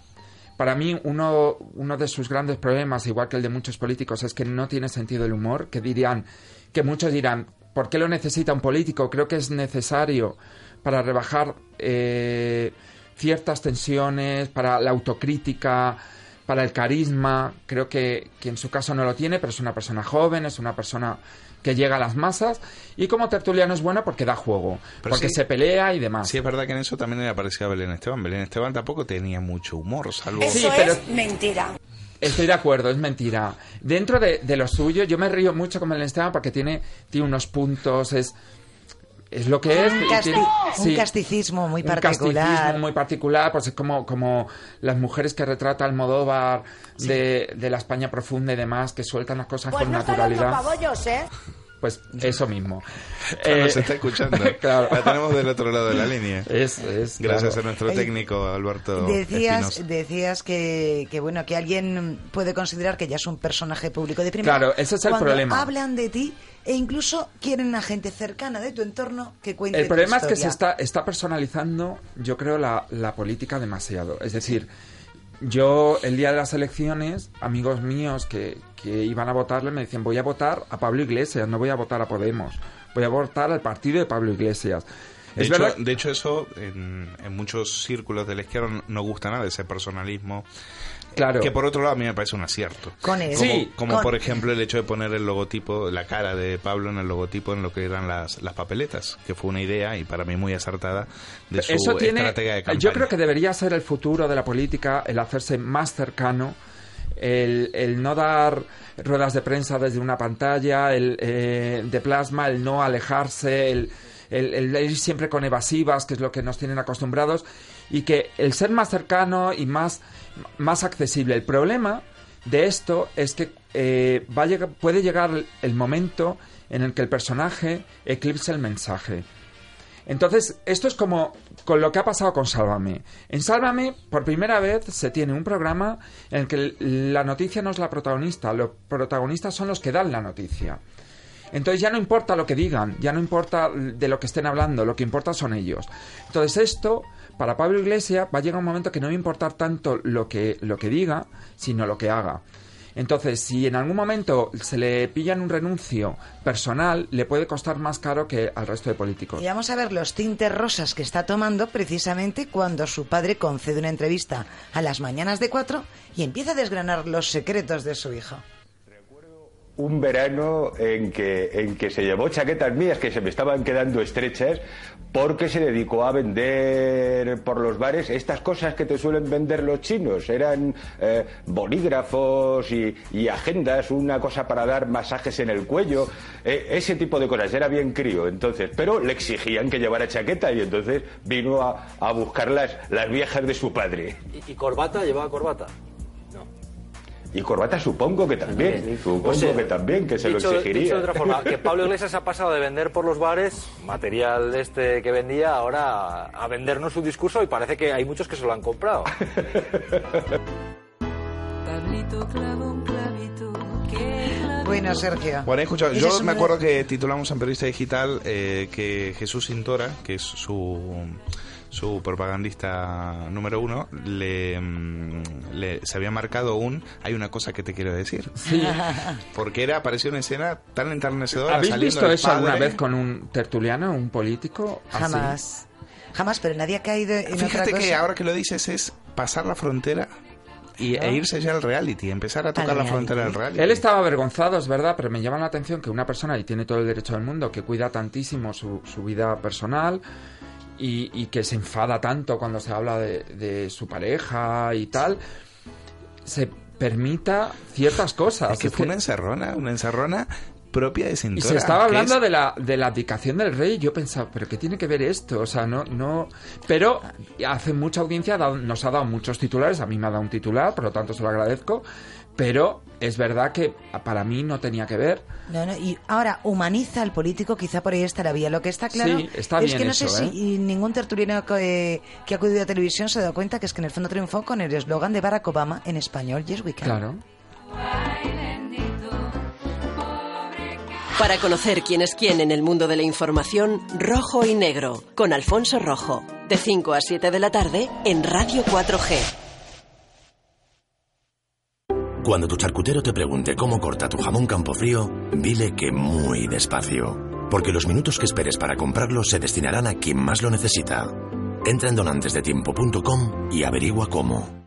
Para mí uno, uno de sus grandes problemas, igual que el de muchos políticos, es que no tiene sentido del humor, que dirían, que muchos dirán, ¿por qué lo necesita un político? Creo que es necesario para rebajar eh, ciertas tensiones, para la autocrítica, para el carisma. Creo que, que en su caso no lo tiene, pero es una persona joven, es una persona que llega a las masas y como tertuliano es bueno porque da juego, Pero porque sí- se pelea y demás. Sí, es verdad que en eso también le parecía a Belén Esteban. Belén Esteban tampoco tenía mucho humor, salvo... Sí, pero- mentira. Estoy de acuerdo, es mentira. Dentro de, de lo suyo, yo me río mucho con el Esteban porque tiene, tiene unos puntos, es, es lo que es. Un, casti- tiene- un sí, casticismo muy un particular. casticismo muy particular, pues es como, como las mujeres que retrata Almodóvar de, de la España profunda y demás, que sueltan las cosas Pues con no naturalidad. pabollos, ¿eh? Pues eso mismo. Claro, Eh, se está escuchando. claro. La tenemos del otro lado de la línea. Es, es, Gracias claro. a nuestro técnico Alberto Decías, Espinosa. decías que, que bueno que alguien puede considerar que ya es un personaje público de primera. Claro, ese es el cuando problema. hablan de ti e incluso quieren a gente cercana de tu entorno que cuente El tu problema es que se está, está personalizando, yo creo, la, la política demasiado. Es decir, yo el día de las elecciones, amigos míos que, que iban a votarle me decían, voy a votar a Pablo Iglesias, no voy a votar a Podemos, voy a votar al partido de Pablo Iglesias. De Es hecho, verdad, de hecho, eso en, en muchos círculos de la izquierda no gusta nada, ese personalismo. Claro. Que por otro lado a mí me parece un acierto. Con eso. Como, Sí, como con- por ejemplo el hecho de poner el logotipo, la cara de Pablo en el logotipo en lo que eran las, las papeletas, que fue una idea y para mí muy acertada de su eso tiene, estratega de campaña. yo creo que debería ser el futuro de la política, el hacerse más cercano, el, el no dar ruedas de prensa desde una pantalla, el eh, de plasma, el no alejarse, el, el- el ir siempre con evasivas, que es lo que nos tienen acostumbrados, y que el ser más cercano y más, más accesible. El problema de esto es que eh, va a llegar- puede llegar el momento en el que el personaje eclipse el mensaje. Entonces, esto es como con lo que ha pasado con Sálvame. En Sálvame, por primera vez, se tiene un programa en el que la noticia no es la protagonista, los protagonistas son los que dan la noticia. Entonces ya no importa lo que digan, ya no importa de lo que estén hablando, lo que importa son ellos. Entonces esto, para Pablo Iglesias, va a llegar un momento que no va a importar tanto lo que, lo que diga, sino lo que haga. Entonces, si en algún momento se le pilla en un renuncio personal, le puede costar más caro que al resto de políticos. Y vamos a ver los tintes rosas que está tomando precisamente cuando su padre concede una entrevista a las mañanas de cuatro y empieza a desgranar los secretos de su hijo. Un verano en que, en que se llevó chaquetas mías que se me estaban quedando estrechas porque se dedicó a vender por los bares estas cosas que te suelen vender los chinos. Eran eh, bolígrafos y, agendas, una cosa para dar masajes en el cuello, eh, ese tipo de cosas. Era bien crío, entonces. Pero le exigían que llevara chaqueta y entonces vino a, a buscar las, las viejas de su padre. ¿Y, y corbata? ¿Llevaba corbata? Y corbata supongo que también, supongo Pues, eh, que también, que se dicho, lo exigiría. dicho de otra forma, que Pablo Iglesias ha pasado de vender por los bares material este que vendía ahora a, vendernos su discurso y parece que hay muchos que se lo han comprado. Pablito un clavito, que Bueno, Sergio. Bueno, he escuchado. Ese Yo es me acuerdo que titulamos en Periodista Digital eh, que Jesús Cintora, que es su, su propagandista número uno, le, mm, le- se había marcado un hay una cosa que te quiero decir. Sí. Porque era, apareció una escena tan enternecedora. ¿Habéis saliendo visto eso alguna padre. vez con un tertuliano, un político? así? Jamás. Jamás, pero nadie ha caído en Fíjate otra cosa. que ahora que lo dices es pasar la frontera y, e irse ya al reality, empezar a tocar la frontera del reality. Él estaba avergonzado, es verdad, pero me llama la atención que una persona, y tiene todo el derecho del mundo, que cuida tantísimo su, su vida personal y, y que se enfada tanto cuando se habla de, de su pareja y tal, se permita ciertas cosas. Es que Es fue que- una encerrona, una encerrona propia de y Cintora. se estaba hablando es- de la de la abdicación del rey. Yo pensaba, pero qué tiene que ver esto, o sea, no no. Pero hace mucha audiencia nos ha dado muchos titulares. A mí me ha dado un titular, por lo tanto se lo agradezco. Pero es verdad que para mí no tenía que ver. No, no, y ahora humaniza al político, quizá por ahí está la vía. Lo que está claro Sí, está es bien que no eso, sé ¿eh? si ningún tertuliano que, que ha acudido a televisión se ha dado cuenta que es que en el fondo triunfó con el eslogan de Barack Obama en español, Yes We Can. Claro. Para conocer quién es quién en el mundo de la información, Rojo y Negro, con Alfonso Rojo, de 5 a 7 de la tarde en Radio 4G. Cuando tu charcutero te pregunte cómo corta tu jamón Campofrío, dile que muy despacio. Porque los minutos que esperes para comprarlo se destinarán a quien más lo necesita. Entra en donantesdetiempo.com y averigua cómo.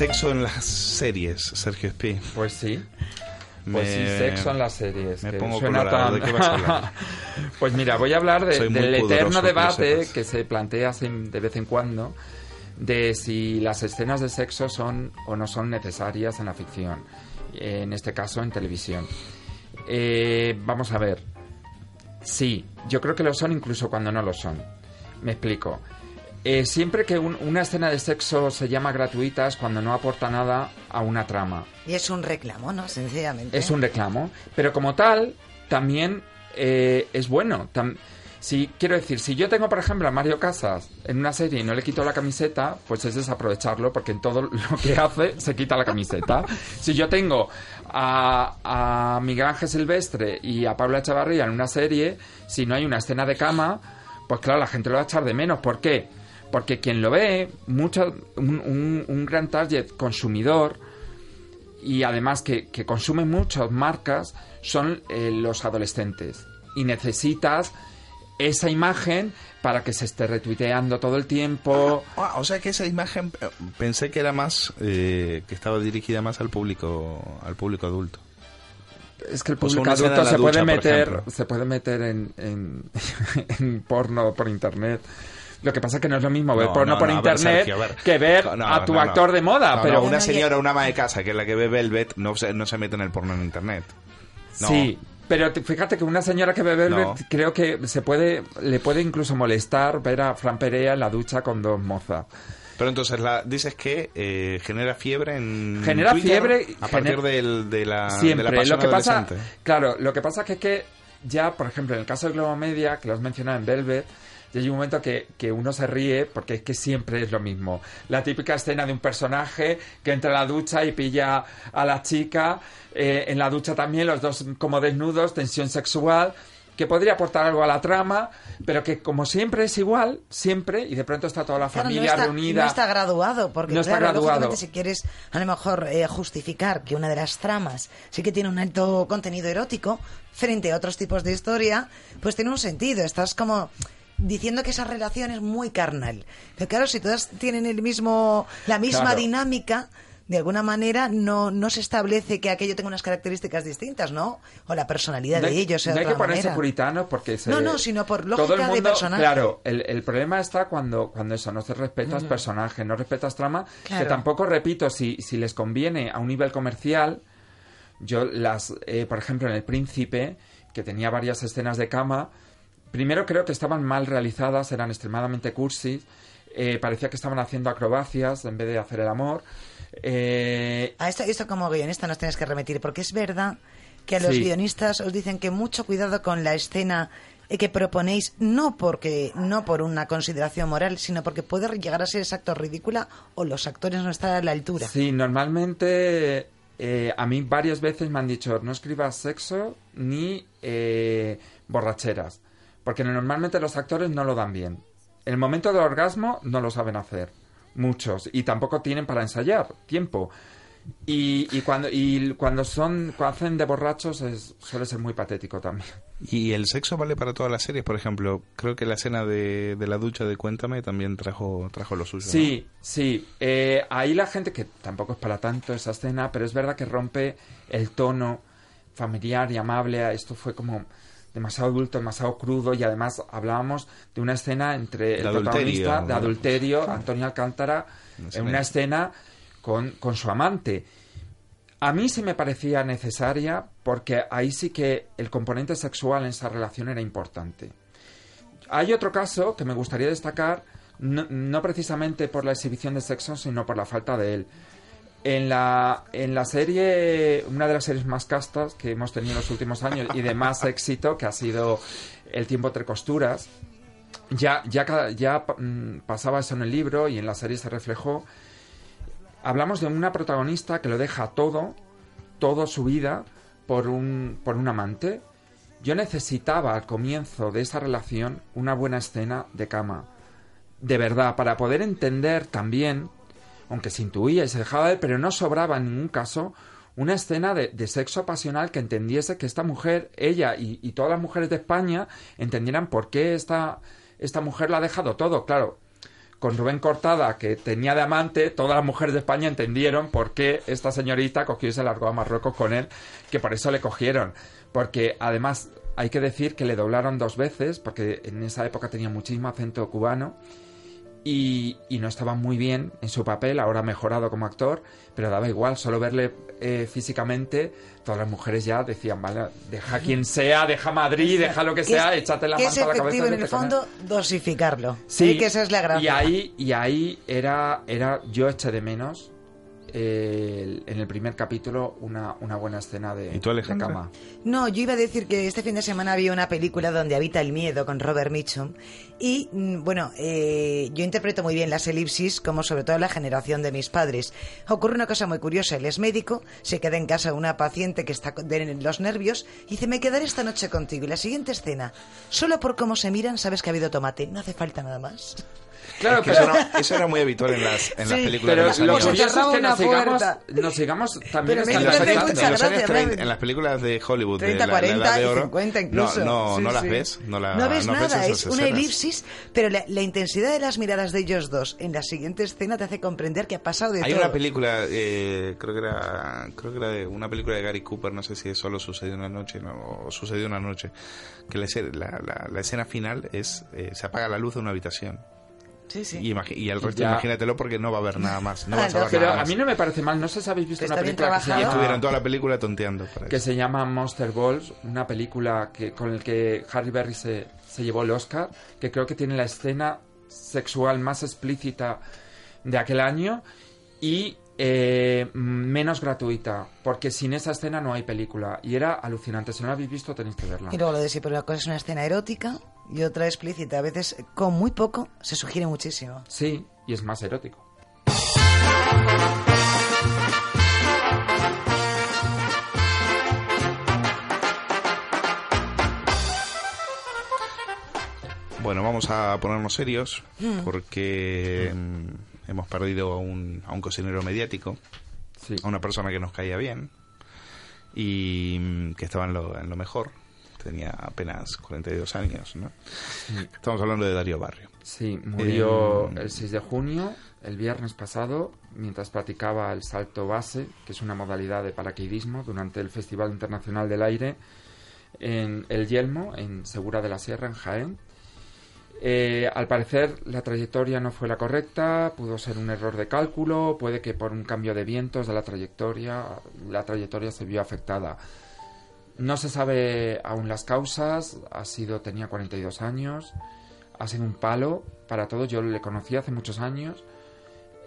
Sexo en las series, Sergio Espí. Pues sí. Pues sí, sexo en las series. Me que pongo suena colorado. tan- ¿De qué vas a hablar? pues mira, voy a hablar de- del eterno que debate sepas. que se plantea de vez en cuando de si las escenas de sexo son o no son necesarias en la ficción. En este caso, en televisión. Eh, vamos a ver. Sí, yo creo que lo son incluso cuando no lo son. Me explico. Eh, siempre que un- una escena de sexo se llama gratuita es cuando no aporta nada a una trama. Y es un reclamo, ¿no? Sencillamente. Es un reclamo. Pero como tal, también eh, es bueno. Tam- si, quiero decir, si yo tengo, por ejemplo, a Mario Casas en una serie y no le quito la camiseta, pues es desaprovecharlo porque en todo lo que hace se quita la camiseta. Si yo tengo a, a Miguel Ángel Silvestre y a Pablo Echevarría en una serie, si no hay una escena de cama, pues claro, la gente lo va a echar de menos. ¿Por qué? Porque quien lo ve, mucho, un, un- un gran target consumidor, y además que, que consumen muchas marcas son eh, los adolescentes. Y necesitas esa imagen para que se esté retuiteando todo el tiempo. Ah, o sea que esa imagen eh, pensé que era más eh, que estaba dirigida más al público al público adulto. Es que el público adulto en la se ducha, puede meter, se puede meter en, en porno por internet. Lo que pasa es que no es lo mismo ver No, porno no, por no, a ver, internet Sergio, a ver. que ver No, a tu no. actor de moda. No, pero no, una señora, una ama de casa que es la que ve Velvet no se, no se mete en el porno en internet. No. Sí, pero te- fíjate que una señora que ve Velvet No. creo que se puede le puede incluso molestar ver a Fran Perea en la ducha con dos mozas. Pero entonces la, dices que eh, genera fiebre en Genera Twitter fiebre, a partir gener- del- de, la, de Siempre. la pasión lo que pasa, claro, lo que pasa que es que ya, por ejemplo, en el caso de Globo Media, que lo has mencionado en Velvet, ya hay un momento que, que uno se ríe porque es que siempre es lo mismo. La típica escena de un personaje que entra a la ducha y pilla a la chica, eh, en la ducha también los dos como desnudos, tensión sexual, que podría aportar algo a la trama, pero que como siempre es igual, siempre, y de pronto está toda la Claro, familia no está, reunida. No está graduado, porque No está claro, graduado. si quieres a lo mejor eh, justificar que una de las tramas sí que tiene un alto contenido erótico frente a otros tipos de historia, pues tiene un sentido. Estás como diciendo que esa relación es muy carnal. Pero claro, si todas tienen el mismo, la misma Claro. dinámica, de alguna manera no, no se establece que aquello tenga unas características distintas, ¿no? O la personalidad no hay, de ellos. no de hay que ponerse manera. puritanos porque se- No, no, sino por todo lógica el de mundo, personaje. Claro, el, el problema está cuando, cuando eso, no se respetas Ujú. personajes, no respetas trama, Claro. que tampoco, repito, si, si les conviene a un nivel comercial, yo las, eh, por ejemplo, en El Príncipe, que tenía varias escenas de cama, primero creo que estaban mal realizadas, eran extremadamente cursis, eh, parecía que estaban haciendo acrobacias en vez de hacer el amor. Eh, A esto, esto como guionista nos tienes que remitir, porque es verdad que a los Sí. guionistas os dicen que mucho cuidado con la escena que proponéis, no porque no por una consideración moral, sino porque puede llegar a ser exacto ridícula o los actores no están a la altura. Sí, normalmente eh, a mí varias veces me han dicho no escribas sexo ni eh, borracheras, porque normalmente los actores no lo dan bien. En el momento del orgasmo no lo saben hacer, muchos, y tampoco tienen para ensayar tiempo. Y, y cuando y cuando son cuando hacen de borrachos es, suele ser muy patético también. Y el sexo vale para todas las series, por ejemplo, creo que la escena de, de la ducha de Cuéntame también trajo trajo lo suyo. ¿no? Sí, sí. Eh, ahí la gente, que tampoco es para tanto esa escena, pero es verdad que rompe el tono familiar y amable. Esto fue como demasiado adulto, demasiado crudo y además hablábamos de una escena entre el De adulterio, protagonista de adulterio, Antonio Alcántara, en una escena con, con su amante. A mí sí me parecía necesaria porque ahí sí que el componente sexual en esa relación era importante. Hay otro caso que me gustaría destacar, no, no precisamente por la exhibición de sexo, sino por la falta de él. En la, en la serie, una de las series más castas que hemos tenido en los últimos años y de más éxito, que ha sido El tiempo entre costuras, ya, ya, ya mm, pasaba eso en el libro y en la serie se reflejó. Hablamos de una protagonista que lo deja todo, toda su vida, por un, por un amante. Yo necesitaba al comienzo de esa relación una buena escena de cama. De verdad, para poder entender también, aunque se intuía y se dejaba ver, pero no sobraba en ningún caso, una escena de, sexo pasional que entendiese que esta mujer, ella y, y todas las mujeres de España, entendieran por qué esta, esta mujer lo ha dejado todo. Claro, con Rubén Cortada, que tenía de amante, todas las mujeres de España entendieron por qué esta señorita cogió y se largó a Marruecos con él, que por eso le cogieron. Porque además hay que decir que le doblaron dos veces, porque en esa época tenía muchísimo acento cubano. Y, y no estaba muy bien en su papel, ahora ha mejorado como actor, pero daba igual, solo verle eh, físicamente, todas las mujeres ya decían, vale, deja quien sea, deja Madrid, deja lo que sea, es- échate la es a la cabeza. efectivo en el con él. fondo dosificarlo. Sí, ¿eh? que esa es la gracia. Y ahí, y ahí era, era, yo eché de menos eh, en el primer capítulo una, una buena escena de, ¿Y tú, de cama. No, yo iba a decir que este fin de semana había una película donde habita el miedo con Robert Mitchum y mm, bueno, eh, yo interpreto muy bien las elipsis como sobre todo la generación de mis padres. Ocurre una cosa muy curiosa, él es médico, se queda en casa una paciente que está de los nervios y dice, me quedaré esta noche contigo. Y la siguiente escena, solo por cómo se miran sabes que ha habido tomate, no hace falta nada más. Claro, Es que pero- eso, era, eso era muy habitual en las, en las Sí, películas Pero de los lo años. curioso es que nos sigamos, nos sigamos también Pero en, los años, en los años gracia, 30, ¿no? en las películas de Hollywood 30, de la, la 40 edad de y oro 50 incluso. no, no, Sí, no las sí. ves no, la, no ves no nada, esas es una escenas. elipsis, pero la, la intensidad de las miradas de ellos dos en la siguiente escena te hace comprender que ha pasado de hay todo. una película eh, creo que era creo que era de una película de Gary Cooper no sé si solo sucedió una noche no, o sucedió una noche que la, escena- la, la- la escena final es eh, se apaga la luz de una habitación Sí, sí. y, y el resto Ya. imagínatelo porque no va a haber nada más no vas a ver Pero nada a mí no me parece mal, no sé si habéis visto una película que se, llama, estuvieron toda la película tonteando para que eso. se llama Monster Balls, una película que con el que Harry Berry se, se llevó el Oscar, que creo que tiene la escena sexual más explícita de aquel año y eh, menos gratuita, porque sin esa escena no hay película. Y era alucinante, si no la habéis visto tenéis que verla. Y luego lo de si pero una cosa es una escena erótica y otra explícita. A veces con muy poco se sugiere muchísimo. Sí, y es más erótico. Bueno, vamos a ponernos serios Mm. porque mm, hemos perdido a un, a un cocinero mediático, a una persona que nos caía bien y mm, que estaba en lo, en lo mejor. Tenía apenas 42 años, ¿no? Estamos hablando de Darío Barrio. Sí, murió Eh, el 6 de junio, el viernes pasado, mientras practicaba el salto base, que es una modalidad de paracaidismo, durante el Festival Internacional del Aire en El Yelmo, en Segura de la Sierra, en Jaén. Eh, al parecer la trayectoria no fue la correcta, pudo ser un error de cálculo, puede que por un cambio de vientos de la trayectoria, la trayectoria se vio afectada. No se sabe aún las causas, ha sido, tenía 42 años, ha sido un palo para todos, yo le conocí hace muchos años,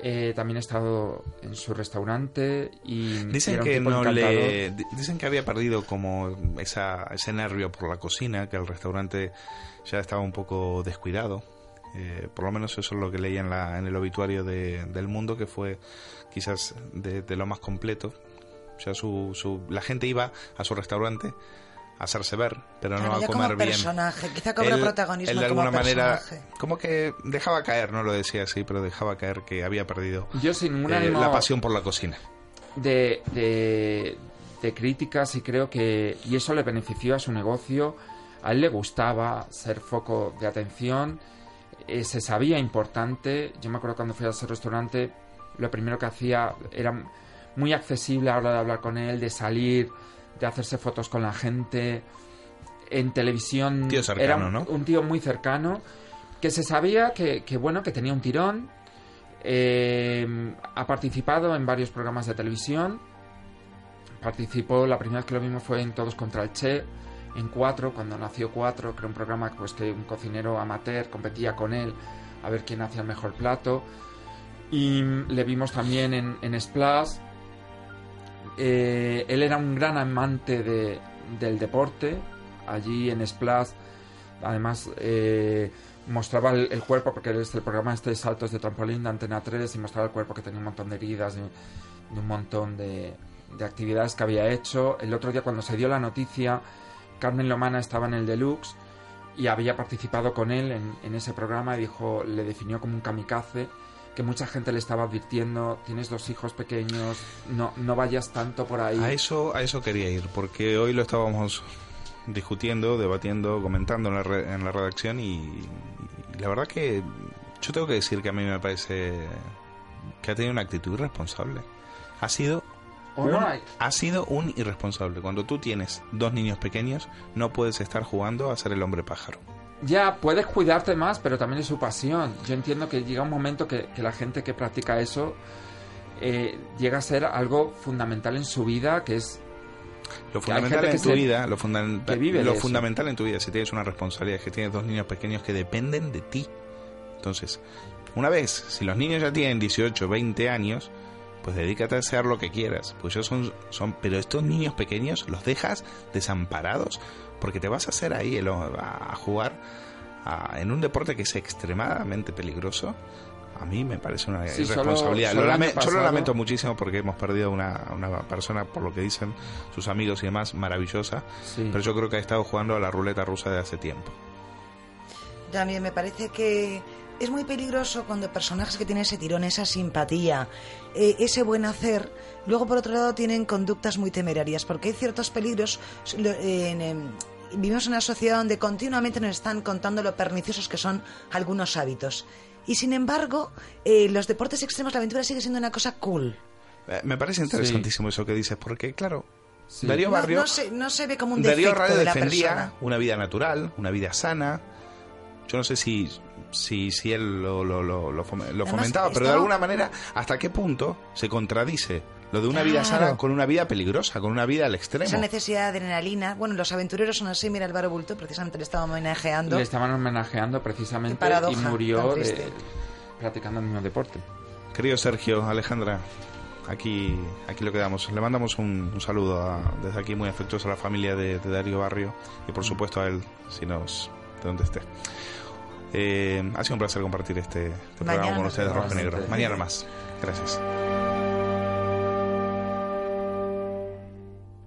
eh, también he estado en su restaurante y Dicen que no le di- dicen que había perdido como esa, ese nervio por la cocina, que el restaurante ya estaba un poco descuidado. Eh, por lo menos eso es lo que leía en, la, en el obituario de, del mundo, que fue quizás de, de lo más completo. Sea, su, su, la gente iba a su restaurante a hacerse ver, pero Claro, no a ya comer como bien. personaje, quizá cobró protagonismo él de como alguna manera, personaje. como que dejaba caer, no lo decía así, pero dejaba caer que había perdido Yo sin ningún eh, ánimo- la pasión por la cocina. de, de, de críticas y creo que y eso le benefició a su negocio. A él le gustaba ser foco de atención, eh, se sabía importante. Yo me acuerdo cuando fui a ese restaurante, lo primero que hacía era muy accesible a la hora de hablar con él, de salir, de hacerse fotos con la gente. En televisión Tío cercano, era un, ¿no? un tío muy cercano que se sabía que, que, bueno que tenía un tirón. Eh, ha participado en varios programas de televisión. Participó, la primera vez que lo vimos fue en Todos contra el Che, en Cuatro, cuando nació Cuatro, que era un programa pues, que un cocinero amateur competía con él a ver quién hacía el mejor plato. Y le vimos también en, en Splash. Eh, él era un gran amante de, del deporte. Allí en Splash, además, eh, mostraba el, cuerpo, porque es el programa este de saltos de trampolín de Antena 3, y mostraba el cuerpo que tenía un montón de heridas, de un montón de, de actividades que había hecho. El otro día, cuando se dio la noticia, Carmen Lomana estaba en el Deluxe y había participado con él en, en, ese programa y dijo, le definió como un kamikaze, que mucha gente le estaba advirtiendo, tienes dos hijos pequeños, no, no vayas tanto por ahí. A eso, a eso quería ir, porque hoy lo estábamos discutiendo, debatiendo, comentando en la, re, en la redacción y, y, la verdad que yo tengo que decir que a mí me parece que ha tenido una actitud irresponsable. Ha sido ha sido un irresponsable. Cuando tú tienes dos niños pequeños, no puedes estar jugando a ser el hombre pájaro. Ya, puedes cuidarte más, pero también es su pasión. Yo entiendo que llega un momento que, que la gente que practica eso eh, llega a ser algo fundamental en su vida, que es... Lo fundamental en tu se, vida, lo, fundamental en tu vida, si tienes una responsabilidad, es que tienes dos niños pequeños que dependen de ti. Entonces, una vez, si los niños ya tienen 18, 20 años, pues dedícate a hacer lo que quieras. Pues ellos son, son, pero estos niños pequeños los dejas desamparados porque te vas a hacer ahí el, a jugar a, en un deporte que es extremadamente peligroso. A mí me parece una sí, irresponsabilidad. Solo, solo lo lame, yo lo lamento muchísimo porque hemos perdido una, una persona, por lo que dicen sus amigos y demás, maravillosa. Sí. Pero yo creo que ha estado jugando a la ruleta rusa de hace tiempo. También me parece que es muy peligroso cuando personajes que tienen ese tirón, esa simpatía, eh, ese buen hacer, luego por otro lado tienen conductas muy temerarias, porque hay ciertos peligros. Eh, en, en, vivimos en una sociedad donde continuamente nos están contando lo perniciosos que son algunos hábitos. Y sin embargo, eh, los deportes extremos, la aventura sigue siendo una cosa cool. Eh, me parece interesantísimo sí. eso que dices, porque claro, sí. Darío Barrio. No, no, se, no, se, ve como un Darío Barrio de la defendía persona. una vida natural, una vida sana. Yo no sé si si, si él lo, lo, lo, lo fomentaba, pero de alguna manera, ¿hasta qué punto se contradice lo de una claro. vida sana con una vida peligrosa, con una vida al extremo? Esa necesidad de adrenalina. Bueno, los aventureros son así, mira, Álvaro Bulto precisamente le estaban homenajeando. Le estaban homenajeando precisamente paradoja, y murió de, practicando el mismo deporte. Querido Sergio, Alejandra, aquí, aquí lo quedamos. Le mandamos un, un saludo a, desde aquí muy afectuoso a la familia de, de Darío Barrio y por supuesto a él, si nos, de donde esté. Eh, ha sido un placer compartir este, este programa con ustedes, Rojo Negro. Mañana más. Gracias.